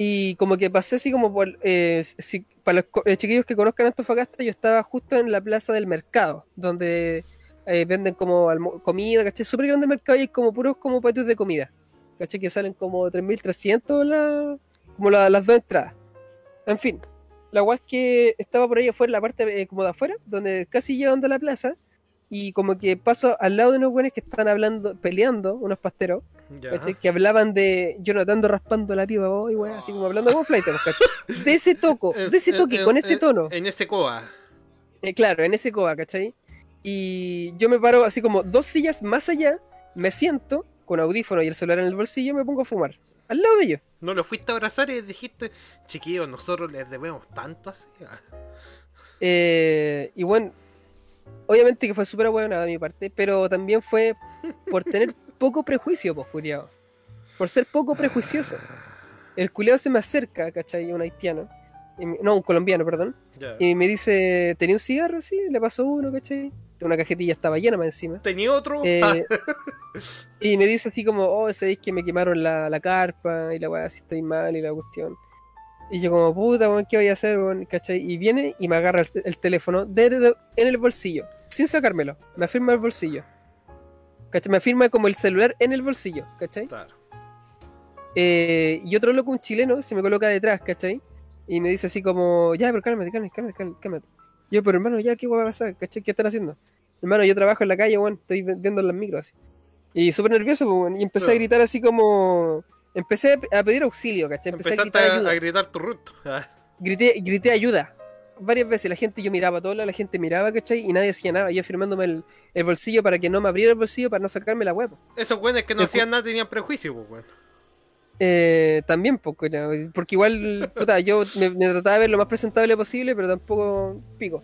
Y como que pasé así como por... eh, si- para los eh, chiquillos que conozcan Antofagasta, yo estaba justo en la plaza del mercado, donde eh, venden como comida, ¿cachai? Súper grande el mercado y hay como puros como patios de comida, ¿cachai? Que salen como 3.300 la, como la- las dos entradas. En fin, la weá es que estaba por ahí afuera, la parte eh, como de afuera, donde casi llegando a la plaza, y como que paso al lado de unos buenos que están hablando, peleando, unos pasteros. Que hablaban de Jonathan ando raspando la piba, hoy, weá, así como hablando como flight, pues, ¿cachai? De ese toco, de ese toque, con ese tono. En ese coa. Eh, claro, en ese coa, ¿cachai? Y yo me paro así como dos sillas más allá, me siento con audífono y el celular en el bolsillo y me pongo a fumar. Al lado de ellos. No lo fuiste a abrazar y dijiste, chiquillos, nosotros les debemos tanto así. Eh, y bueno, obviamente que fue súper buena de mi parte, pero también fue por tener poco prejuicio, pues, culiao. Por ser poco prejuicioso. El culiao se me acerca, ¿cachai? Un haitiano. no, un colombiano, perdón. Y me dice, ¿tenía un cigarro? Sí, le pasó uno, ¿cachai? Una cajetilla estaba llena más encima. ¿Tenía otro? Eh, Ah, y me dice así como, oh, sabéis que me quemaron la, la carpa y la weá, si estoy mal y la cuestión. Y yo como, puta, weón, ¿qué voy a hacer, weón? ¿Cachai? Y viene y me agarra el, el teléfono de- de- de- en el bolsillo, sin sacármelo. Me afirma el bolsillo. ¿Cachai? Me afirma como el celular en el bolsillo, ¿cachai? claro. Eh, y otro loco, un chileno, se me coloca detrás, ¿cachai? Y me dice así como, ya, pero cálmate, cálmate, cálmate, cálmate. Yo, pero hermano, ya, ¿qué va a pasar? ¿Cachai? ¿Qué están haciendo? Hermano, yo trabajo en la calle, weón, estoy viendo las micros así. Y súper nervioso, pues, weón, y empecé a gritar así como... Empecé a pedir auxilio, ¿cachai? Empecé a Empezaste gritar a, ayuda. a gritar tu root. Ah, Grité, grité ayuda. Varias veces la gente, yo miraba lados, la gente miraba, ¿cachai? Y nadie hacía nada. Yo firmándome el, el bolsillo para que no me abriera el bolsillo para no sacarme la huevo. Esos güeyes que no Después- hacían nada tenían prejuicio, pues, weón. Eh, también, porque, porque igual, puta, yo me, me trataba de ver lo más presentable posible, pero tampoco pico.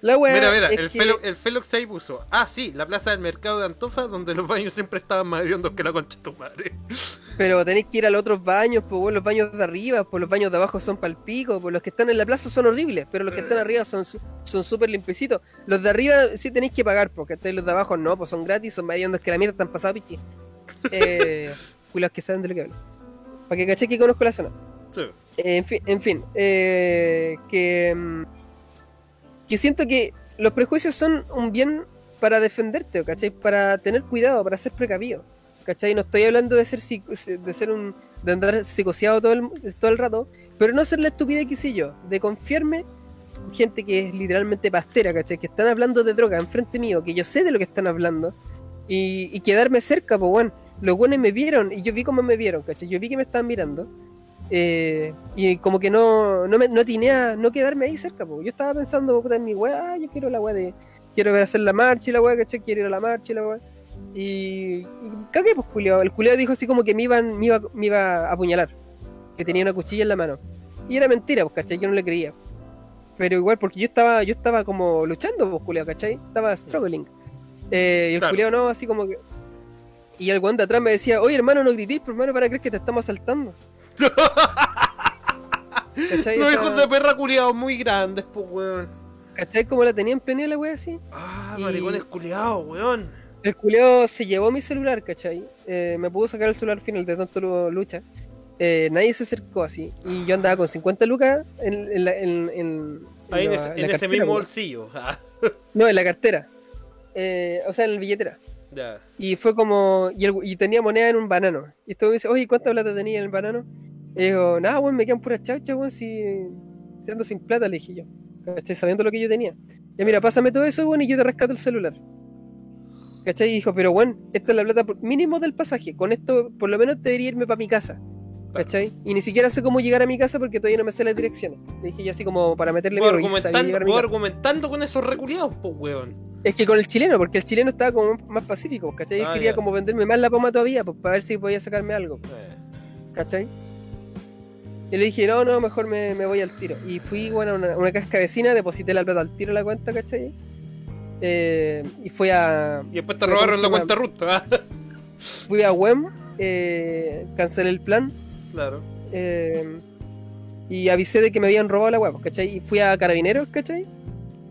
La weá Mira, mira, el, que- Felo, el Felox ahí puso. Ah, sí, la plaza del mercado de Antofa, donde los baños siempre estaban más hediondos que la concha de tu madre. Pero tenéis que ir a los otros baños, pues bueno, los baños de arriba, pues los baños de abajo son palpico, pues los que están en la plaza son horribles, pero los que están arriba son son súper limpiecitos. Los de arriba sí tenéis que pagar, porque los de abajo no, pues son gratis, son más hediondos que la mierda, están pasados pichi. Eh, culos que saben de lo que hablo. Para que caché que conozco la zona. Sí. Eh, en fin, en fin eh, que, mm, que siento que los prejuicios son un bien para defenderte, ¿cachai? Para tener cuidado, para ser precavido, ¿cachai? No estoy hablando de ser de ser un de andar psicoseado todo el, todo el rato, pero no ser la estupidez que hice yo, de confiarme en gente que es literalmente pastera, ¿cachai? Que están hablando de droga enfrente mío, que yo sé de lo que están hablando, y, y quedarme cerca, pues bueno, los buenos me vieron, y yo vi cómo me vieron, ¿cachai? Yo vi que me estaban mirando, eh, y como que no, no me no atiné a no quedarme ahí cerca, po. yo estaba pensando puta, en mi weá, ah, yo quiero la weá de, quiero ver hacer la marcha y la weá, ¿cachai? Quiero ir a la marcha y la weá. Y, y cagué, pues, culiao. El culiao dijo así como que me, iban, me, iba, me iba a apuñalar, que tenía una cuchilla en la mano. Y era mentira, pues, ¿cachai? Yo no le creía. Pero igual, porque yo estaba, yo estaba como luchando, pues, culiao, ¿cachai? Estaba struggling. Eh, y el Claro. culiao no, así como que. Y el de atrás me decía, oye hermano, no gritéis, por hermano, para creer que te estamos asaltando. ¿Cachai? Los Esa- hijos de perra culiados muy grandes, pues, weón. ¿Cachai? Como la tenía en plena la wea así. Ah, Y- maricones culiados, weón. El culeo se llevó mi celular, ¿cachai? Eh, me pudo sacar el celular al final de tanto lu- lucha. Eh, nadie se acercó así. Y yo andaba con 50 lucas en, en la- en- en- Ahí la- ese, mismo weón. bolsillo. No, en la cartera. Eh, o sea, en la billetera. ya. Y fue como. Y, el- y tenía moneda en un banano. Y esto me dice, oye, ¿cuánta plata tenía en el banano? Y digo, nada, weón, me quedan puras chauchas, weón, si. si ando sin plata, le dije yo. ¿Cachai? Sabiendo lo que yo tenía. Ya mira, pásame todo eso, weón, y yo te rescato el celular. ¿Cachai? Y dijo, pero bueno, esta es la plata mínimo del pasaje. Con esto, por lo menos debería irme para mi casa. ¿Cachai? Y ni siquiera sé cómo llegar a mi casa porque todavía no me sé las direcciones. Le dije ya así como para meterle miedo. argumentando, puedo argumentando con esos reculiados, pues, weón. Es que con el chileno, porque el chileno estaba como más pacífico, ¿cachai? Él Ah, quería como venderme más la poma todavía, pues para ver si podía sacarme algo, Eh. ¿cachai? Y le dije, no, no, mejor me, me voy al tiro. Y fui, bueno, a una, una casca vecina, deposité la plata al tiro en la cuenta, ¿cachai? Eh, y fui a, Y después te robaron ¿cómo la cuenta ruta, ¿ah? fui a WEM, eh, cancelé el plan, Claro. eh, y avisé de que me habían robado la web, ¿cachai? Y fui a Carabineros, ¿cachai?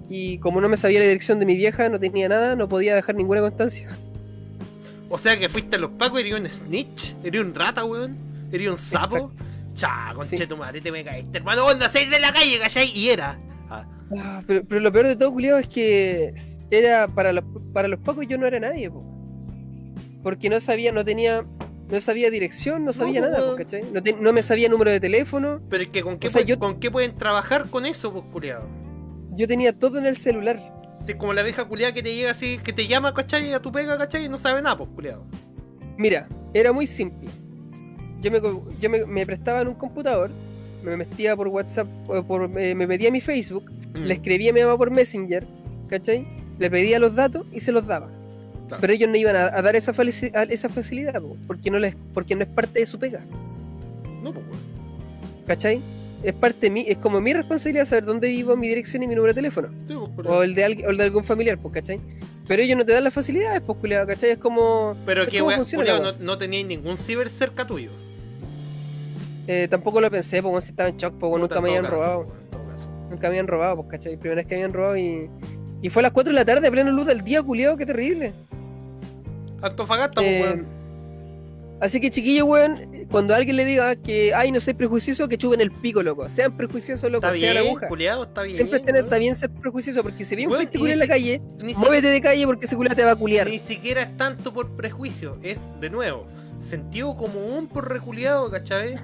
Y como no me sabía la dirección de mi vieja, no tenía nada, no podía dejar ninguna constancia. O sea que fuiste a los pacos, eres un snitch, eres un rata, weón, eres un sapo. Cha, conche Sí. tu madre, te me caíste, hermano, onda, seis de la calle, ¿cachai? Y era. Ah, Ah, pero, pero lo peor de todo, culiado, es que era para los, para los pacos yo no era nadie, po. Porque no sabía, no tenía, no sabía dirección, no sabía nada, po. ¿cachai? No, te- no me sabía número de teléfono, pero es que con qué, O sea, pu- yo- con qué pueden trabajar con eso, pues, culiado. yo tenía todo en el celular. Es como la vieja culiada que te llega así, que te llama, ¿cachai? A tu pega, ¿cachai? Y no sabe nada, pues, culiado. Mira, era muy simple. Yo me, yo me, me prestaban un computador, me metía por WhatsApp, por, eh, me metía a mi Facebook, Mm. le escribía a mi mamá por Messenger, ¿cachai? Le pedía los datos y se los daba. Claro. Pero ellos no iban a, a dar esa, a- esa facilidad, po, porque no, les, porque no es parte de su pega. No, pues. ¿Cachai? Es parte de mí, es como mi responsabilidad saber dónde vivo, mi dirección y mi número de teléfono. Sí, pues. O el de, alguien- o el de algún familiar, pues, ¿cachai? Pero ellos no te dan las facilidades, pues, culiado, ¿cachai? Es como. Pero es que, funciona culiao, la no, no teníais ningún ciber cerca tuyo. Eh, tampoco lo pensé, pues, si estaba en shock, Puta, nunca me habían caso, robado. caso. Nunca me habían robado, pues, ¿cachai? Primera vez que me habían robado y. Y fue a las 4 de la tarde, a pleno luz del día, culiado, qué terrible. Antofagasta, pues, Eh, weón. así que, chiquillo, weón, cuando alguien le diga que, ay, no soy prejuicioso, que chupen el pico, loco. Sean prejuiciosos, loco, Está sean bien, aguja. culiado, está bien. Siempre está, bien ser prejuicioso, porque si bien fuiste y culiao en la calle, Ni si- muévete de calle porque ese culiao te va a culiar. Ni siquiera es tanto por prejuicio, es de nuevo, sentido común por reculiado, ¿cachai?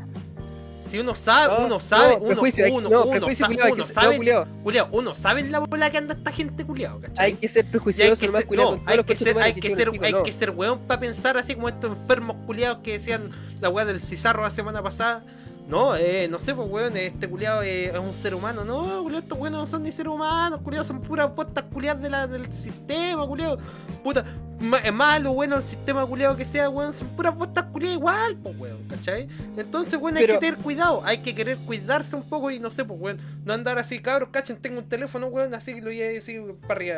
Si uno sabe, No, uno sabe, no, uno, uno, no, uno, culiao, uno que sabe, culiao. culiao, uno sabe en la bola que anda esta gente culiado, ¿cachai? Hay que ser hay prejuicioso, que ser, culiao, no, hay que ser, hay que ser, pico, hay que ser weón para pensar así como estos enfermos culiados que decían la weá del cizarro la semana pasada. No, eh, no sé, pues weón, este culiado es un ser humano. No, culiao, estos weones no son ni seres humanos, culiados, son puras puestas culiadas de la, del sistema, culiado. Puta, ma- malo, bueno, el sistema culiado que sea, weón, son puras botas culiadas igual, pues, weón, ¿cachai? Entonces, weón, hay que tener cuidado, hay que querer cuidarse un poco y no sé, pues, weón, no andar así, cabros, cachen, tengo un teléfono, weón, así lo voy a decir para arriba,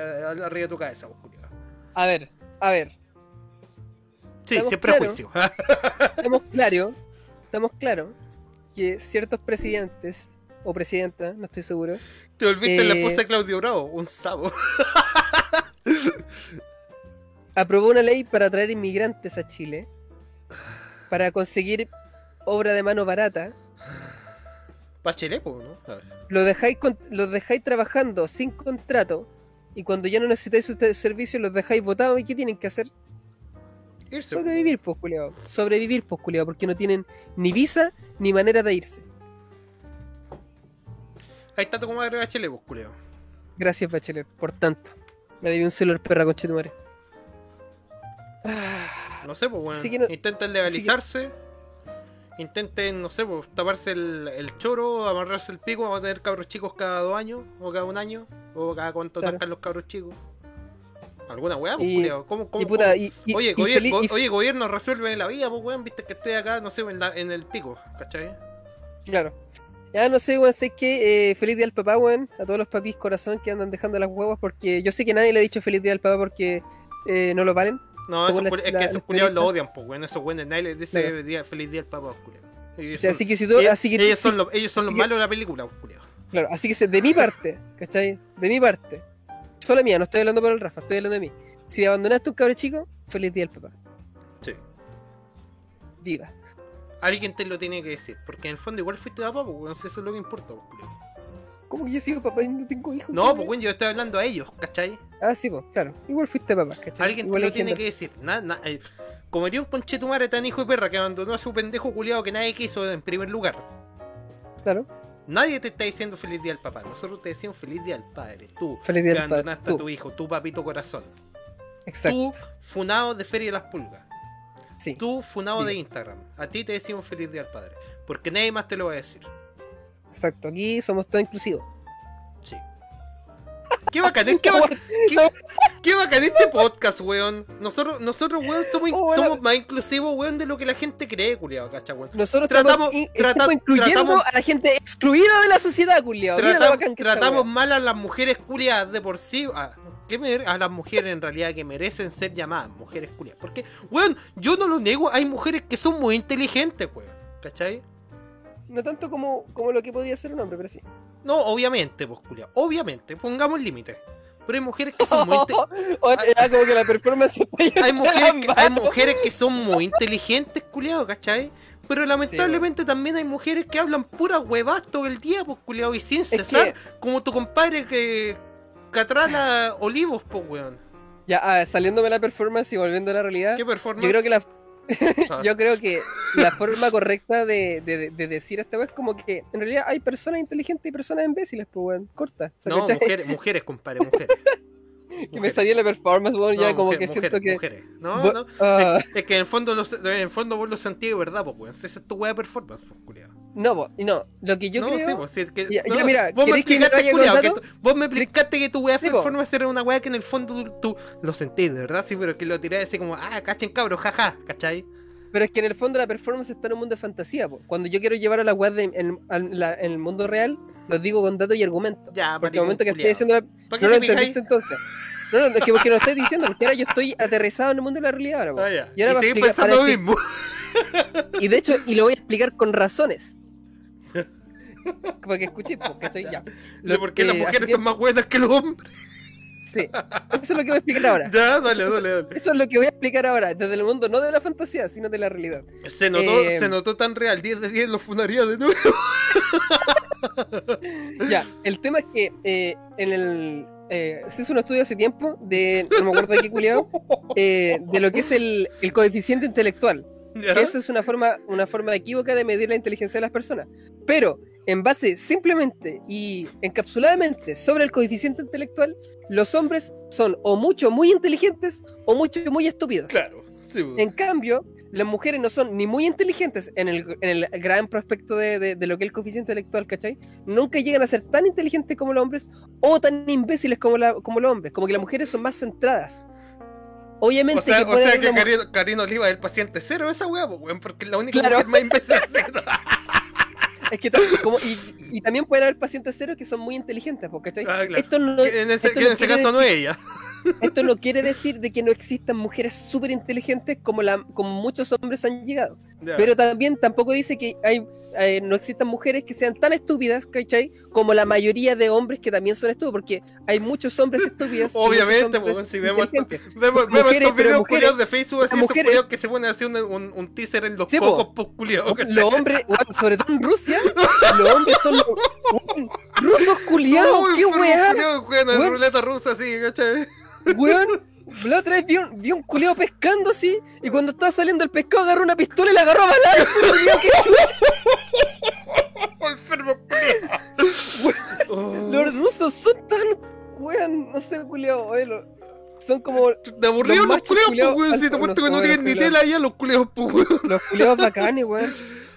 arriba de tu cabeza, pues, culiado. A ver, a ver. Sí, claros. prejuicio. Estamos claros, estamos claros que ciertos presidentes o presidentas, no estoy seguro, Te volviste la Eh, esposa de Claudio Bravo, un sabo. aprobó una ley para traer inmigrantes a Chile para conseguir obra de mano barata. Bachelet, pues, ¿no? A ver. Lo dejáis, con- los dejáis trabajando sin contrato y cuando ya no necesitáis sus servicios los dejáis votados. ¿Y qué tienen que hacer? Irse, Sobrevivir, pues, culiao. Sobrevivir, pues, culiao, porque no tienen ni visa ni manera de irse. Ahí está tu comadre Bachelet, pues, culiao. Gracias, Bachelet, por tanto. Me debí un celular perra con chetumare. Ah, No sé, pues, weón. Así que no- Intenten legalizarse. Intenten, no sé, pues, taparse el, el choro, amarrarse el pico. Vamos a tener cabros chicos cada dos años, o cada un año, o cada cuánto Claro. los cabros chicos. ¿Alguna weá, pues, Y-? ¿Cómo, cómo, y puta, cómo? y, Oye, gobier- go- oye, gobierno, resuelve la vida, pues, weón. Viste que estoy acá, no sé, en, la- en el pico, ¿cachai? Claro. Ya no sé, weón, sé que eh, feliz día al papá, weón. A todos los papis corazón que andan dejando las huevas porque yo sé que nadie le ha dicho feliz día al papá porque eh, no lo valen. No, la- es la- que esos culiados lo odian, pues, weón. Esos weones, nadie les dice Claro. día- feliz día al papá, pues, culiao. Ellos O sea, así que si tú, ellos, así que ellos son los, ellos son los así que- malos de la película, pues, culiao. claro, así que de mi parte, ¿cachai? De mi parte. Solo mía, no estoy hablando por el Rafa, estoy hablando de mí. Si abandonaste un cabrón chico, feliz día al papá. Sí. Viva. Alguien te lo tiene que decir, porque en el fondo igual fuiste papá, pues, weón, si eso es lo que importa, pues. ¿Cómo que yo sigo papá y no tengo hijos? No, pues, weón, yo estoy hablando a ellos, ¿cachai? Ah, sí, pues, claro. Igual fuiste papá, ¿cachai? Alguien te lo tiene gente- que decir. Na- na- eh, como haría un conchetumare tan hijo de perra que abandonó a su pendejo culiado que nadie quiso en primer lugar. Claro. Nadie te está diciendo feliz día al papá. Nosotros te decimos feliz día al padre. Tú, Feliz día que al padre. abandonaste a tu hijo, tu papito corazón. Exacto. Tú, funado de Feria de las Pulgas. Sí. Tú, funado de Instagram. A ti te decimos feliz día al padre. Porque nadie más te lo va a decir. Exacto. Aquí somos todos inclusivos. Qué bacán, qué, bacán, qué, qué bacán este podcast, weón. Nosotros, nosotros weón, somos, Oh, bueno. somos más inclusivos, weón, de lo que la gente cree, culiado, ¿cachai, weón? Nosotros Tratamos- estamos, in- trata- estamos incluyendo tratamos- a la gente excluida de la sociedad, lo Tratam- que está, tratamos mal a las mujeres culiadas de por sí. A, ¿qué mere- a las mujeres en realidad que merecen ser llamadas mujeres culiadas. Porque, weón, yo no lo niego, hay mujeres que son muy inteligentes, weón. ¿Cachai? No tanto como, como lo que podría ser un hombre, pero sí. No, obviamente, pues, culiado. Obviamente, pongamos límites. Pero hay mujeres que son muy inte- O era como que la performance hay, mujeres que, hay mujeres que son muy inteligentes, culiado, ¿cachai? Pero lamentablemente también hay mujeres que hablan pura huevas todo el día, pues, culiado, y sin que- cesar, como tu compadre que catrala olivos, pues, weón. Ya, ah, saliéndome la performance y volviendo a la realidad, ¿Qué performance? yo creo que la. yo creo que la forma correcta de, de, de decir esta vez es como que en realidad hay personas inteligentes y personas imbéciles, pues weón, corta. O sea, No, mujeres, mujeres, compadre, mujeres. que me salió la performance, weón, ya como mujer- que mujeres, siento que. mujeres. No, no. ah, Es, que, es que en el fondo, lo, en el fondo vos lo sentís de verdad, pues, weón. Esa es tu weá de performance, pues, culiado. no, po, y no, lo que yo no, creo. sí, pues, sí, es que, Ya- no, ya, mira, vos me ¿queréis que me explicaste, culiao, que tú- vos me explicaste que tu weá de Sí, po. performance era una weá que en el fondo tú, tú lo sentís, de verdad, sí, pero que lo tirás así como, ah, cachen cabros, jaja, ¿cachai? Pero es que en el fondo la performance está en un mundo de fantasía. po. Cuando yo quiero llevar a la web en, en en el mundo real, lo digo con datos y argumentos. Ya, Porque el momento que estoy diciendo la... ¿Para qué No lo entendiste entonces. No, no, es que porque lo estoy diciendo, porque ahora yo estoy aterrizado en el mundo de la realidad ahora. Ah. Y ahora Y explicar- pensando lo mismo. Y de hecho, y lo voy a explicar con razones. Para que escuches, po, ¿cachai? Ya. Por qué las eh, mujeres son tiempo- más buenas que los hombres. Sí. Eso es lo que voy a explicar ahora. Ya, dale, Eso- dale, dale. Eso es lo que voy a explicar ahora, desde el mundo no de la fantasía, sino de la realidad. Se notó, Eh, se notó tan real, 10 de 10 lo funaría de nuevo. Ya, el tema es que eh, en el. Eh, se hizo un estudio hace tiempo de. No me acuerdo de qué culiao. eh, de lo que es el, el coeficiente intelectual. ¿Ya? Que eso es una forma, una forma equívoca de medir la inteligencia de las personas. Pero, en base simplemente y encapsuladamente sobre el coeficiente intelectual, los hombres son o mucho muy inteligentes o mucho muy estúpidos. Claro, sí, po. En cambio, las mujeres no son ni muy inteligentes en el, en el gran prospecto de, de- de lo que es el coeficiente intelectual, ¿cachai? Nunca llegan a ser tan inteligentes como los hombres o tan imbéciles como, la- como los hombres. Como que las mujeres son más centradas. obviamente O sea, que o sea que Oliva es el paciente cero de esa pues, weón, porque es la única Claro. mujer más imbécil. es que como, y, y también pueden haber pacientes ceros que son muy inteligentes, porque Ah, claro. esto no, en ese, esto que no en ese quiere caso no es ella. Esto no quiere decir de que no existan mujeres súper inteligentes como, la, como muchos hombres han llegado. Pero también tampoco dice que hay, eh, no existan mujeres que sean tan estúpidas, ¿cachai? Como la mayoría de hombres que también son estúpidos, porque hay muchos hombres estúpidos. Obviamente, hombres pues, si vemos, vemos, Mujeres, estos videos mujeres- de Facebook, así, esos mujeres- culiados que se ponen así un, un, un teaser en los Sí, cocos, pues, culiados. Los hombres, sobre todo en Rusia, los hombres son los- rusos culiados, qué weá, weón, ruleta rusa, así, ¿cachai? weón. La otra vez vi un, vi un culiao pescando así, y cuando estaba saliendo el pescado agarró una pistola y la agarró a balazo. enfermo culiao. Los rusos son tan, weón, no sé, oye, lo- son como De aburrido los los machos culiados, pues, weón, si te cuento que no tienen ni tela ya los culiados, pues, weón. los culiados bacanes, weón.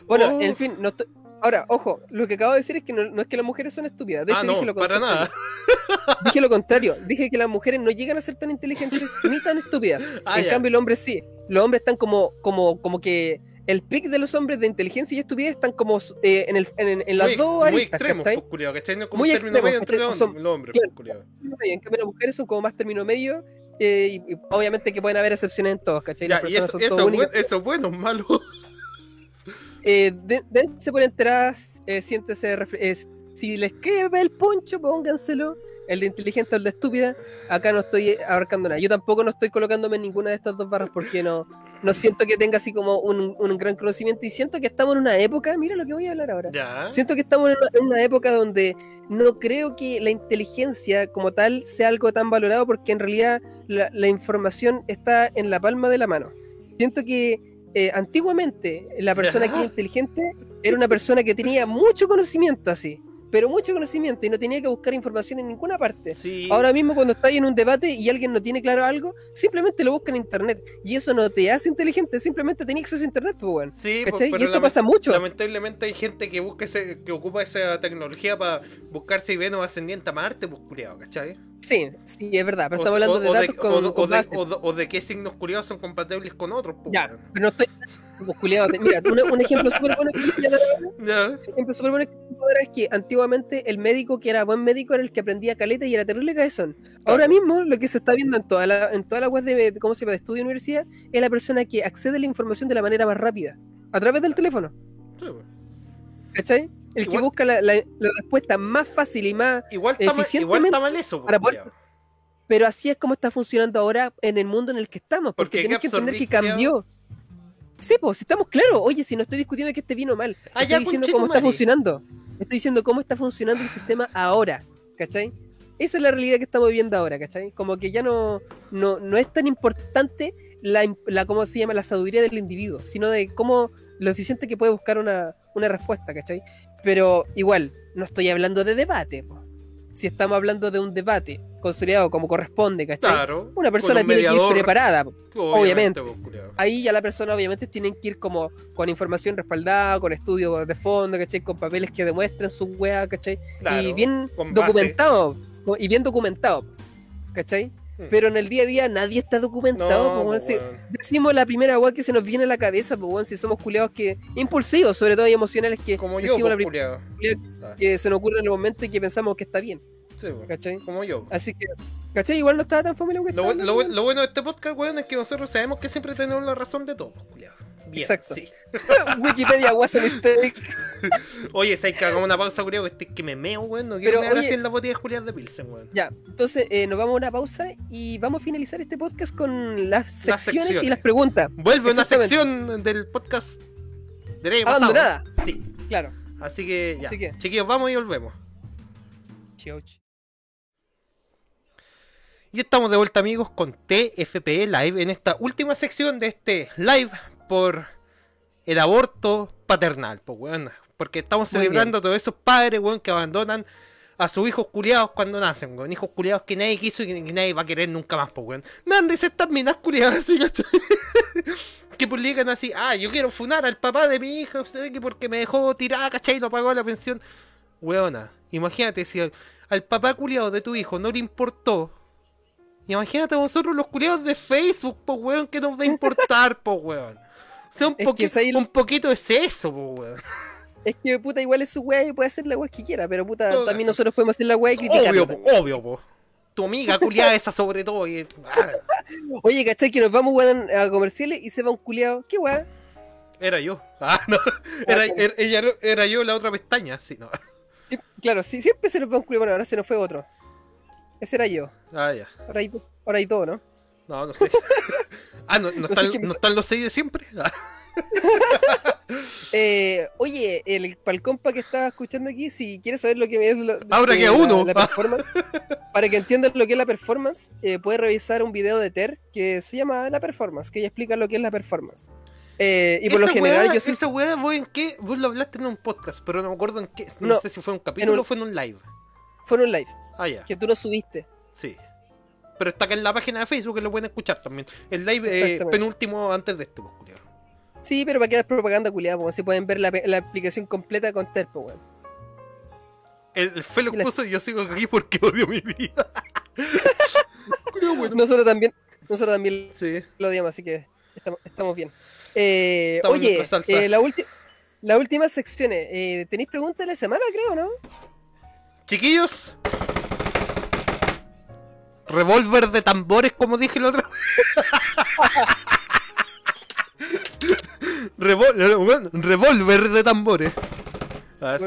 Bueno, Oh. en fin, no estoy... Ahora, ojo, lo que acabo de decir es que no, no es que las mujeres son estúpidas. De hecho, ah, dije no, lo para contrario. nada. Dije lo contrario. Dije que las mujeres no llegan a ser tan inteligentes ni tan estúpidas. Ah, en cambio, los hombres sí. Los hombres están como, como, como que el pic de los hombres de inteligencia y estupidez están como eh, en, el, en, en las muy, dos muy aristas, extremos, ¿cachai? pues, ¿cachai? No como Muy extremos, medio entre ¿cachai? los hombres, claro. pues. Y en cambio, las mujeres son como más término medio. eh, y, y obviamente que pueden haber excepciones en todos, ¿cachai? Las Ya, y personas eso, son eso, bueno, eso es bueno, malo. Eh, de- dense por entradas, eh, siéntese. eh, si les queda el poncho, pónganselo. El de inteligente o el de estúpida. Acá no estoy abarcando nada. Yo tampoco no estoy colocándome en ninguna de estas dos barras porque no, no siento que tenga así como un, un gran conocimiento. Y siento que estamos en una época. Mira lo que voy a hablar ahora. Ya. Siento que estamos en una, en una época donde no creo que la inteligencia como tal sea algo tan valorado porque en realidad la, la información está en la palma de la mano. Siento que eh, antiguamente la persona que era inteligente era una persona que tenía mucho conocimiento así, pero mucho conocimiento y no tenía que buscar información en ninguna parte. Sí. Ahora mismo cuando estás en un debate y alguien no tiene claro algo, simplemente lo busca en internet y eso no te hace inteligente, simplemente tenía acceso a internet, pues bueno. Sí, pues, ¿Cachai? Y esto pasa mucho. Lamentablemente hay gente que busca ese, que ocupa esa tecnología para buscar si Venus ascendiente a Marte, pues culiado, ¿cachai? Sí, sí, es verdad, pero O- estamos hablando o- de datos con, o de- con o de- qué signos curiosos son compatibles con otros, pues, Ya, pero no estoy. Como culiado, te- Mira, un, un ejemplo súper bueno que un ejemplo súper bueno es que antiguamente el médico que era buen médico era el que aprendía caleta y era terrible cabezón. Ahora mismo lo que se está viendo en toda la, en toda la web de, ¿cómo se llama? de estudio y universidad es la persona que accede a la información de la manera más rápida, a través del teléfono. Sí, pues. ¿Cachai? El que busca la, la- la respuesta más fácil y más. Igual está, mal, igual está mal eso, pues, para poder-. Pero así es como está funcionando ahora en el mundo en el que estamos. Porque, Porque ¿qué que entender que cambió. Sí, pues, si estamos claros. Oye, si no estoy discutiendo que esté bien o mal. Ah, ya, Estoy diciendo cómo está funcionando. Estoy diciendo cómo está funcionando el sistema ahora. ¿Cachai? Esa es la realidad que estamos viviendo ahora, ¿cachai? Como que ya no, no, no es tan importante la, la, ¿cómo se llama? La sabiduría del individuo, sino de cómo lo eficiente que puede buscar una, una respuesta, ¿cachai? Pero igual, no estoy hablando de debate. po. Si estamos hablando de un debate consolidado como corresponde, ¿cachai? Claro. Una persona un tiene que ir preparada. obviamente. Ahí ya la persona obviamente tiene que ir como con información respaldada, con estudios de fondo, ¿cachai? Con papeles que demuestren su wea, ¿cachai? Claro, y bien base. documentado. Y bien documentado, ¿cachai? Hmm. Pero en el día a día nadie está documentado. No, po, weón. Si weón. decimos la primera wea que se nos viene a la cabeza, pues, si somos culeados que impulsivos, sobre todo y emocionales, que Como yo, decimos la primera culea Ah, que se nos ocurre en el momento y que pensamos que está bien, sí, ¿cachai? Como yo. Así que, ¿cachai? Igual no estaba tan familiar que Lo, bueno de este podcast, weón, es que nosotros sabemos que siempre tenemos la razón de todo, pues, culiao. Bien, Exacto. sí. Wikipedia was a mistake. Oye, si hay que hacer una pausa, culiao, que, estoy- que me meo, weón. No quiero Pero, mear oye- en la botella de Julián de Pilsen, weón. Ya, entonces eh, nos vamos a una pausa y vamos a finalizar este podcast con las secciones, secciones. y las preguntas. Vuelve una sección del podcast pasado. Abandonada. Sí. Claro. Así que ya. Así que- Chiquillos, vamos y volvemos. Chau. Y estamos de vuelta amigos con TFP Live en esta última sección de este live por el aborto paternal, pues weón. Porque estamos Muy celebrando a todos esos padres, weón, que abandonan a sus hijos culiados cuando nacen, weón. Hijos culiados que nadie quiso y que, nadie va a querer nunca más, pues weón. Me han estas minas culiadas así, ¿cachai? que publican así, ah, yo quiero funar al papá de mi hija, usted que porque me dejó tirada, ¿cachai? Y no pagó la pensión. Weona, imagínate si al, al papá culiado de tu hijo no le importó Imagínate vosotros los culiados de Facebook, po weón, que nos va a importar, po weón. O sea, un, Es un poquito es eso, po weón. Es que puta, igual es su weá y puede hacer la weá que quiera, pero puta, Todo también eso. nosotros podemos hacer la weá y criticarla. Obvio, po, obvio, po. Tu amiga culiada esa sobre todo. Y... ah, Oye, ¿cachai? Que nos vamos weón, a comerciales y se va un culiado. ¿Qué weá? era yo. Ah, no. Era, era, era yo la otra pestaña, sí, no. Sí, Claro, sí, siempre se nos va un culiado. Bueno, ahora se nos fue otro. Ese era yo. Ah, ya. Ahora hay, ahora hay dos, ¿no? No, no sé. Ah, no, no, están, no están los seis de siempre. Ah, Eh, oye, el pal compa que estaba escuchando aquí, si quieres saber lo que es lo, Ahora la- uno. la performance, para que entiendan lo que es la performance, eh, puedes revisar un video de Ter que se llama La Performance, que ella explica lo que es la performance. Eh, y por lo general weá- yo soy... Esa weá, vos en qué. Vos lo hablaste en un podcast, pero no me acuerdo en qué. No, No, sé si fue un capítulo o fue en un live. Fue en un live, Ah, ya. que tú no subiste. Sí. Pero está acá en la página de Facebook que lo pueden escuchar también. El live eh, penúltimo antes de este, pues, culiao. Sí, pero para quedar propaganda culiada, pues así pueden ver la, la aplicación completa con Ter, pues, weón. El, el Felo la- puso y yo sigo aquí porque odio mi vida. Culiao, bueno. Nosotros también, nosotros también Sí. lo odiamos, así que estamos, estamos bien. Eh, Estamos oye, eh, la, ulti- la última secciones. Eh, ¿Tenéis preguntas de la semana, creo, no? Chiquillos. Revólver de tambores, como dije la otra Revol- Revólver de tambores. Ah, sí.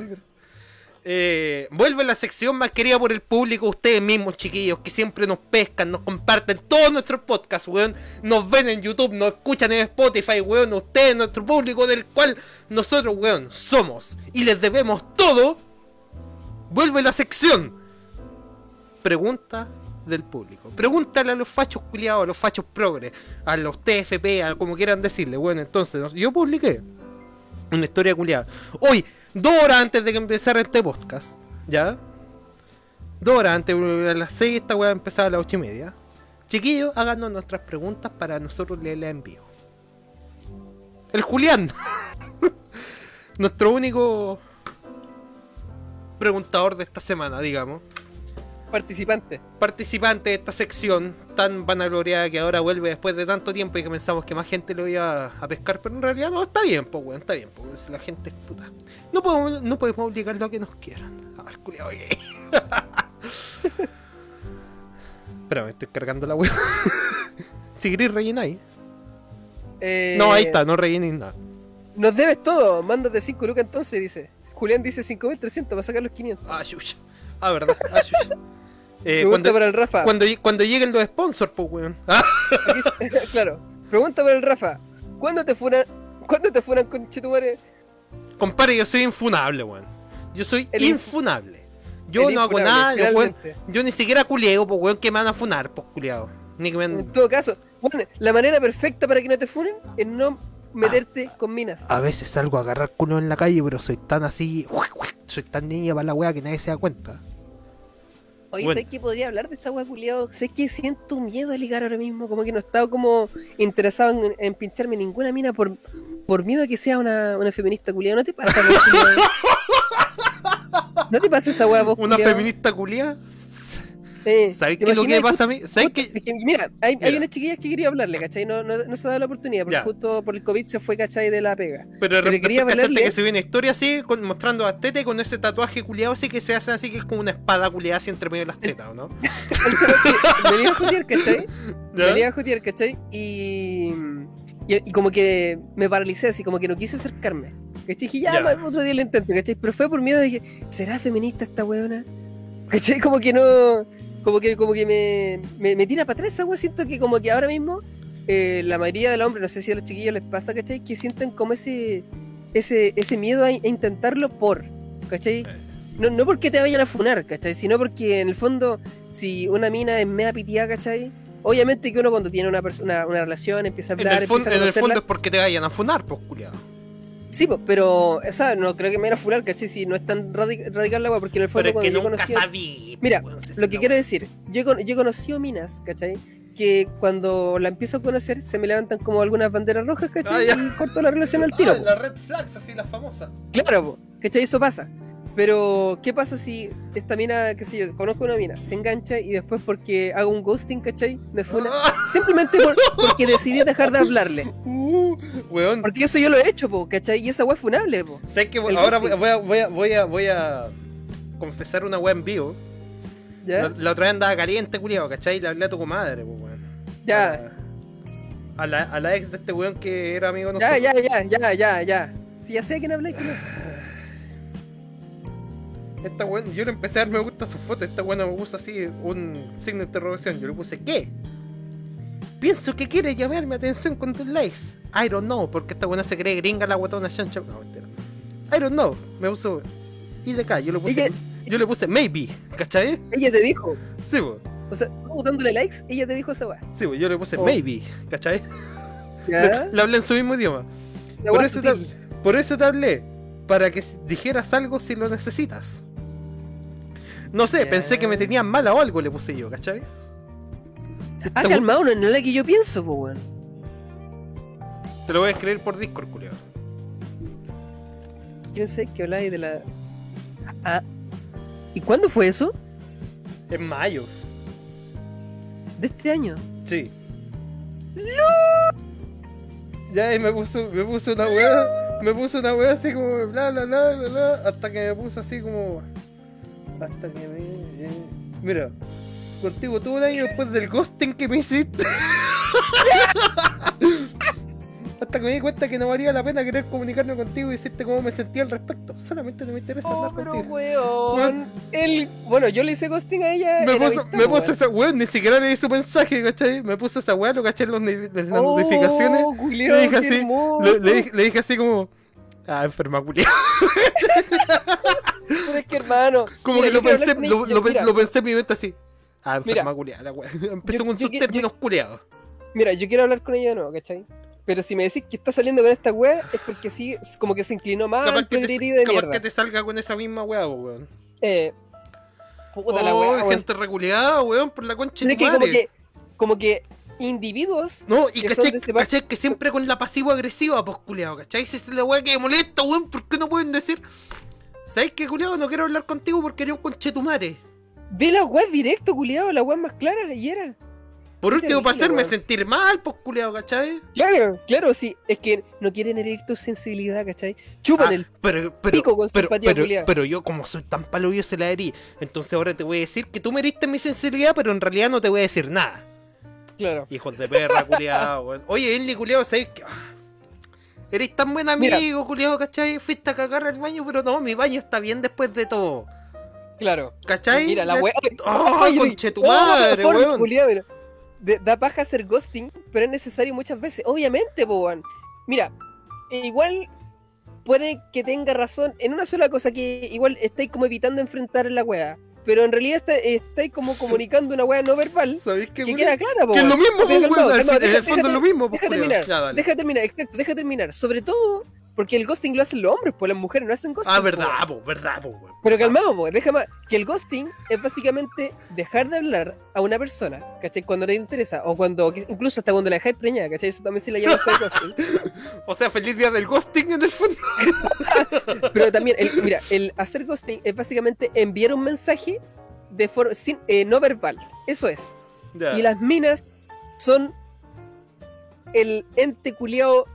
Eh, vuelve la sección más querida por el público, ustedes mismos, chiquillos, que siempre nos pescan, nos comparten todos nuestros podcasts, weón. Nos ven en YouTube, nos escuchan en Spotify, weón. Ustedes, nuestro público, del cual nosotros, weón, somos y les debemos todo. Vuelve la sección. Pregunta del público. Pregúntale a los fachos culiados, a los fachos progres, a los TFP, a como quieran decirle. Bueno, entonces, yo publiqué una historia culiada. Hoy, dos horas antes de que empezara este podcast, ¿ya? Dos horas antes, a las seis, esta weá empezaba a las ocho y media. Chiquillos, háganos nuestras preguntas para nosotros leerlas en vivo. El Julián, nuestro único preguntador de esta semana, digamos. Participante. Participante de esta sección tan vanagloriada que ahora vuelve después de tanto tiempo y que pensamos que más gente lo iba a pescar, pero en realidad no, está bien, pues weón, está bien, pues la gente es puta. No podemos, no podemos obligarlo a que nos quieran. Ah, el culiao gay. Espera, me estoy cargando la weá. si queréis rellenáis. Eh, No, ahí está, no rellenéis nada. Nos debes todo. Mándate 5 lucas entonces, dice. Julián dice 5.300 para sacar los 500. Ah, chucha. Ah, verdad. Ah, chucha. Eh, Pregunta cuando, para el Rafa. cuando, cuando lleguen los sponsors, pues weón. Ah, claro. Pregunta para el Rafa. ¿Cuándo te funan? ¿Cuándo te funan con Chetumare? compadre, yo soy infunable, weón. Yo soy El infunable. Yo no hago nada, yo, weón, yo ni siquiera culeo, pues weón, que me van a funar, pues culiao. Ni que me En todo caso, bueno, la manera perfecta para que no te funen es no meterte con minas. A veces salgo a agarrar culo en la calle, pero soy tan así, soy tan niña para la weá que nadie se da cuenta. Oye, bueno. ¿sabes que podría hablar de esa wea culiado? Sé que siento miedo a ligar ahora mismo, como que no estaba como interesado en, en pincharme ninguna mina por, por miedo a que sea una, una feminista culiado. ¿No te pasa, culiao? ¿No te pasa esa wea vos, Una culiao? feminista culia. Eh, ¿Sabes ¿te qué es lo que imaginas? pasa a mí? ¿Sabes que, mira, hay, hay unas chiquillas que quería hablarle, ¿cachai? No, no, no se ha dado la oportunidad, porque Ya. justo por el COVID se fue, ¿cachai? De la pega. Pero repente quería hablarle- que se una historia así, con- mostrando a Tete con ese tatuaje culiado así que se hace así que es como una espada culiada así entre medio de las tetas, ¿o no? me iba a jotear, ¿cachai? Me iba a jotear, ¿cachai? Y, y, y como que me paralicé, así como que no quise acercarme. ¿Cachai? Dije, ya, otro día lo intento, ¿cachai? Pero fue por miedo de que, ¿será feminista esta weona? ¿Cachai? Como que no. Como que, como que me, me, me tira para atrás esa wea. Siento que como que ahora mismo eh, la mayoría de los hombres, no sé si a los chiquillos les pasa, ¿cachai? Que sienten como ese ese, ese miedo a, a intentarlo por, ¿cachai? No, no porque te vayan a funar, ¿cachai? Sino porque en el fondo, si una mina es mea pitiada, ¿cachai? Obviamente que uno cuando tiene una, perso- una, relación empieza a En hablar, el, fondo, empieza a en el fondo es porque te vayan a funar, pues culiado. Sí, pero, esa no creo que me van a funar, ¿cachai? Si no es tan radi- radical la wea, porque en el fondo Pero cuando yo conocí... sabí. Mira, si Lo que quiero decir, yo, he con- yo he conocido minas, ¿cachai? Que cuando la empiezo a conocer se me levantan como algunas banderas rojas, ¿cachai? Ah, y corto la relación al tiro. Ah, po. la red flags, así la famosa. Claro, po, ¿cachai? Eso pasa. Pero, ¿qué pasa si esta mina, qué sé yo, conozco una mina, se engancha y después porque hago un ghosting, ¿cachai? Me funa. Simplemente por- porque decidí dejar de hablarle. Uh, weón. Porque eso yo lo he hecho, po, ¿cachai? Y esa weá es funable, po. ¿Sabes que El ahora voy, a, voy, a, voy, a, voy a confesar una weá en vivo? ¿Ya? La, la otra vez andaba caliente, culiado, ¿cachai? Le hablé a tu comadre, pues, weón. Ya. A la, a la ex de este weón que era amigo de Ya, nosotros. ya, ya, ya, ya, ya. Si ya sé a quién habláis, culiao. Esta weón, yo le empecé a dar me gusta a su foto. Esta weón me puso así un signo de interrogación. Yo le puse, ¿qué? Pienso que quiere llamar mi atención con tus likes. I don't know, porque esta buena se cree gringa la guatona chancha. No, mentira. I don't know. Me puso. Y de acá, yo le puse. Ella- Yo le puse maybe, ¿cachai? Ella te dijo. Sí. O sea, tú dándole likes, ella te dijo esa weá. Sí, po, yo le puse Oh. maybe, ¿cachai? Ya. Le, le hablé en su mismo idioma. Por eso, te, por eso te hablé. Para que dijeras algo si lo necesitas. No sé, pensé que me tenían mala o algo, le puse yo, ¿cachai? Ah, calmado, no, no es la que yo pienso, po, weón. Te lo voy a escribir por Discord, culiao. Yo sé que habláis de la. Ah. ¿Y cuándo fue eso? En mayo. ¿De este año? Sí. Ya y me puso, me puso una weá, me puso una weá así como bla bla bla bla bla, hasta que me puso así como hasta que me eh, mira, contigo todo un año después del ghosting que me hiciste. hasta que me di cuenta que no valía la pena querer comunicarme contigo y decirte cómo me sentía al respecto. Solamente no me interesa Oh, hablar pero contigo. weón. Él. Bueno, yo le hice ghosting a ella. Me puso, me weón. esa weón, ni siquiera leí su mensaje, ¿cachai? Me puso esa weá, lo caché en, los ni- en las Oh, notificaciones. Le dije así. Le, le le dije así como. Ah, enferma culia. Pero es que hermano. Como mira, que yo lo pensé, lo, lo, mira, lo pensé en mi mente así. Ah, enferma culia, la wea. Empezó Yo- con yo sus que- términos culiados. Mira, yo quiero hablar con ella de nuevo, ¿cachai? Pero si me decís que está saliendo con esta wea, es porque sí, como que se inclinó más Capaz, que te, de capaz mierda. que te salga con esa misma wea, weón. Eh, puta la Oh, wea, weón. gente reculeada, weón, por la concha de que como que, como que individuos No, y que son de este que siempre con la pasivo-agresiva, pues culiado, ¿cachai? Si es la weá que molesta, weón, ¿por qué no pueden decir? ¿Sabes qué, culiado? No quiero hablar contigo porque eres un conchetumare. ve la wea directo, culiado, la wea más clara, y era. Por último, para hacerme sentir mal, pues culiado, ¿cachai? Claro, claro, sí, es que no quieren herir tu sensibilidad, ¿cachai? Chupan Ah, el pero, pero, pico con pero, simpatía pero, culiao. pero yo, como soy tan palo, yo se la herí. Entonces ahora te voy a decir que tú me heriste mi sensibilidad, pero en realidad no te voy a decir nada. Claro. Hijos de perra, culiado, weón. Oye, Eli, culiado, ¿sabes qué? Ah, Eres tan buen Mira. amigo, culiado, ¿cachai? Fuiste a cagar al baño, pero no, mi baño está bien después de todo. Claro. ¿Cachai? Mira, la. ¡Oh, Ay, conche tu madre, weón! culiao. De- da paja hacer ghosting, pero es necesario muchas veces. Obviamente, weón. Mira, igual puede que tenga razón en una sola cosa que igual estáis como evitando enfrentar la wea. Pero en realidad está- estáis como comunicando una wea no verbal ¿Sabéis que weón? queda clara, po, Que es lo mismo. Al calmado, fin- En deja- el fondo es lo mismo, Deja terminar, Ya, deja terminar, exacto, deja terminar. Sobre todo porque el ghosting lo hacen los hombres, pues las mujeres no hacen ghosting. Ah, po, verdad, po, verdad, po, weón. Pero calmado, po, deja más. Que el ghosting es básicamente dejar de hablar a una persona, ¿cachai? Cuando te interesa, o cuando, incluso hasta cuando la dejáis preñada, ¿cachai? Eso también se le llama hacer ghosting. O sea, feliz día del ghosting en el fondo. Pero también, el, mira, el hacer ghosting es básicamente enviar un mensaje de forma sin, eh, no verbal. Eso es. Y las minas son el ente culiao,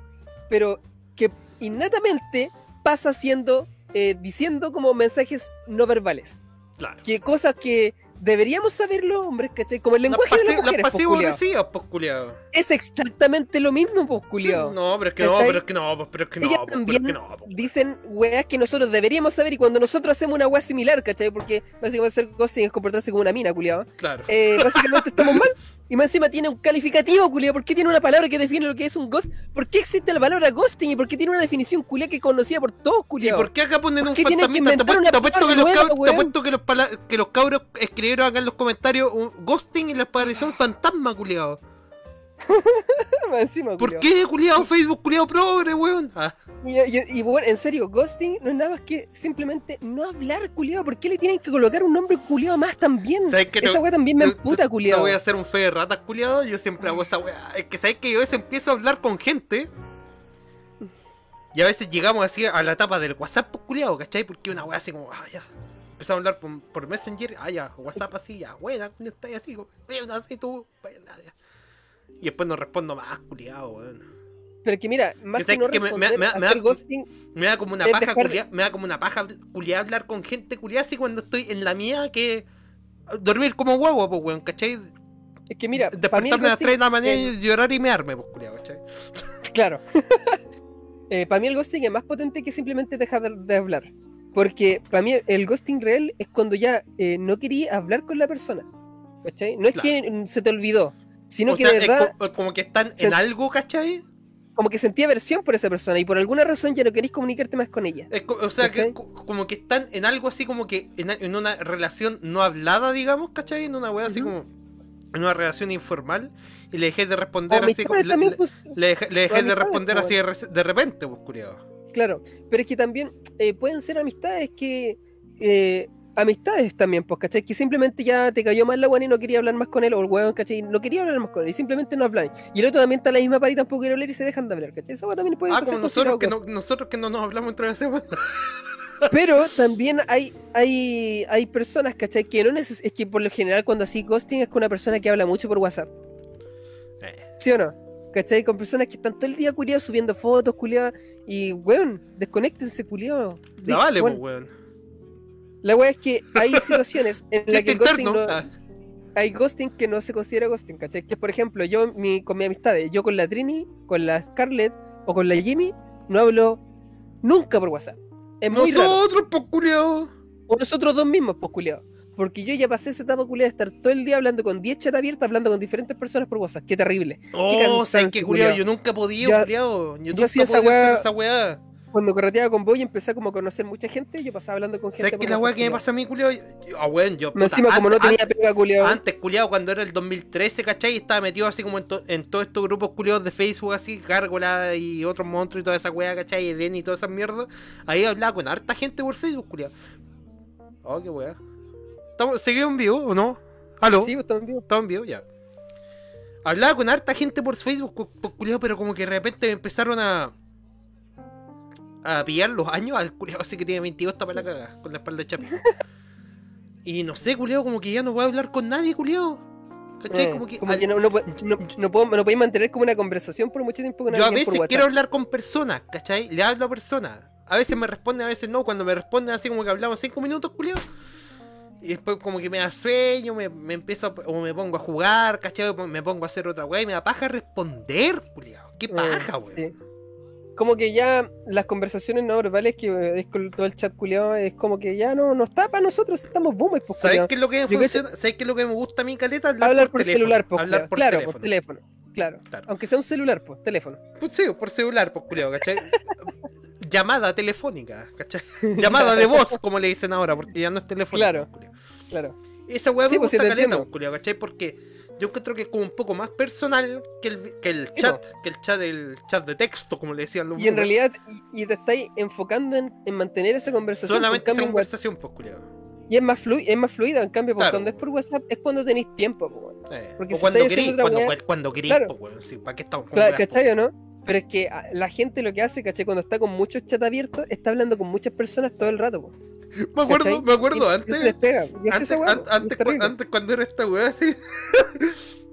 pero que innatamente pasa siendo, eh, diciendo como mensajes no verbales. Claro. que cosas que deberíamos saber los hombres, ¿cachai? Como el lenguaje las de las mujeres, las pues, culiado. Es exactamente lo mismo, pues, culiao. No, pero es que no, ¿Cachai? pero es que no, pues, pero es que no, Ellas pues, pero es también que no, pues. dicen weas que nosotros deberíamos saber y cuando nosotros hacemos una wea similar, ¿cachai? Porque básicamente hacer ghosting es comportarse como una mina, culiao. Claro. Eh, básicamente estamos mal. Y más encima tiene un calificativo, culiao. ¿Por qué tiene una palabra que define lo que es un ghost? ¿Por qué existe la palabra ghosting? ¿Y por qué tiene una definición culiao que es conocida por todos, ¿Y culiao? por qué acá ponen ¿Por un fantasmita? Te apuesto, que los cabros, que los cabros escribieron acá en los comentarios un ghosting y les pareció un fantasma, culiado. Encima, ¿Por qué, culiado? Facebook, culiado progre, weón. Ah, Y, y- y, bueno, en serio, ghosting no es nada más que simplemente no hablar, culiao. ¿Por qué le tienen que colocar un nombre culiao más también? ¿Sabes qué? Esa weá también me emputa, culiao. Te voy a hacer un fe de ratas, culiado. Yo siempre hago esa weá. Es que sabes que yo a veces empiezo a hablar con gente. Y a veces llegamos así a la etapa del WhatsApp, pues culiado, ¿cachai? Porque una weá así como, ah, ya. Empezamos a hablar por, por Messenger, ah, ya, WhatsApp así, ya, buena, ¿cómo estás así? Bueno, así tú, vaya, ya. Y después no respondo más, culiado, weón. Pero que mira, más Que no que me- me- me- da- ghosting, Me da como una paja culiá- me da como una paja culiada hablar con gente culiada así cuando estoy en la mía que dormir como huevo, pues weón, ¿cachai? es que mira, Despertarme a las 3 de la mañana eh, y llorar y mearme, pues culiado, ¿cachai? Claro. para mí el ghosting es más potente que simplemente dejar de, de hablar. Porque para mí el ghosting real es cuando ya eh, no quería hablar con la persona. ¿Cachai? No es Claro. que se te olvidó, sino o que sea, de es verdad co- como que están en algo, ¿cachai? como que sentía aversión por esa persona y por alguna razón ya no queréis comunicarte más con ella. Es o sea, que como que están en algo así como que en, en una relación no hablada, digamos, ¿cachai? En una wea así como en una relación informal y le dejé de responder O así como, le, pues, dejé, le dejé de responder pues, así de, de repente, pues. Claro, pero es que también eh, pueden ser amistades que. eh, amistades también, pues, ¿cachai? Que simplemente ya te cayó mal la weón y no quería hablar más con él, o el weón, ¿cachai? No quería hablar más con él y simplemente no hablan. Y el otro también está en la misma par y tampoco quiere hablar y se dejan de hablar, ¿cachai? Esa weón también puede Ah, como nosotros que, no, nosotros que no nos hablamos entre la semana. ghost. Pero también hay, hay, hay personas, ¿cachai? Que no neces es que por lo general cuando así ghosting es con una persona que habla mucho por WhatsApp, Eh, ¿sí o no? ¿Cachai? Con personas que están todo el día culiados subiendo fotos, culiados, y weón, desconéctense, culiados. la vale, pues, weón. La weá es que hay situaciones en las que el ghosting no- Ah, hay ghosting que no se considera ghosting, ¿cachai? Que por ejemplo, yo mi, con mis amistades, yo con la Trini, con la Scarlett o con la Jimmy, no hablo nunca por WhatsApp. Es muy raro. Nosotros, pues, culiado. O nosotros dos mismos, pues culiados. Porque yo ya pasé esa etapa culiada de estar todo el día hablando con 10 chats abiertos, hablando con diferentes personas por WhatsApp. Qué terrible. Oh, cansancio, ¿sabes qué, culiao. Yo nunca he podido, Ya- culiado. Yo, yo nunca hacía weá- esa weá. Cuando correteaba con vos y empecé como a conocer mucha gente, yo pasaba hablando con gente. ¿Sabes qué la weá que me culiao. pasa a mí, culiado? Yo- Ah, weón, yo. Puta, Encima, como no antes- tenía pega, culiado. Antes, culiado, cuando era el 2013, ¿cachai? Estaba metido así como en, to- en todos estos grupos culiados de Facebook, así, Gárgola y otros monstruos y toda esa weá, ¿cachai? Eden y todas esas mierdas. Ahí hablaba con harta gente por Facebook, culiado. Oh, qué weá. ¿Estamos- ¿Seguimos en vivo o no? ¿Aló? Sí, pues también. ¿Estamos en vivo? Ya. Hablaba con harta gente por Facebook, cu- cu- culiao, pero como que de repente me empezaron a. a pillar los años al culiado así que tiene 22 está para la caga, con la espalda de chapi. y no sé, culiado, como que ya no voy a hablar con nadie, culiado. ¿Cachai? Eh, como que. como al- que no, no, no, no puedo, no podéis mantener como una conversación por mucho tiempo con yo a por veces quiero hablar con personas, ¿cachai? Le hablo a personas. A veces me responden, a veces no. Cuando me responden así como que hablamos 5 minutos, culiado. Y después como que me da sueño, me, me empiezo a- o me pongo a jugar, ¿cachai? Me pongo a hacer otra weá y me da paja responder, culiado. Qué Eh, paja, weón. Como que ya las conversaciones no verbales que eh, es con todo el chat culiado es como que ya no, no está para nosotros, estamos boomers, pues ¿Sabes qué es lo que me qué es lo que me gusta a mi caleta? Hablar por teléfono. celular, pues Hablar por claro, teléfono. por teléfono. Claro. Claro. Aunque sea un celular, pues, teléfono. Pues sí, por celular, pues culiado, ¿cachai? Llamada telefónica, ¿cachai? Llamada de voz, como le dicen ahora, porque ya no es teléfono. Claro. pues, culiao. Claro. Esa weá Sí, me pues, gusta te caleta, pues, culiao, ¿cachai? Porque yo encuentro que es como un poco más personal que el, que el chat, que el chat, el chat de texto, como le decían los Y en realidad, y, y te estáis enfocando en, en mantener esa conversación. solamente en esa conversación, pues culiado. y es más, flu es más fluida, en cambio, Claro. cuando es por WhatsApp es cuando tenéis tiempo, pues. Eh, Porque o si cuando otra cuando, cuando querís, Claro. pues sí, ¿para qué estamos con Claro, ¿cachai o no? Pero es que la gente lo que hace, ¿cachai? Cuando está con muchos chats abiertos, está hablando con muchas personas todo el rato, pues. Me acuerdo, ¿cachai? me acuerdo antes. Antes, cu- antes cuando era esta weá así.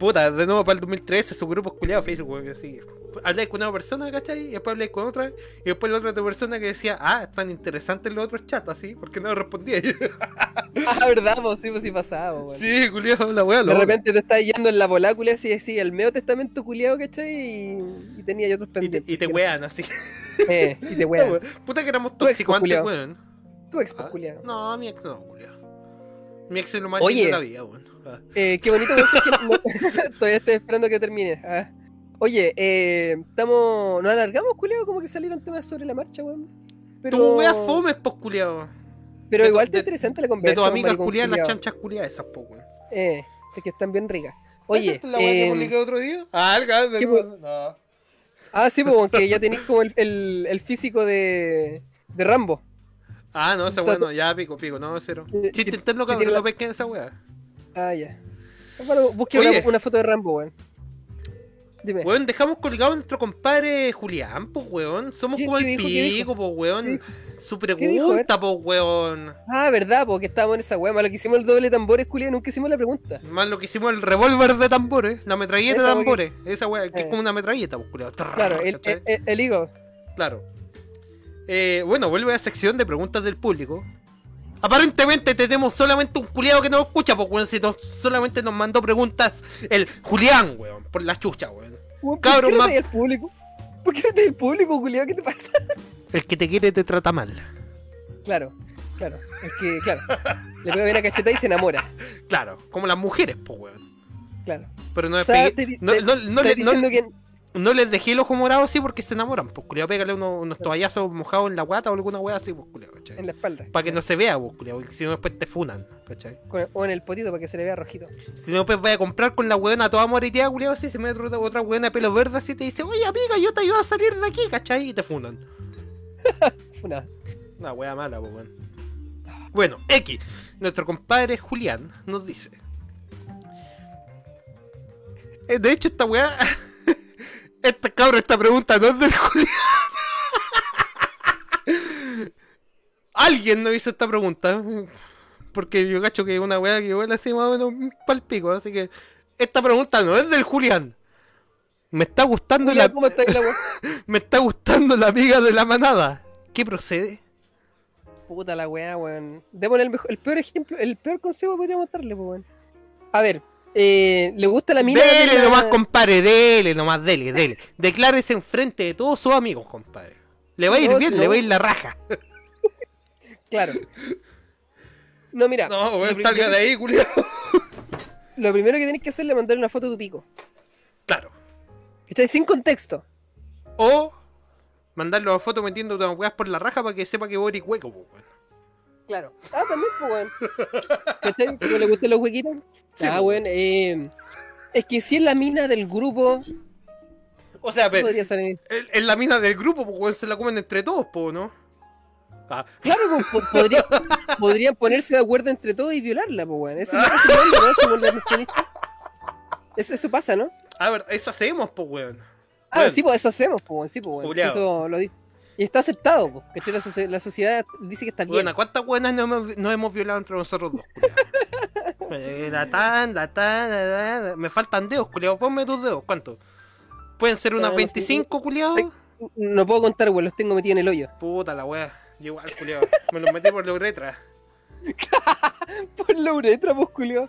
Puta, de nuevo para el 2013, su grupo culiado Facebook, weón, así. Hablé con una persona, ¿cachai? Y después hablé con otra, y después la otra persona que decía, ah, están interesantes los otros chats, así, porque no respondía. Ah, verdad, pues sí, pues sí pasaba, weón. sí, culiado, la weá, De repente te estás yendo en la volácula así, así, el medio testamento culiado, ¿cachai? Y, y tenía ahí otros Y te, pendientes. y te que- wean, así. Eh, y te wean. Puta que éramos tóxicos antes, weón. Tu ex, Ah. No, mi ex no, culiado. Mi ex es lo más de la vida, weón. Ah. Eh, qué bonito que que no- todavía estoy esperando que termine. Ah. Oye, eh, estamos. Nos alargamos, culiao, como que salieron temas sobre la marcha, weón. Pero, Tu wea fome, pues, culiado. pero de- igual de- está interesante la De conversación. tus amigas culiadas, las chanchas culiadas, esas, pues, weón. Eh, es que están bien ricas. Oye, ¿Esa es la weá que eh, publiqué otro día? Ah, alga, de ¿qué nuevo. No. ah, sí, pues, aunque ya tenéis como el, el, el físico de, de Rambo. Ah, no, esa weá no, ya pico, pico, no, cero. Eh, Chiste que- interno, que cabrón, lo pesquen esa weá. Ah, ya. Bueno, busque Oye. una, una foto de Rambo, weón. Dime. Weón, dejamos colgado a nuestro compadre Julián, pues weón. Somos ¿Qué- como el dijo? ¿Qué pico, pues weón. ¿Qué Su pregunta, pues weón. Ah, verdad, porque estábamos en esa weá. Malo que hicimos el doble tambores, culiao, nunca hicimos la pregunta. Más lo que hicimos el revólver de tambores, la metralleta de tambores. Esa weá, que es Eh. como una metralleta, pues culiao. Claro, el, el, el, el Eagle. Claro. Eh, bueno, vuelve a la sección de preguntas del público. Aparentemente tenemos solamente un culiado que no escucha, pues weón, si nos- solamente nos mandó preguntas el Julián, weón, por la chucha, weón. Weón, ¿Por Cabrón, qué no el público? ¿Por qué no te el público, culiao? ¿Qué te pasa? El que te quiere te trata mal. Claro, claro. Es que, claro. Le pega bien a cacheta y se enamora. Claro, como las mujeres, pues weón. Claro. Pero no, O sea, te- no, te- no- no le- no- que. No les dejé el ojo morado así porque se enamoran, pues culiao, pégale unos, unos toallazos mojados en la guata o alguna weá así, pues culiao, ¿cachai? En la espalda. Para que no se vea, pues culiao, si no después te funan, ¿cachai? O en el potito para que se le vea rojito. Si no, pues voy a comprar con la weona toda moreteada, culiao, así, se me mete otra, otra weona de pelo verde así y te dice, oye amiga, yo te ayudo a salir de aquí, ¿cachai? Y te funan. Funa. Una wea mala, pues weón. Bueno, X, nuestro compadre Julián nos dice. Eh, De hecho, esta weá. Esta cabra, esta pregunta no es del Julián. Alguien nos hizo esta pregunta. Porque yo cacho que es una weá que igual así más o menos palpico. Así que esta pregunta no es del Julián. Me está gustando Julián, la, ¿Cómo está la me está gustando la amiga de la manada. ¿Qué procede? Puta la weá, weón. Démosle el, mejor, el peor ejemplo, el peor consejo que podríamos darle, pues, weón. A ver, eh, ¿le gusta la mina? Dele la- nomás, compadre, dele nomás, dele, dele. Declárese enfrente de todos sus amigos, compadre. Le va a ir No, bien, le va a ir la raja. Claro. No, mira. No, salga de ahí, culiao. lo primero que tenés que hacer es mandar una foto de tu pico. Claro. ¿Cachai? Sin contexto. O mandarlo a foto metiendo unas weas por la raja para que sepa que Boris hueco, pues, weón. Claro. Ah, también, pues, weón. ¿Cachai? ¿Cómo le gustan los huequitos? Sí, ah, pues. weón. Eh, es que si es la mina del grupo, O sea, pero, en la mina del grupo, pues, weón, se la comen entre todos, pues, ¿no? Ah, Claro, pues, po- podría, podrían ponerse de acuerdo entre todos y violarla, pues, weón. Eso, es ¿no? Eso, eso pasa, ¿no? a ver, eso hacemos, pues, weón. Ah, Weón. sí, pues eso hacemos, pues, weón. Sí, pues, weón. Culeado. Eso lo dice. Y está aceptado, pues. ¿Cachai? La, socie- la sociedad dice que está bien. Bueno, ¿cuántas buenas no hemos, no hemos violado entre nosotros dos? culiao? Eh, la tan, la tan, la tan, Me faltan dedos, culiao. Ponme tus dedos. ¿Cuántos? ¿Pueden ser unas Ah, no sé. 25, culiao? Sí. No puedo contar, weón. Los tengo metidos en el hoyo. Puta la wea. Yo igual, culiao. Me los metí por la uretra. Por la uretra, pues, culiao.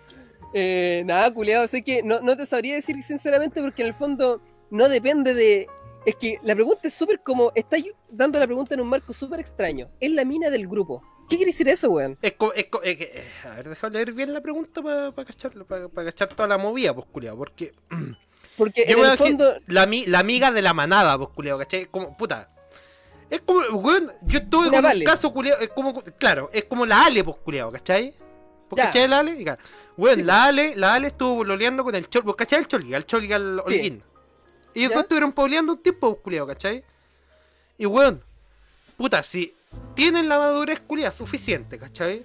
Eh, nada, culiado, sé que no, no te sabría decir sinceramente porque en el fondo no depende de... Es que la pregunta es súper como... Está dando la pregunta en un marco súper extraño. Es la mina del grupo. ¿Qué quiere decir eso, weón? Es es es que- eh, a ver, déjame leer bien la pregunta para cachar, pa- pa cachar toda la movida, pues, culiao. Porque Porque yo en el fondo... la, la amiga de la manada, pues, culiao, ¿cachai? Como, puta. Es como, weón, yo estuve con Vale. un caso, culiao, es como, claro, es como la Ale, pues, culiao, ¿cachai? ¿Vos. ¿Cachai la Ale? Y, Weón, la Ale, la Ale estuvo pololeando con el Chol, ¿vos cachai el Choli? Al Choli, al Holguín. Y ellos ¿Ya? dos estuvieron pololeando un tiempo, pues, culiao, ¿cachai? Y weón, puta, si tienen la madurez culiao suficiente, ¿cachai?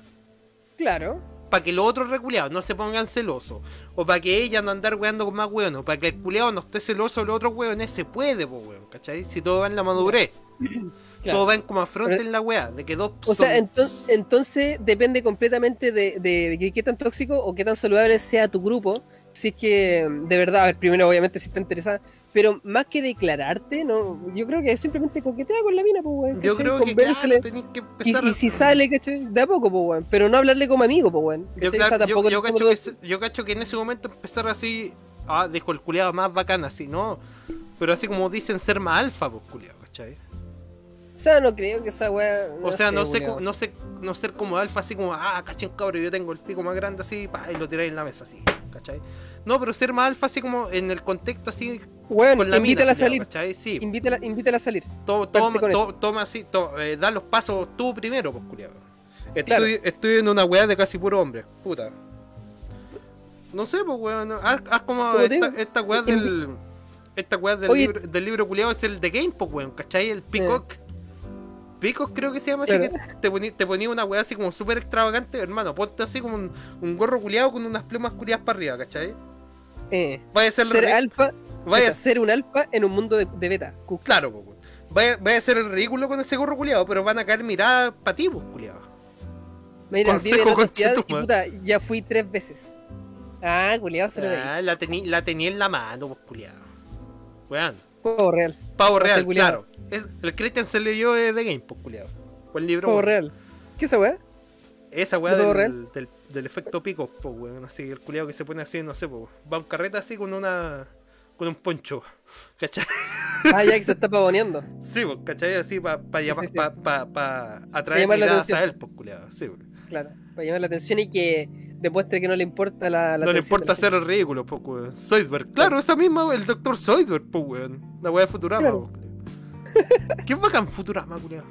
Claro. para que los otros reculeados no se pongan celosos, o para que ella no andar weando con más weones, o para que el culeado no esté celoso de los otros weones, se puede, pues weón, ¿cachai? Si todo va en la madurez, claro. todo va en como afronten Pero- la wea, de que dos O sea, entonces, entonces depende completamente de, de, de qué tan tóxico o qué tan saludable sea tu grupo. Si es que, de verdad, a ver, primero obviamente si está interesada, pero más que declararte, no, yo creo que simplemente coquetea con la mina, pues, weón. yo creo que claro, que Y, si sale, ¿cachai? De a poco, pues, weón. Pero no hablarle como amigo, pues, weón. yo, claro, yo, yo cacho que, se- yo cacho que en ese momento empezar así, ah, dijo el culeado más bacán, así, ¿no? Pero así como dicen ser más alfa, pues culeado, ¿cachai? O sea, no creo que esa weá. O sea, no sé, no sé, no ser como alfa, así como, ah, cachen cabrón, yo tengo el pico más grande así, pa, y lo tiráis en la mesa así, ¿cachai? No, pero ser más alfa así como en el contexto así Weón, con la mina, invítala a salir. ¿cachai? Sí, Invítala, invítala a salir. to- toma, to- toma así, to- eh, da los pasos tú primero, pues, culiado. Estoy, Claro. estoy en una weá de casi puro hombre, puta. No sé, pues, weón, haz, haz como esta, esta weá del... Esta weá del Oye. libro, del libro culiado es el de Game, pues, weón, ¿cachai? El Peacock. Peacock creo que se llama así, que te ponía, te una weá así como súper extravagante, hermano, ponte así como un, un gorro culiado con unas plumas culiadas para arriba, ¿cachai? Eh. Puede ser Ser re- alfa, Vaya, ser un alfa en un mundo de, de beta. Claro, weón. Vaya, vaya a ser el ridículo con ese gorro culiado, pero van a caer miradas para ti, culiado. Mira, Consejo, vive en otra ciudad y puta, ya fui tres veces. Ah, culiado, se. Ah, la tenía la tenía en la mano, pues, culiado. Weón. Juego real. Pavo real, claro. Es, el Christian se leyó de The Game, pues, culiado. Fue el libro. Real. ¿Qué es esa weá? Esa weá ¿De pavo del, del, del efecto pico, pues, weón. Así, el culiado que se pone así, no sé, pues. Va un carreta así con una. con un poncho. ¿Cachai? Ah, ya que se está pavoneando. Sí, pues, ¿cachai? Así para pa, Sí, llamar- sí, sí. pa, pa, pa atraer la miradas atención. a él, pues, culiado. Sí, pues. Claro. Para llamar la atención y que demuestre que no le importa la, la no le importa hacer el ridículo, pues, weón. Zoidberg. Claro, esa misma, el doctor Zoidberg, pues, weón. La weá de Futurama, Claro. Qué bacán Futurama, culiado.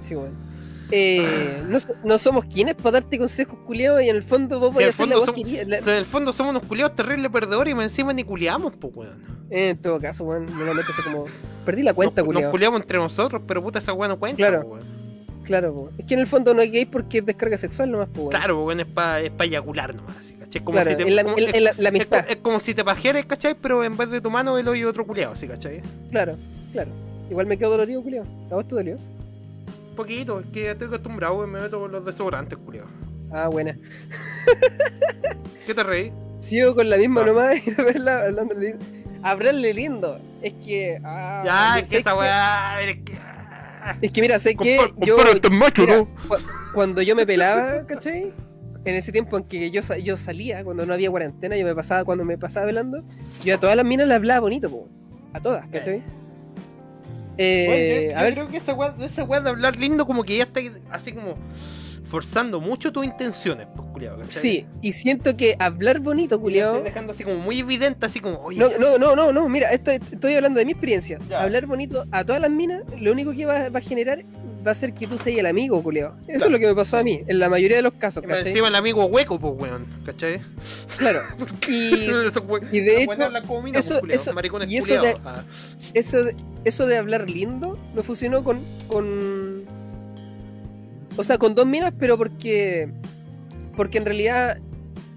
Sí, weón. Eh, no, so- no somos quienes para darte consejos culiados y en el fondo vos Si el hacer la querías. La- en el fondo somos unos culiados terribles perdedores y encima ni culiamos, pues, weón. Eh, en todo caso, weón, normalmente se como. Perdí la cuenta, nos, nos culiado. culiamos entre nosotros, pero puta esa weá no cuenta, Claro. weón. Claro, po. es que en el fondo no hay gay porque es descarga sexual nomás, pues, weón. Claro, pues, weón, es para es pa eyacular nomás, así, ¿cachai? Como Claro, si te, en la, como- en- es- la- es, es como si te pajeres, ¿cachai? Pero en vez de tu mano, el hoyo de otro culiado, ¿sí, cachai? Claro, claro. Igual me quedo dolorido, culiado. ¿A vos te dolió? Un poquito, es que estoy acostumbrado, me meto con los desodorantes, culiado. Ah, buena. ¿Qué te reí? Sigo con la misma Ah. nomás y a verla hablando lindo. Hablarle lindo. Es que. Ah, ya, es que esa weá, es que... ah. Es que mira, sé que Compar- yo. macho, mira, ¿no? cu- cuando yo me pelaba, ¿cachai? En ese tiempo en que yo, yo salía, cuando no había cuarentena, yo me pasaba, cuando me pasaba velando, yo a todas las minas le hablaba bonito, po. A todas, ¿cachai? Eh, Bueno, yo, a ver, creo que esa weá, esa weá de hablar lindo como que ya está así como forzando mucho tus intenciones, pues, sí, y siento que hablar bonito, culiao. estás dejando así como muy evidente, así como, oye, No, no, no, no, no, mira, esto, estoy hablando de mi experiencia. Ya. Hablar bonito a todas las minas, lo único que va, va a generar va a ser que tú seas el amigo, culiao. Eso Claro. es lo que me pasó a mí, en la mayoría de los casos, ¿cachai? encima el amigo hueco, pues, weón, ¿cachai? Claro. Y y de hecho, eso- pues, eso- maricones y eso de- Ah, eso de, eso de hablar lindo me fusionó con, con. O sea, con dos minas, pero porque. Porque en realidad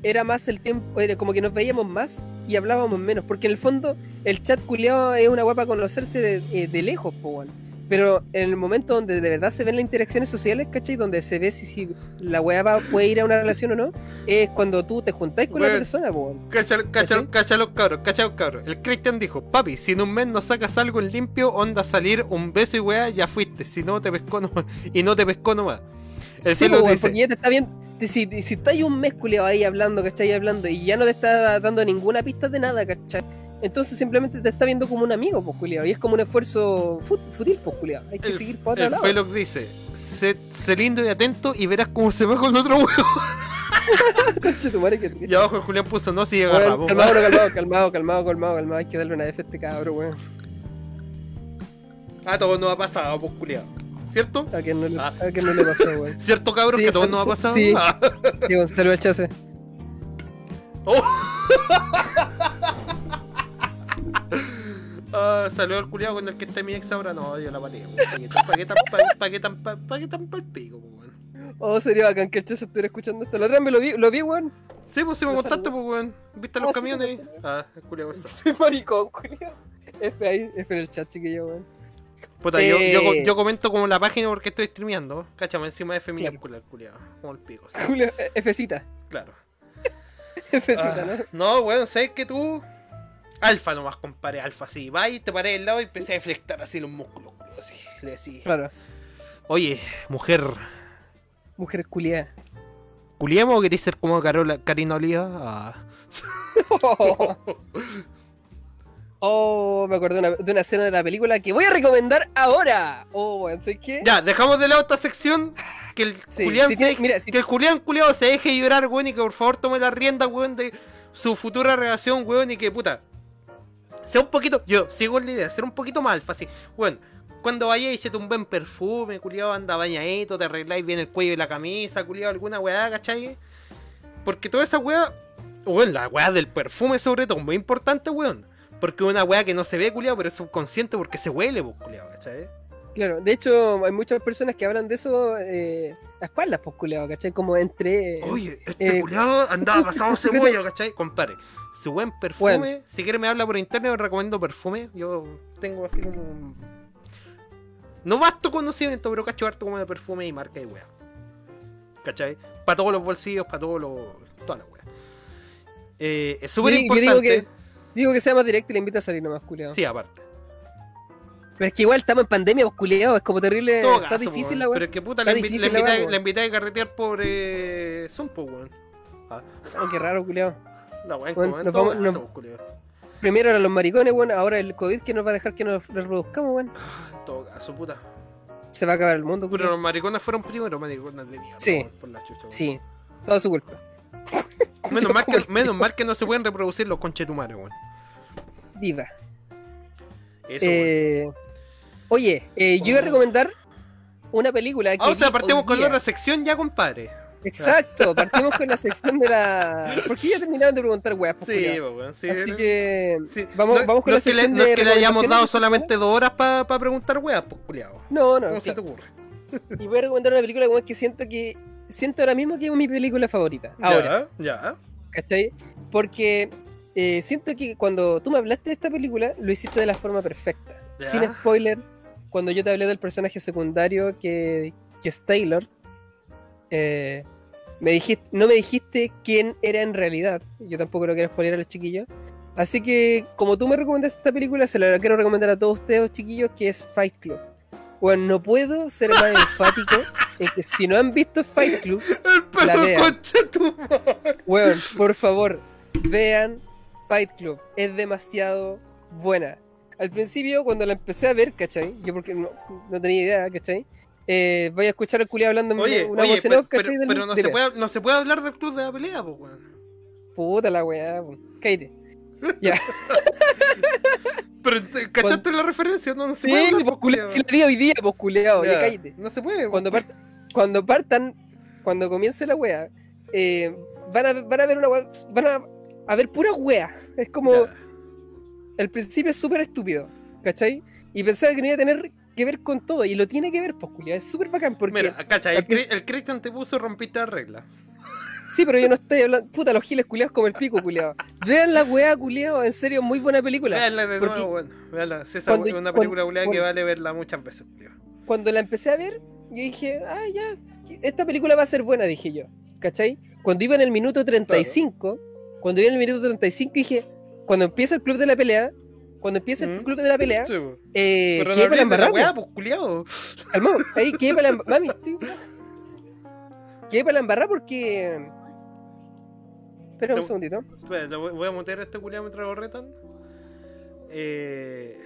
era más el tiempo. Era como que nos veíamos más y hablábamos menos. Porque en el fondo, el chat culiado es una guapa conocerse de, eh, de lejos, po, weón. Pero en el momento donde de verdad se ven las interacciones sociales, ¿cachai? Donde se ve si, si la weá va- puede ir a una relación o no, es cuando tú te juntáis con la persona, weón. Cacha, los cabros, cacha los cabros. El Christian dijo, papi, si en un mes no sacas algo en limpio, onda salir un beso y weá, ya fuiste. Si no te pescó nomás. Y no te pescó nomás. El Sí, weón, dice, porque ya te está viendo. Si, si estáis un mes culiado ahí hablando, ¿cachai? Hablando y ya no te está dando ninguna pista de nada, ¿cachai? Entonces simplemente te está viendo como un amigo, pues. Y es como un esfuerzo fut- fútil, pues culiado. Hay que el, seguir por otro el lado. Felox dice, sé, sé lindo y atento y verás cómo se va con otro que te- Y abajo el Julián puso, no, si Weón, agarramos. calmado, bro, calmado, calmado, calmado, calmado, calmado. Hay que darle una F a este cabro, weón. A todos nos ha pasado, pues culiado. ¿Cierto? A que no le, Ah. a que no le pasó, weón. ¿Cierto, cabrón? Sí, que a todos nos ha pasado. sí. Ah. Sí, al chase. Ah, saludo al culiado con el que está mi ex ahora. No, yo la pateé. ¿Para qué tan, pa' qué tan, pa- qué palpico, weón? Oh, sería bacán que el chase estuviera escuchando esto. La otra me lo vi, lo vi, weón. Sí, pues si me contaste, pues, weón. ¿Viste Ah, los sí, camiones? me Ah, el culiado esa. Soy maricón, culiado. F ahí, F en el chat, chiquillo, weón. Puta, yo, Eh. yo, yo comento como la página porque estoy streameando. Cáchame encima de F minúscula, el culiado. Como el pico, sí, Fcita. claro. Fcita, Ah, ¿no? no, weón, sabes que tú. Alfa nomás, compadre, alfa, así. Va y te paré al lado y empecé a deflectar así los músculos, así. Le decía, Claro. oye, mujer, Mujer culiada. ¿culiamos o querés ser como Carola, Karina Oliva? Ah. Oh, me acordé de una, de una escena de la película que voy a recomendar ahora. Oh, weón, ¿sabes qué? Ya, dejamos de lado esta sección. Que el Sí, Julián, si se tiene- deje- mira, si- que el Julián culiado se deje llorar, weón, y que por favor tome la rienda, weón, de su futura relación, weón, y que puta. Sea un poquito. Yo sigo en la idea, ser un poquito más alfa. Weón, cuando vayáis, échate un buen perfume, culiado, anda bañadito, te arregláis bien el cuello y la camisa, culiado, alguna weá, ¿cachai? Porque toda esa weá. Weón, la weá del perfume, sobre todo, muy importante, weón. Porque una weá que no se ve, culiado, pero es subconsciente porque se huele, pues, culiado, ¿cachai? Claro, de hecho, hay muchas personas que hablan de eso eh, a espaldas, pues, culiado, ¿cachai? Como entre. Oye, este eh, culiado andaba pasado cebolla, ¿cachai? Compare, su buen perfume. Bueno. Si quiere me habla por internet, os recomiendo perfume. Yo tengo así como. No vasto conocimiento, pero cacho harto como de perfume y marca y wea. ¿Cachai? Para todos los bolsillos, para todos los. todas las weas. Eh, es súper importante. digo que, digo que sea más directo y le invito a salir nomás, culiado. Sí, aparte. Pero es que igual estamos en pandemia, pues, culiado. Es como terrible. Todo está caso, difícil weón. la weá. Pero es que puta, la, invi- la la weón. la invité a carretear por eh, Zoom, pues, weón. Ah, Oh, qué raro, culiado. la weá en Bueno, nos vamos- nos- pues. Primero eran los maricones, bueno, ahora el COVID que nos va a dejar que nos reproduzcamos, weón. Ah, en todo caso, puta. Se va a acabar el mundo, Pero culiao. los maricones fueron primero, maricones de mierda. Sí. weón, Por la chucha, weón. Sí, toda su culpa. Menos mal, que, menos mal que no se pueden reproducir los conchetumares, weón. Viva. Eso, weón. Eh, oye, eh, yo iba a Oh. recomendar una película que. Ah, o sea, partimos con la otra sección ya, compadre. Exacto, partimos con la sección de la. Porque ya terminaron de preguntar weas, pues, Sí, pues, weón. Sí, Así que. sí. Vamos, no, vamos con no la es que le, sección no de es que le hayamos dado solamente dos horas para preguntar weas, pues, culiao. No, no, ¿Cómo se te ocurre? Y voy a recomendar una película weón, que siento que. Siento ahora mismo que es mi película favorita. Ahora. Ya, ya. ¿Cachai? Porque eh, siento que cuando tú me hablaste de esta película, lo hiciste de la forma perfecta. Ya. Sin spoiler, cuando yo te hablé del personaje secundario que, que es Taylor, eh, me dijiste, no me dijiste quién era en realidad. Yo tampoco lo quiero spoiler a los chiquillos. Así que, como tú me recomendaste esta película, se la quiero recomendar a todos ustedes, chiquillos, que es Fight Club. Bueno, no puedo ser más enfático en que si no han visto Fight Club, El La vean. por favor, vean Fight Club. Es demasiado buena. Al principio, cuando la empecé a ver, ¿cachai? Yo porque no, no tenía idea, ¿cachai? Eh, voy a escuchar al culiado hablando Oye, una oye, voz en pero, off, ¿cachai? pero- no, de se puede, no se puede hablar del club de la pelea, pues, weón. Puta la weá, weón. Cállate. Ya. Pero, ¿te- ¿cachaste la referencia? No, no se Sí, puede hablar, pues, pues, culiao, culiao. si la vi hoy día, pues culiado, ya Ya, cállate. No se puede, Cuando, part- cuando partan, cuando comience la wea, eh, van, a, van a ver una wea, van a, a ver pura wea. Es como, Ya. El principio es súper estúpido, ¿cachai? Y pensaba que no iba a tener que ver con todo, y lo tiene que ver, pues es súper bacán, porque... Mira, cacha, el, al el Christian te puso rompiste la regla. Sí, pero yo no estoy hablando, puta, los giles culiados como el pico, culiado. Vean la wea, culiado, en serio, muy buena película. Veanla de nuevo, bueno. Veanla. Si esa cuando- es una cuando- película que cuando- vale verla muchas veces, culiao. cuando la empecé a ver, yo dije, ah, ya, esta película va a ser buena, dije yo. ¿Cachai? Cuando iba en el minuto 35, cuando iba en el minuto 35, dije, cuando empieza el club de la pelea, cuando empieza el Mm. club de la pelea, Sí, eh, quedé para la embarrar. weá, pues, culiao. Calmado, ahí quedé para la embarrar. Mami, estoy- Quedé para la embarrar porque. Espera un segundito. Espera, voy a mutear a este culiao mientras lo retan. Eh...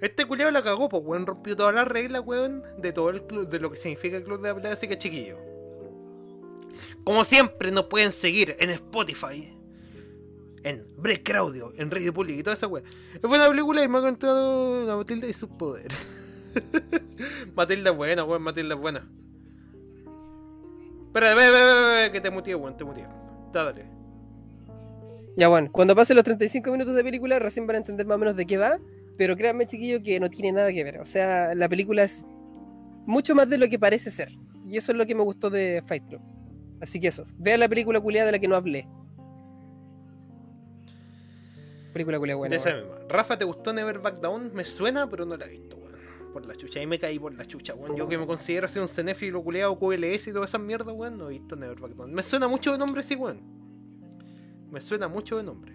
Este culiao la cagó, pues, weón. Rompió todas las reglas, weón, de todo el club, de lo que significa el club de la pelea, así que chiquillo. Como siempre, nos pueden seguir en Spotify, en Breaker Audio, en Radio Public y toda esa weá. Es buena película y me ha contado la Matilda y sus poderes. Matilda es buena, weón, Matilda es buena. Espera, ve, ve, ve, que te muteé, weón, te muteé. Dale. Ya bueno, cuando pasen los 35 minutos de película recién van a entender más o menos de qué va, pero créanme chiquillo que no tiene nada que ver. O sea, la película es mucho más de lo que parece ser. Y eso es lo que me gustó de Fight Club. Así que eso, vean la película culiada de la que no hablé. Película culiada buena. de esa misma. Rafa, ¿te gustó Never Back Down? Me suena, pero no la he visto, weón. Por la chucha, ahí me caí por la chucha, weón. Yo que me considero así un cenéfilo culeado, QLS y todas esas mierdas, weón, no he visto Never Back Down. Me suena mucho de nombre, sí, weón. Me suena mucho de nombre.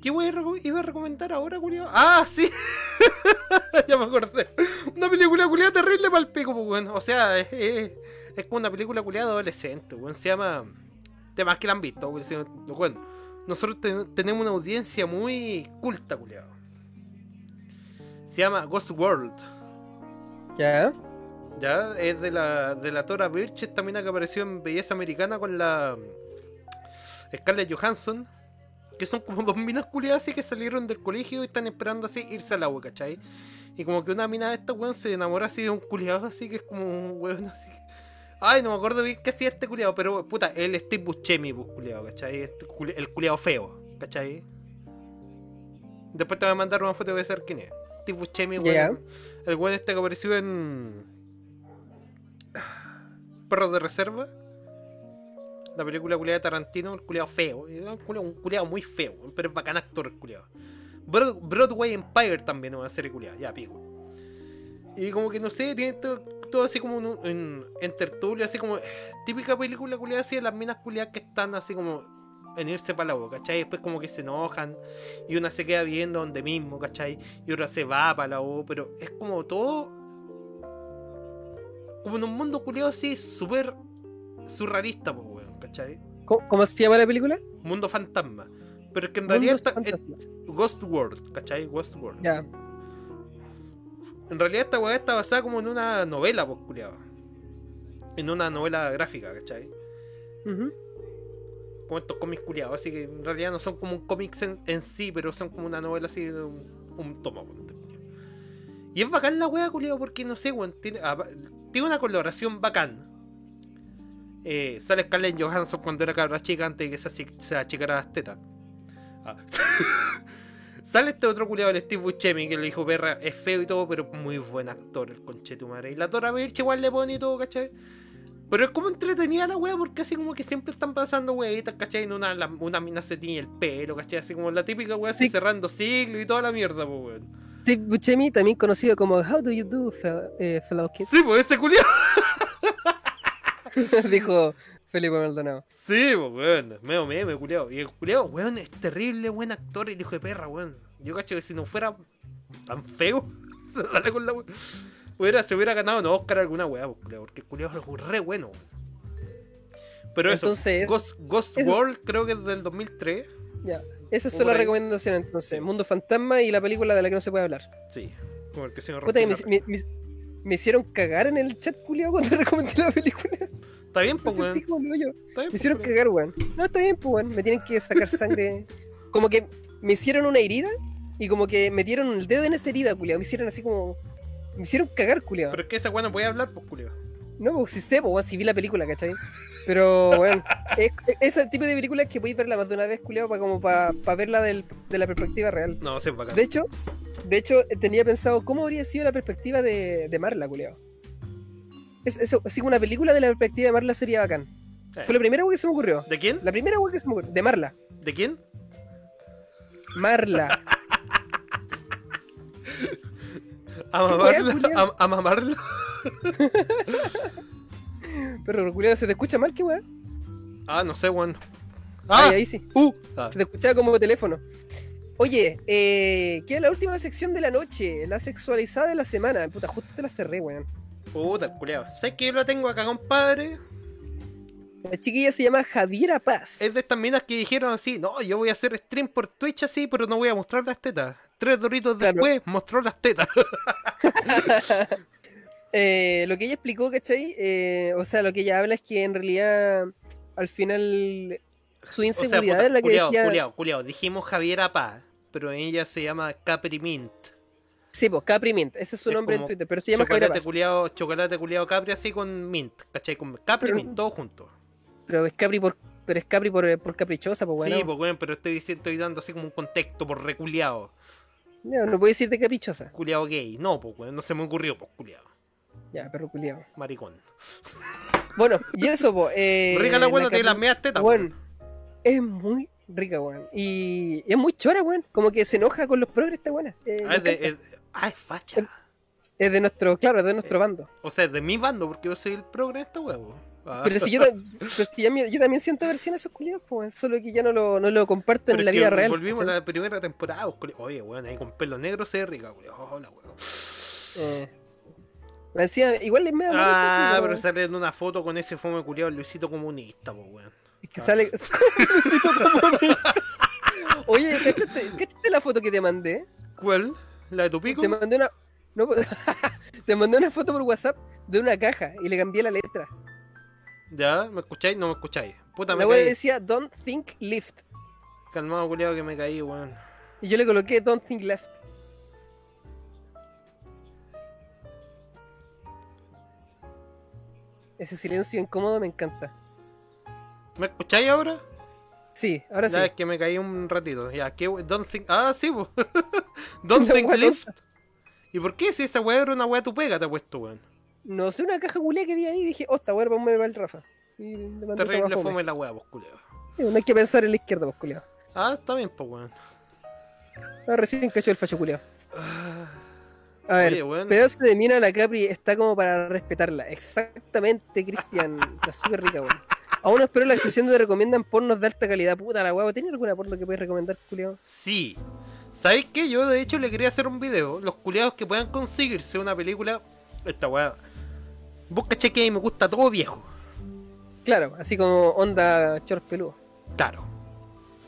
¿Qué voy a reco- iba a recomendar ahora, culiado? ¡Ah, sí! ya me acordé. Una película culiada terrible para el pico, pues, weón. O sea, es, es como una película culiada adolescente, weón. Se llama. Temas que la han visto, weón. Bueno, nosotros te- tenemos una audiencia muy culta, culiado. Se llama Ghost World. Ya. Ya, es de la, de la Tora Birch, esta mina que apareció en Belleza Americana con la Scarlett Johansson. Que son como dos minas culiadas así que salieron del colegio y están esperando así irse al agua, ¿cachai? Y como que una mina de esta weón se enamora así de un culiado así que es como un weón así. Ay, no me acuerdo bien qué hacía este culiado, pero puta, él es Steve Buscemi, pues, culiado, ¿cachai? Este culi- el culiado feo, ¿cachai? Después te voy a mandar una foto y voy a quién es. Steve Buscemi, weón. El weón este que apareció en. Perros de Reserva. La película culiada de Tarantino, el culiado feo. Un culiao muy feo, pero es bacán actor el culiado. Broadway Empire también, una serie culiada, ya pico. Y como que no sé, tiene todo, todo así como en, en tertulia, así como. Típica película culiada así de las minas culiadas que están así como en irse para la boca, ¿cachai? Después como que se enojan y una se queda viendo donde mismo, ¿cachai? Y otra se va para la U, pero es como todo como en un mundo culiado así súper surrealista, pues, weón, ¿cachai? ¿Cómo, cómo se llama la película? Mundo fantasma. Pero es que en realidad está, es. Ghost World, ¿cachai? Ghost World. Ya. En realidad esta weá está basada como en una novela, pues, culiado. En una novela gráfica, ¿cachai? Ujú. como estos cómics culiados, así que en realidad no son como un cómics en, en sí, pero son como una novela así de un, un tomo. culiao. Y es bacán la wea, culiado, porque no sé, weón, tiene, apa- tiene una coloración bacán. Eh, sale Scarlett Johansson cuando era cabra chica antes de que se, se achicara las tetas. Ah. sale este otro culiado, el Steve Buscemi, que le dijo perra, es feo y todo, pero muy buen actor, el conche tu madre. Y la Tora Birch igual le pone y todo, ¿cachai? Pero es como entretenida la wea porque así como que siempre están pasando weitas, ¿cachai? En una, la- una mina se tiñe el pelo, ¿cachai? Así como la típica wea así Sí. cerrando siglo y toda la mierda, pues weón. Steve Buscemi, también conocido como How Do You Do, fel- eh, Fellow Kids, Sí, pues ese culiado. dijo Felipe Maldonado. Sí, pues weón. Medio meme, culiado. Y el culiado, weón, es terrible, buen actor, el hijo de perra, weón. Yo cacho que si no fuera tan feo, dale con la. Hubiera, se hubiera ganado un Oscar alguna wea, pues, culiao, porque el culiado es re bueno, weón. Pero eso, Entonces, Ghost, Ghost eso- World creo que es del 2003. Ya. Esas son las recomendaciones entonces. Mundo Fantasma y la película de la que no se puede hablar. Sí, como el que se me Puta, me- me- me hicieron cagar en el chat culiao cuando recomendé la película. Está bien, pues, weón. el Me pues, hicieron cagar, weón. No, está bien, pues, weón. Me tienen que sacar sangre. Como que me hicieron una herida y como que metieron el dedo en esa herida, culiao. Me hicieron así como. Me hicieron cagar, culiao. Pero es que esa weá no puede hablar, pues, culiao. No, pues sí sé, pues, weón, si vi la película, ¿cachai? Pero, weón, es, es ese tipo de películas que podéis verla más de una vez, culiao, para como para verla del- de la perspectiva real. No, sí, bacán. De hecho, de hecho, tenía pensado cómo habría sido la perspectiva de, de Marla, culiao. Es, así una película de la perspectiva de Marla sería bacán. Fue la primera wea que se me ocurrió. ¿De quién? La primera wea que se me ocurrió. De Marla. ¿De quién? Marla. ¿A ¿Qué mamarla? weá? ¿A, a mamarla? Pero, culiao, ¿se te escucha mal? ¿Qué wea? Ah, no sé, weón. Ahí, ¡Ah! ahí sí. ¡Uh! Ah, Se te escuchaba como teléfono. Oye, eh, queda la última sección de la noche, la sexualizada de la semana. Puta, justo te la cerré, weón. Puta, el culiao. ¿Sabes que yo lo tengo acá, compadre? La chiquilla se llama Javiera Paz. Es de estas minas que dijeron así, no, yo voy a hacer stream por Twitch así, pero no voy a mostrar las tetas. Tres doritos Claro. después mostró las tetas. Eh, lo que ella explicó, ¿cachai? Eh, o sea, lo que ella habla es que en realidad, al final, su O sea, inseguridad puta, es la que culiao, decía. culiao, culiao. Dijimos Javiera Paz, pero ella se llama Capri Mint. Sí, pues Capri Mint, ese es su Es nombre en Twitter, pero se llama chocolate Paz. culiao, chocolate culiao Capri así con Mint, ¿cachai? Con Capri Pero- Mint, todo junto. Pero es Capri por, pero es Capri por, por caprichosa, pues bueno. Sí, pues weón, pero estoy, diciendo- estoy dando así como un contexto por reculiao. No, no puedo decirte caprichosa. Culiao gay. No, pues weón, no se me ocurrió, pues culiao. Ya, perro culiado. Maricón. Bueno, y eso, pues. Eh, Rica la buena, Capri- tiene las medias tetas. Weón, weón. es muy rica, weón. Y es muy chora, weón. Como que se enoja con los progres, esta buena. Eh, Ah, es de, es- ah, es facha. Es de nuestro, claro, es de nuestro bando. O sea, es de mi bando, porque yo soy el progre de esta huevo. Ah. Pero si yo, pero si ya yo también siento aversión a esos culiados, pues, solo que ya no lo, no lo comparto Pero en la vida real. Volvimos a la primera temporada. pues, Oye, weón, ahí con pelo negro se ve rica, culiao. Hola, weón. Eh, decía, igual es medio Ah, pero sale en una foto con ese fome culiao Luisito comunista, pues, weón. Es que sale. Oye, ¿cachaste, cachaste la foto que te mandé? ¿Cuál? ¿La de tu pico? Te mandé una. no, te mandé una foto por WhatsApp de una caja y le cambié la letra. ¿Ya? ¿Me escucháis? No me escucháis. Puta, me La caí. decía Don't Think Lift. Calmado, culiao, que me caí, weón. Y yo le coloqué Don't Think Left. Ese silencio incómodo me encanta. ¿Me escucháis ahora? Sí, ahora sí. Ya, es que me caí un ratito. Ya, ¿qué we- Don't think. Ah, sí, pues. Don't La think lift. ¿Y por qué si esa weá era una weá tu pega, te ha puesto, weón? No sé, una caja culia que vi ahí y dije, oh, esta weá para me va el Rafa. Y le mandé esa Terrible fome la weá, pues, culiao. Sí, No hay que pensar en la izquierda, pues, culiao. Ah, está bien, pues, weón. Ah, recién cachó el facho culiao. Ah, A ver, Oye, weón. pedazo de mina la Capri está como para respetarla. Exactamente, Cristian. Está súper rica, weón. Aún espero la sesión donde recomiendan pornos de alta calidad. Puta la weá, ¿tiene alguna porno que puedes recomendar, culiao? Sí. ¿Sabéis qué? Yo de hecho le quería hacer un video. Los culiados que puedan conseguirse una película. Esta weá. Busca cheque y me gusta todo viejo. Claro, así como onda short peludo. Claro.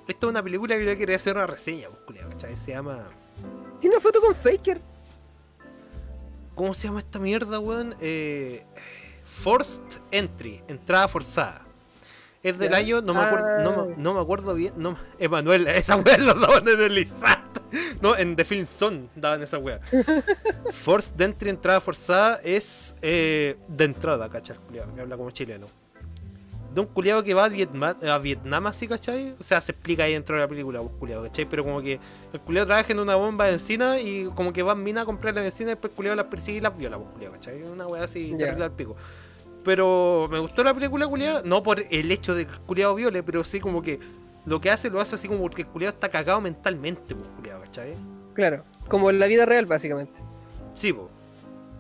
Esta es una película que yo quería hacer una reseña, pues, culiao, ¿cachai? Se llama. Tiene una foto con Faker. ¿Cómo se llama esta mierda, weón? Eh, Forced Entry, entrada forzada. Es del Ya. año, no me, acuerdo, no, Ah. no me acuerdo bien. No, Emanuel, esa weá lo ISAT. No, en The Film Zone daban esa weá. Forced Entry, entrada forzada es eh, de entrada, ¿cachai? Que habla como chileno. De un culiado que va a Vietnam, a Vietnam así, ¿cachai? O sea, se explica ahí dentro de la película, pues, culiado, ¿cachai? Pero como que el culiado trabaja en una bomba de encina y como que va a mina a comprar la benzina y después el culiado las persigue y las viola, pues, culiado, ¿cachai? Una weá así Ya. terrible al pico. Pero me gustó la película, culiado, no por el hecho de que el culiado viole, pero sí como que lo que hace lo hace así como porque el culiado está cagado mentalmente, pues, culiado, ¿cachai? Claro, como en la vida real, básicamente. Sí, pues.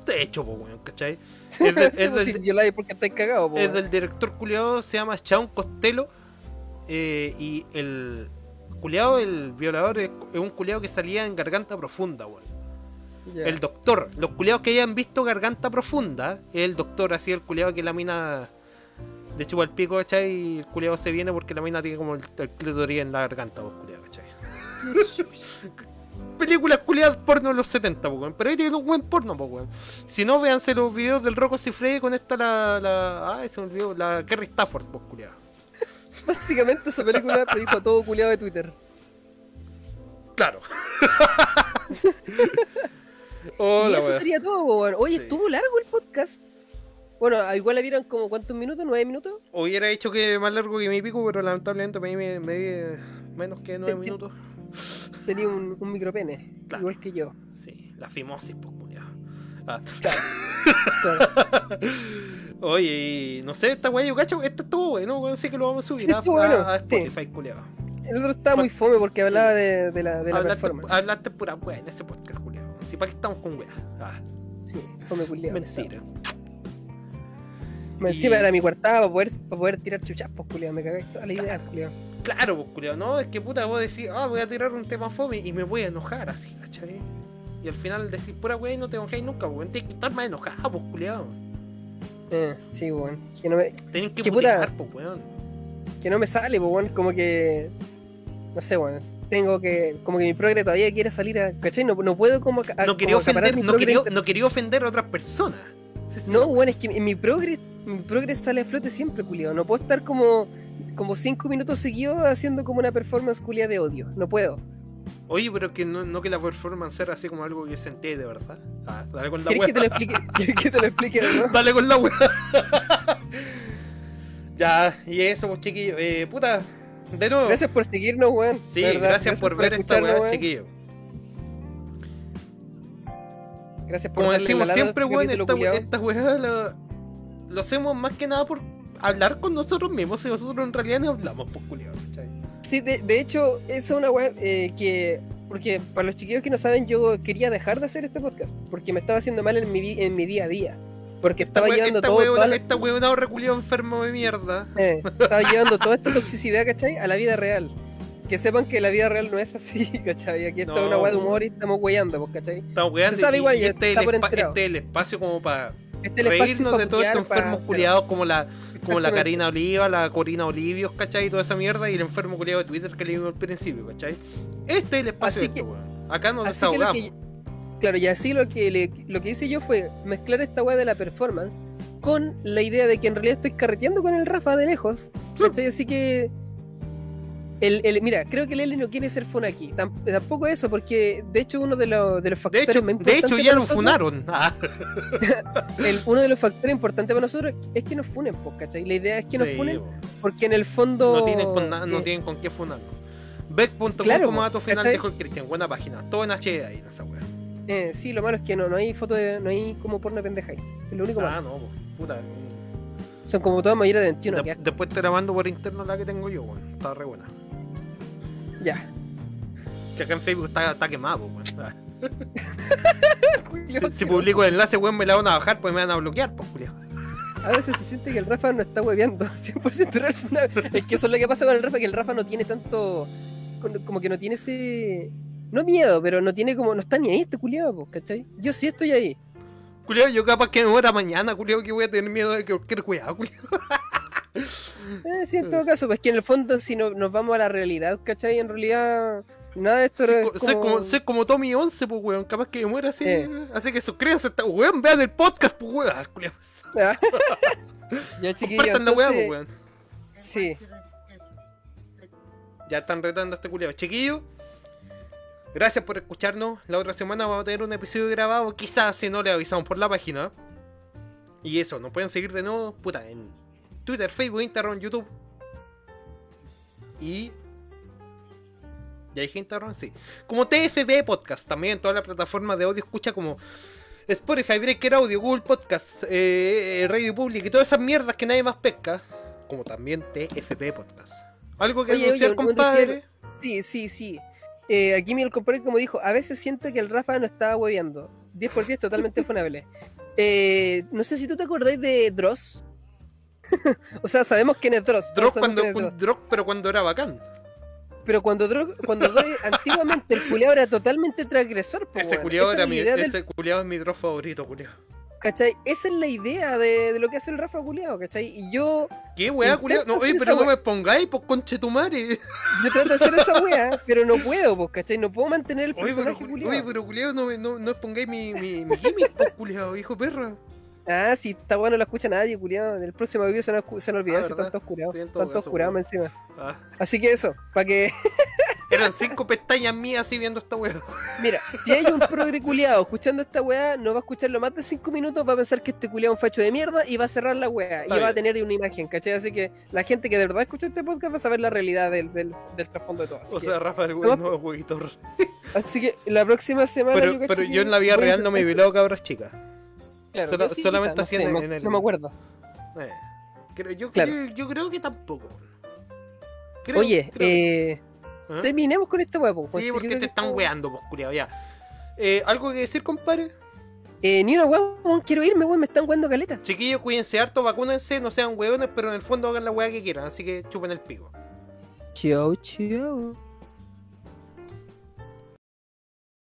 De hecho, pues, weón, ¿cachai? Es, de- es del- si porque estáis cagados, po, es del director culiado, se llama Shaun Costello. eh, y el culiado, el violador, es, es un culiado que salía en Garganta Profunda, weón. El doctor, los culiados que hayan visto Garganta Profunda, es el doctor, así el culiado que la mina de chupa el pico, ¿cachai? Y el culiado se viene porque la mina tiene como el, el clítoris en la garganta, pues, culiado, ¿cachai? Películas culiadas porno de los 70, pues, weón. Pero ahí tiene un buen porno, pues, weón. Si no, véanse los videos del Rocco Cifre con esta la. la ah, se me olvidó, la Kerry Stafford, pues, culiado. Básicamente esa película predijo a todo culiado de Twitter. Claro. y eso weón. sería todo, po, weón. Oye, Sí. estuvo largo el podcast. Bueno, ah, igual la vieron como cuántos minutos, nueve minutos. Hubiera dicho que más largo que mi pico, pero lamentablemente me, me, me di menos que nueve minutos. Tenía un, un micropene, Claro. igual que yo. Sí, la fimosis, pues. Ah. Claro. Claro. Oye, y no sé, esta weá, yo cacho, esto estuvo bueno, weón, sí que lo vamos a subir Sí, a, estuvo bueno, a- a sí. Spotify, culiao. El otro estaba muy fome porque hablaba de, de la, de la Hablaste, performance. hablaste pura weá en ese podcast, culiao. Si para qué estamos con weá. Ah, Sí, fome culiado. mentira. Me encima era mi cuartada para poder, para poder tirar chuchapos, culiado. Me cagáis toda la idea, culiado. Claro, pues, culiao, no, es que puta, vos decís, ah, voy a tirar un tema fome y me voy a enojar así, ¿cachai? Y al final decís pura weá y no te enojáis nunca, weón. Tienes que estar más enojado, pues, culiao. Eh, sí, weón. Que no me, que ¿Qué puta? pues, weón. que no me sale, pues, weón. Como que. No sé, weón. Tengo que. Como que mi progre todavía quiere salir a. ¿Cachai? No, no puedo como. a- No quería ofender, no quería, no quería ofender a otras personas. Sí, sí. No, weón, es que mi- mi progre. Mi progre sale a flote siempre, culiado. No puedo estar como. Como cinco minutos seguidos haciendo como una performance culia de odio. No puedo. Oye, pero que no, no que la performance era así como algo que sentí de verdad. Ah, dale con la ¿Quieres que te lo explique? ¿Quieres que te lo explique? Dale con la wea. ya, y eso, pues chiquillos. Eh, puta, de nuevo. Gracias por seguirnos, weón. Sí, gracias, por ver esta weá, chiquillos. Gracias por Como decimos siempre, weón, esta, esta weá la- lo hacemos más que nada por hablar con nosotros mismos. Y nosotros en realidad no hablamos, pues culiao, ¿cachai? Sí, de, de hecho, esa es una web eh, que. Porque para los chiquillos que no saben, yo quería dejar de hacer este podcast. Porque me estaba haciendo mal en mi, en mi día a día. Porque Esta estaba weá- llevando esta todo. toda la- Esta enfermo de mierda. eh, estaba llevando toda esta toxicidad, ¿cachai? A la vida real. Que sepan que la vida real no es así, ¿cachai? Aquí está No. una weá de humor y estamos pues, ¿cachai? Estamos weando Se sabe y- igual, y ya este, es está el por este es el espacio como para Este reírnos de todos estos putear, para- enfermos culiados como la como la. Karina Oliva, la Corina Olivios, ¿cachai? Y toda esa mierda y el enfermo culiado de Twitter que le dimos al principio, ¿cachai? Este es el espacio Así de que- esto, weón. Acá nos que desahogamos. que, claro, y así lo que, le- lo que hice yo fue mezclar esta weá de la performance con la idea de que en realidad estoy carreteando con el Rafa de lejos. Sí. Así que. El, el- mira, creo que Lele no quiere ser fun aquí. Tam- tampoco eso, porque de hecho uno de, los de los De factores hecho, más de importantes hecho ya lo nosotros- funaron. Ah, el- uno de los factores importantes para nosotros es que nos funen, pues, ¿cachai? La idea es que nos sí, funen weón. porque en el fondo. no tienen con na- no eh, tienen con qué funarlo. Beck.com Claro, como po, dato final el Cristian, buena página, todo en HD ahí en esa weá. Eh, sí, lo malo es que no, no hay foto de. No hay como porno de pendeja ahí. Es lo único Ah, malo. no, pues, puta. Son como todas mayores de 21. De- qué asco. después te la mando por interno la que tengo yo, weón. Está re buena. Ya. Que acá en Facebook está, está quemado, weón. Si, si publico el enlace, weón, me la van a bajar, pues me van a bloquear, pues, culiao. A veces se siente que el Rafa no está hueveando. 100% real. Una- Es que eso es lo que pasa con el Rafa, que el Rafa no tiene tanto. Como que no tiene ese. No miedo, pero no tiene como. No está ni ahí este culiado, pues, ¿cachai? Yo sí estoy ahí. Culiao, yo capaz que me muera mañana, culiao, que voy a tener miedo de que cualquier cuidado, culiao. Eh, sí, en todo caso, pues que en el fondo, si no, nos vamos a la realidad, ¿cachai? En realidad, nada de esto Soy, es como, como Tommy 11, pues, weón. Capaz que me muera así. Eh. Así que suscríbanse a esta weón, vean el podcast, pues, weón. Ah. Ah. ya, chiquillos, Compartan la weá, pues, entonces, weón. Sí. Ya están retando a este culiao. Chiquillo, gracias por escucharnos. La otra semana vamos a tener un episodio grabado. Quizás si no le avisamos por la página. Y eso, nos pueden seguir de nuevo, puta, en Twitter, Facebook, Instagram, YouTube. Y. ¿Ya dije Instagram? Sí. Como TFB Podcast, también en todas las plataformas de audio escucha como Spotify, Breaker Audio, Google Podcast, eh, eh, Radio Public y todas esas mierdas que nadie más pesca. Como también TFB Podcast. ¿Algo que Oye, anunciar, oye, compadre? Sí, sí, sí. Eh, aquí mi compadre como dijo, a veces siento que el Rafa no estaba hueveando. 10 por 10 totalmente funable. Eh, no sé si tú te acordáis de Dross. o sea, sabemos quién es Dross. sabemos cuando, es Dross. Pero cuando era bacán. Pero cuando Dross, cuando Dross- antiguamente el culiao era totalmente transgresor. po, Ese Esa era es mi, del- ese culiado es mi drog favorito, culiado. ¿Cachai? Esa es la idea de, de lo que hace el Rafa culiao, ¿cachai? Y yo, ¿Qué weá, culiado? No, oye, pero no weá. me pongáis, pues conche tu madre. yo trato de hacer esa wea, pero no puedo, pues, ¿cachai? No puedo mantener el Oye, pero, personaje culiao. oye, pero culiado, no, no, no pongáis mi, mi, mi gimmick, pues, culiado, hijo perra. Ah, sí, está bueno, no lo escucha nadie, culiao. En el próximo video se a, se olvidar Ah, si ¿verdad? tanto oscurado. Sí, en todo tanto caso, oscurado weón. más encima. Ah, Así que eso, para que. eran cinco pestañas mías así viendo esta weá. Mira, si hay un progre culiao escuchando esta weá, no va a escucharlo más de 5 minutos, va a pensar que este culiao es un facho de mierda y va a cerrar la weá. Y va a tener una imagen, ¿cachai? Así que la gente que de verdad escucha este podcast va a saber la realidad del, del, del trasfondo de todo. Así, O que, sea, Rafa, el no es así que la próxima semana. Pero, cacho pero yo en la vida real no me violado cabras chicas. Claro, Solo- yo sí, solamente quizá, así no, sé, en el- no me acuerdo. Eh, creo- yo, Claro. creo, yo creo que tampoco. Creo- Oye, creo eh, ¿Ah? terminemos con esta po, Sí, yo porque te están weando, pues, culiao, ya. Eh, ¿Algo que decir, compadre? Eh, ni una weón, quiero irme, weón, me están weando caleta. Chiquillos, cuídense harto, vacúnense, no sean weones, pero en el fondo hagan la weá que quieran, así que chupen el pico. Chao, chao.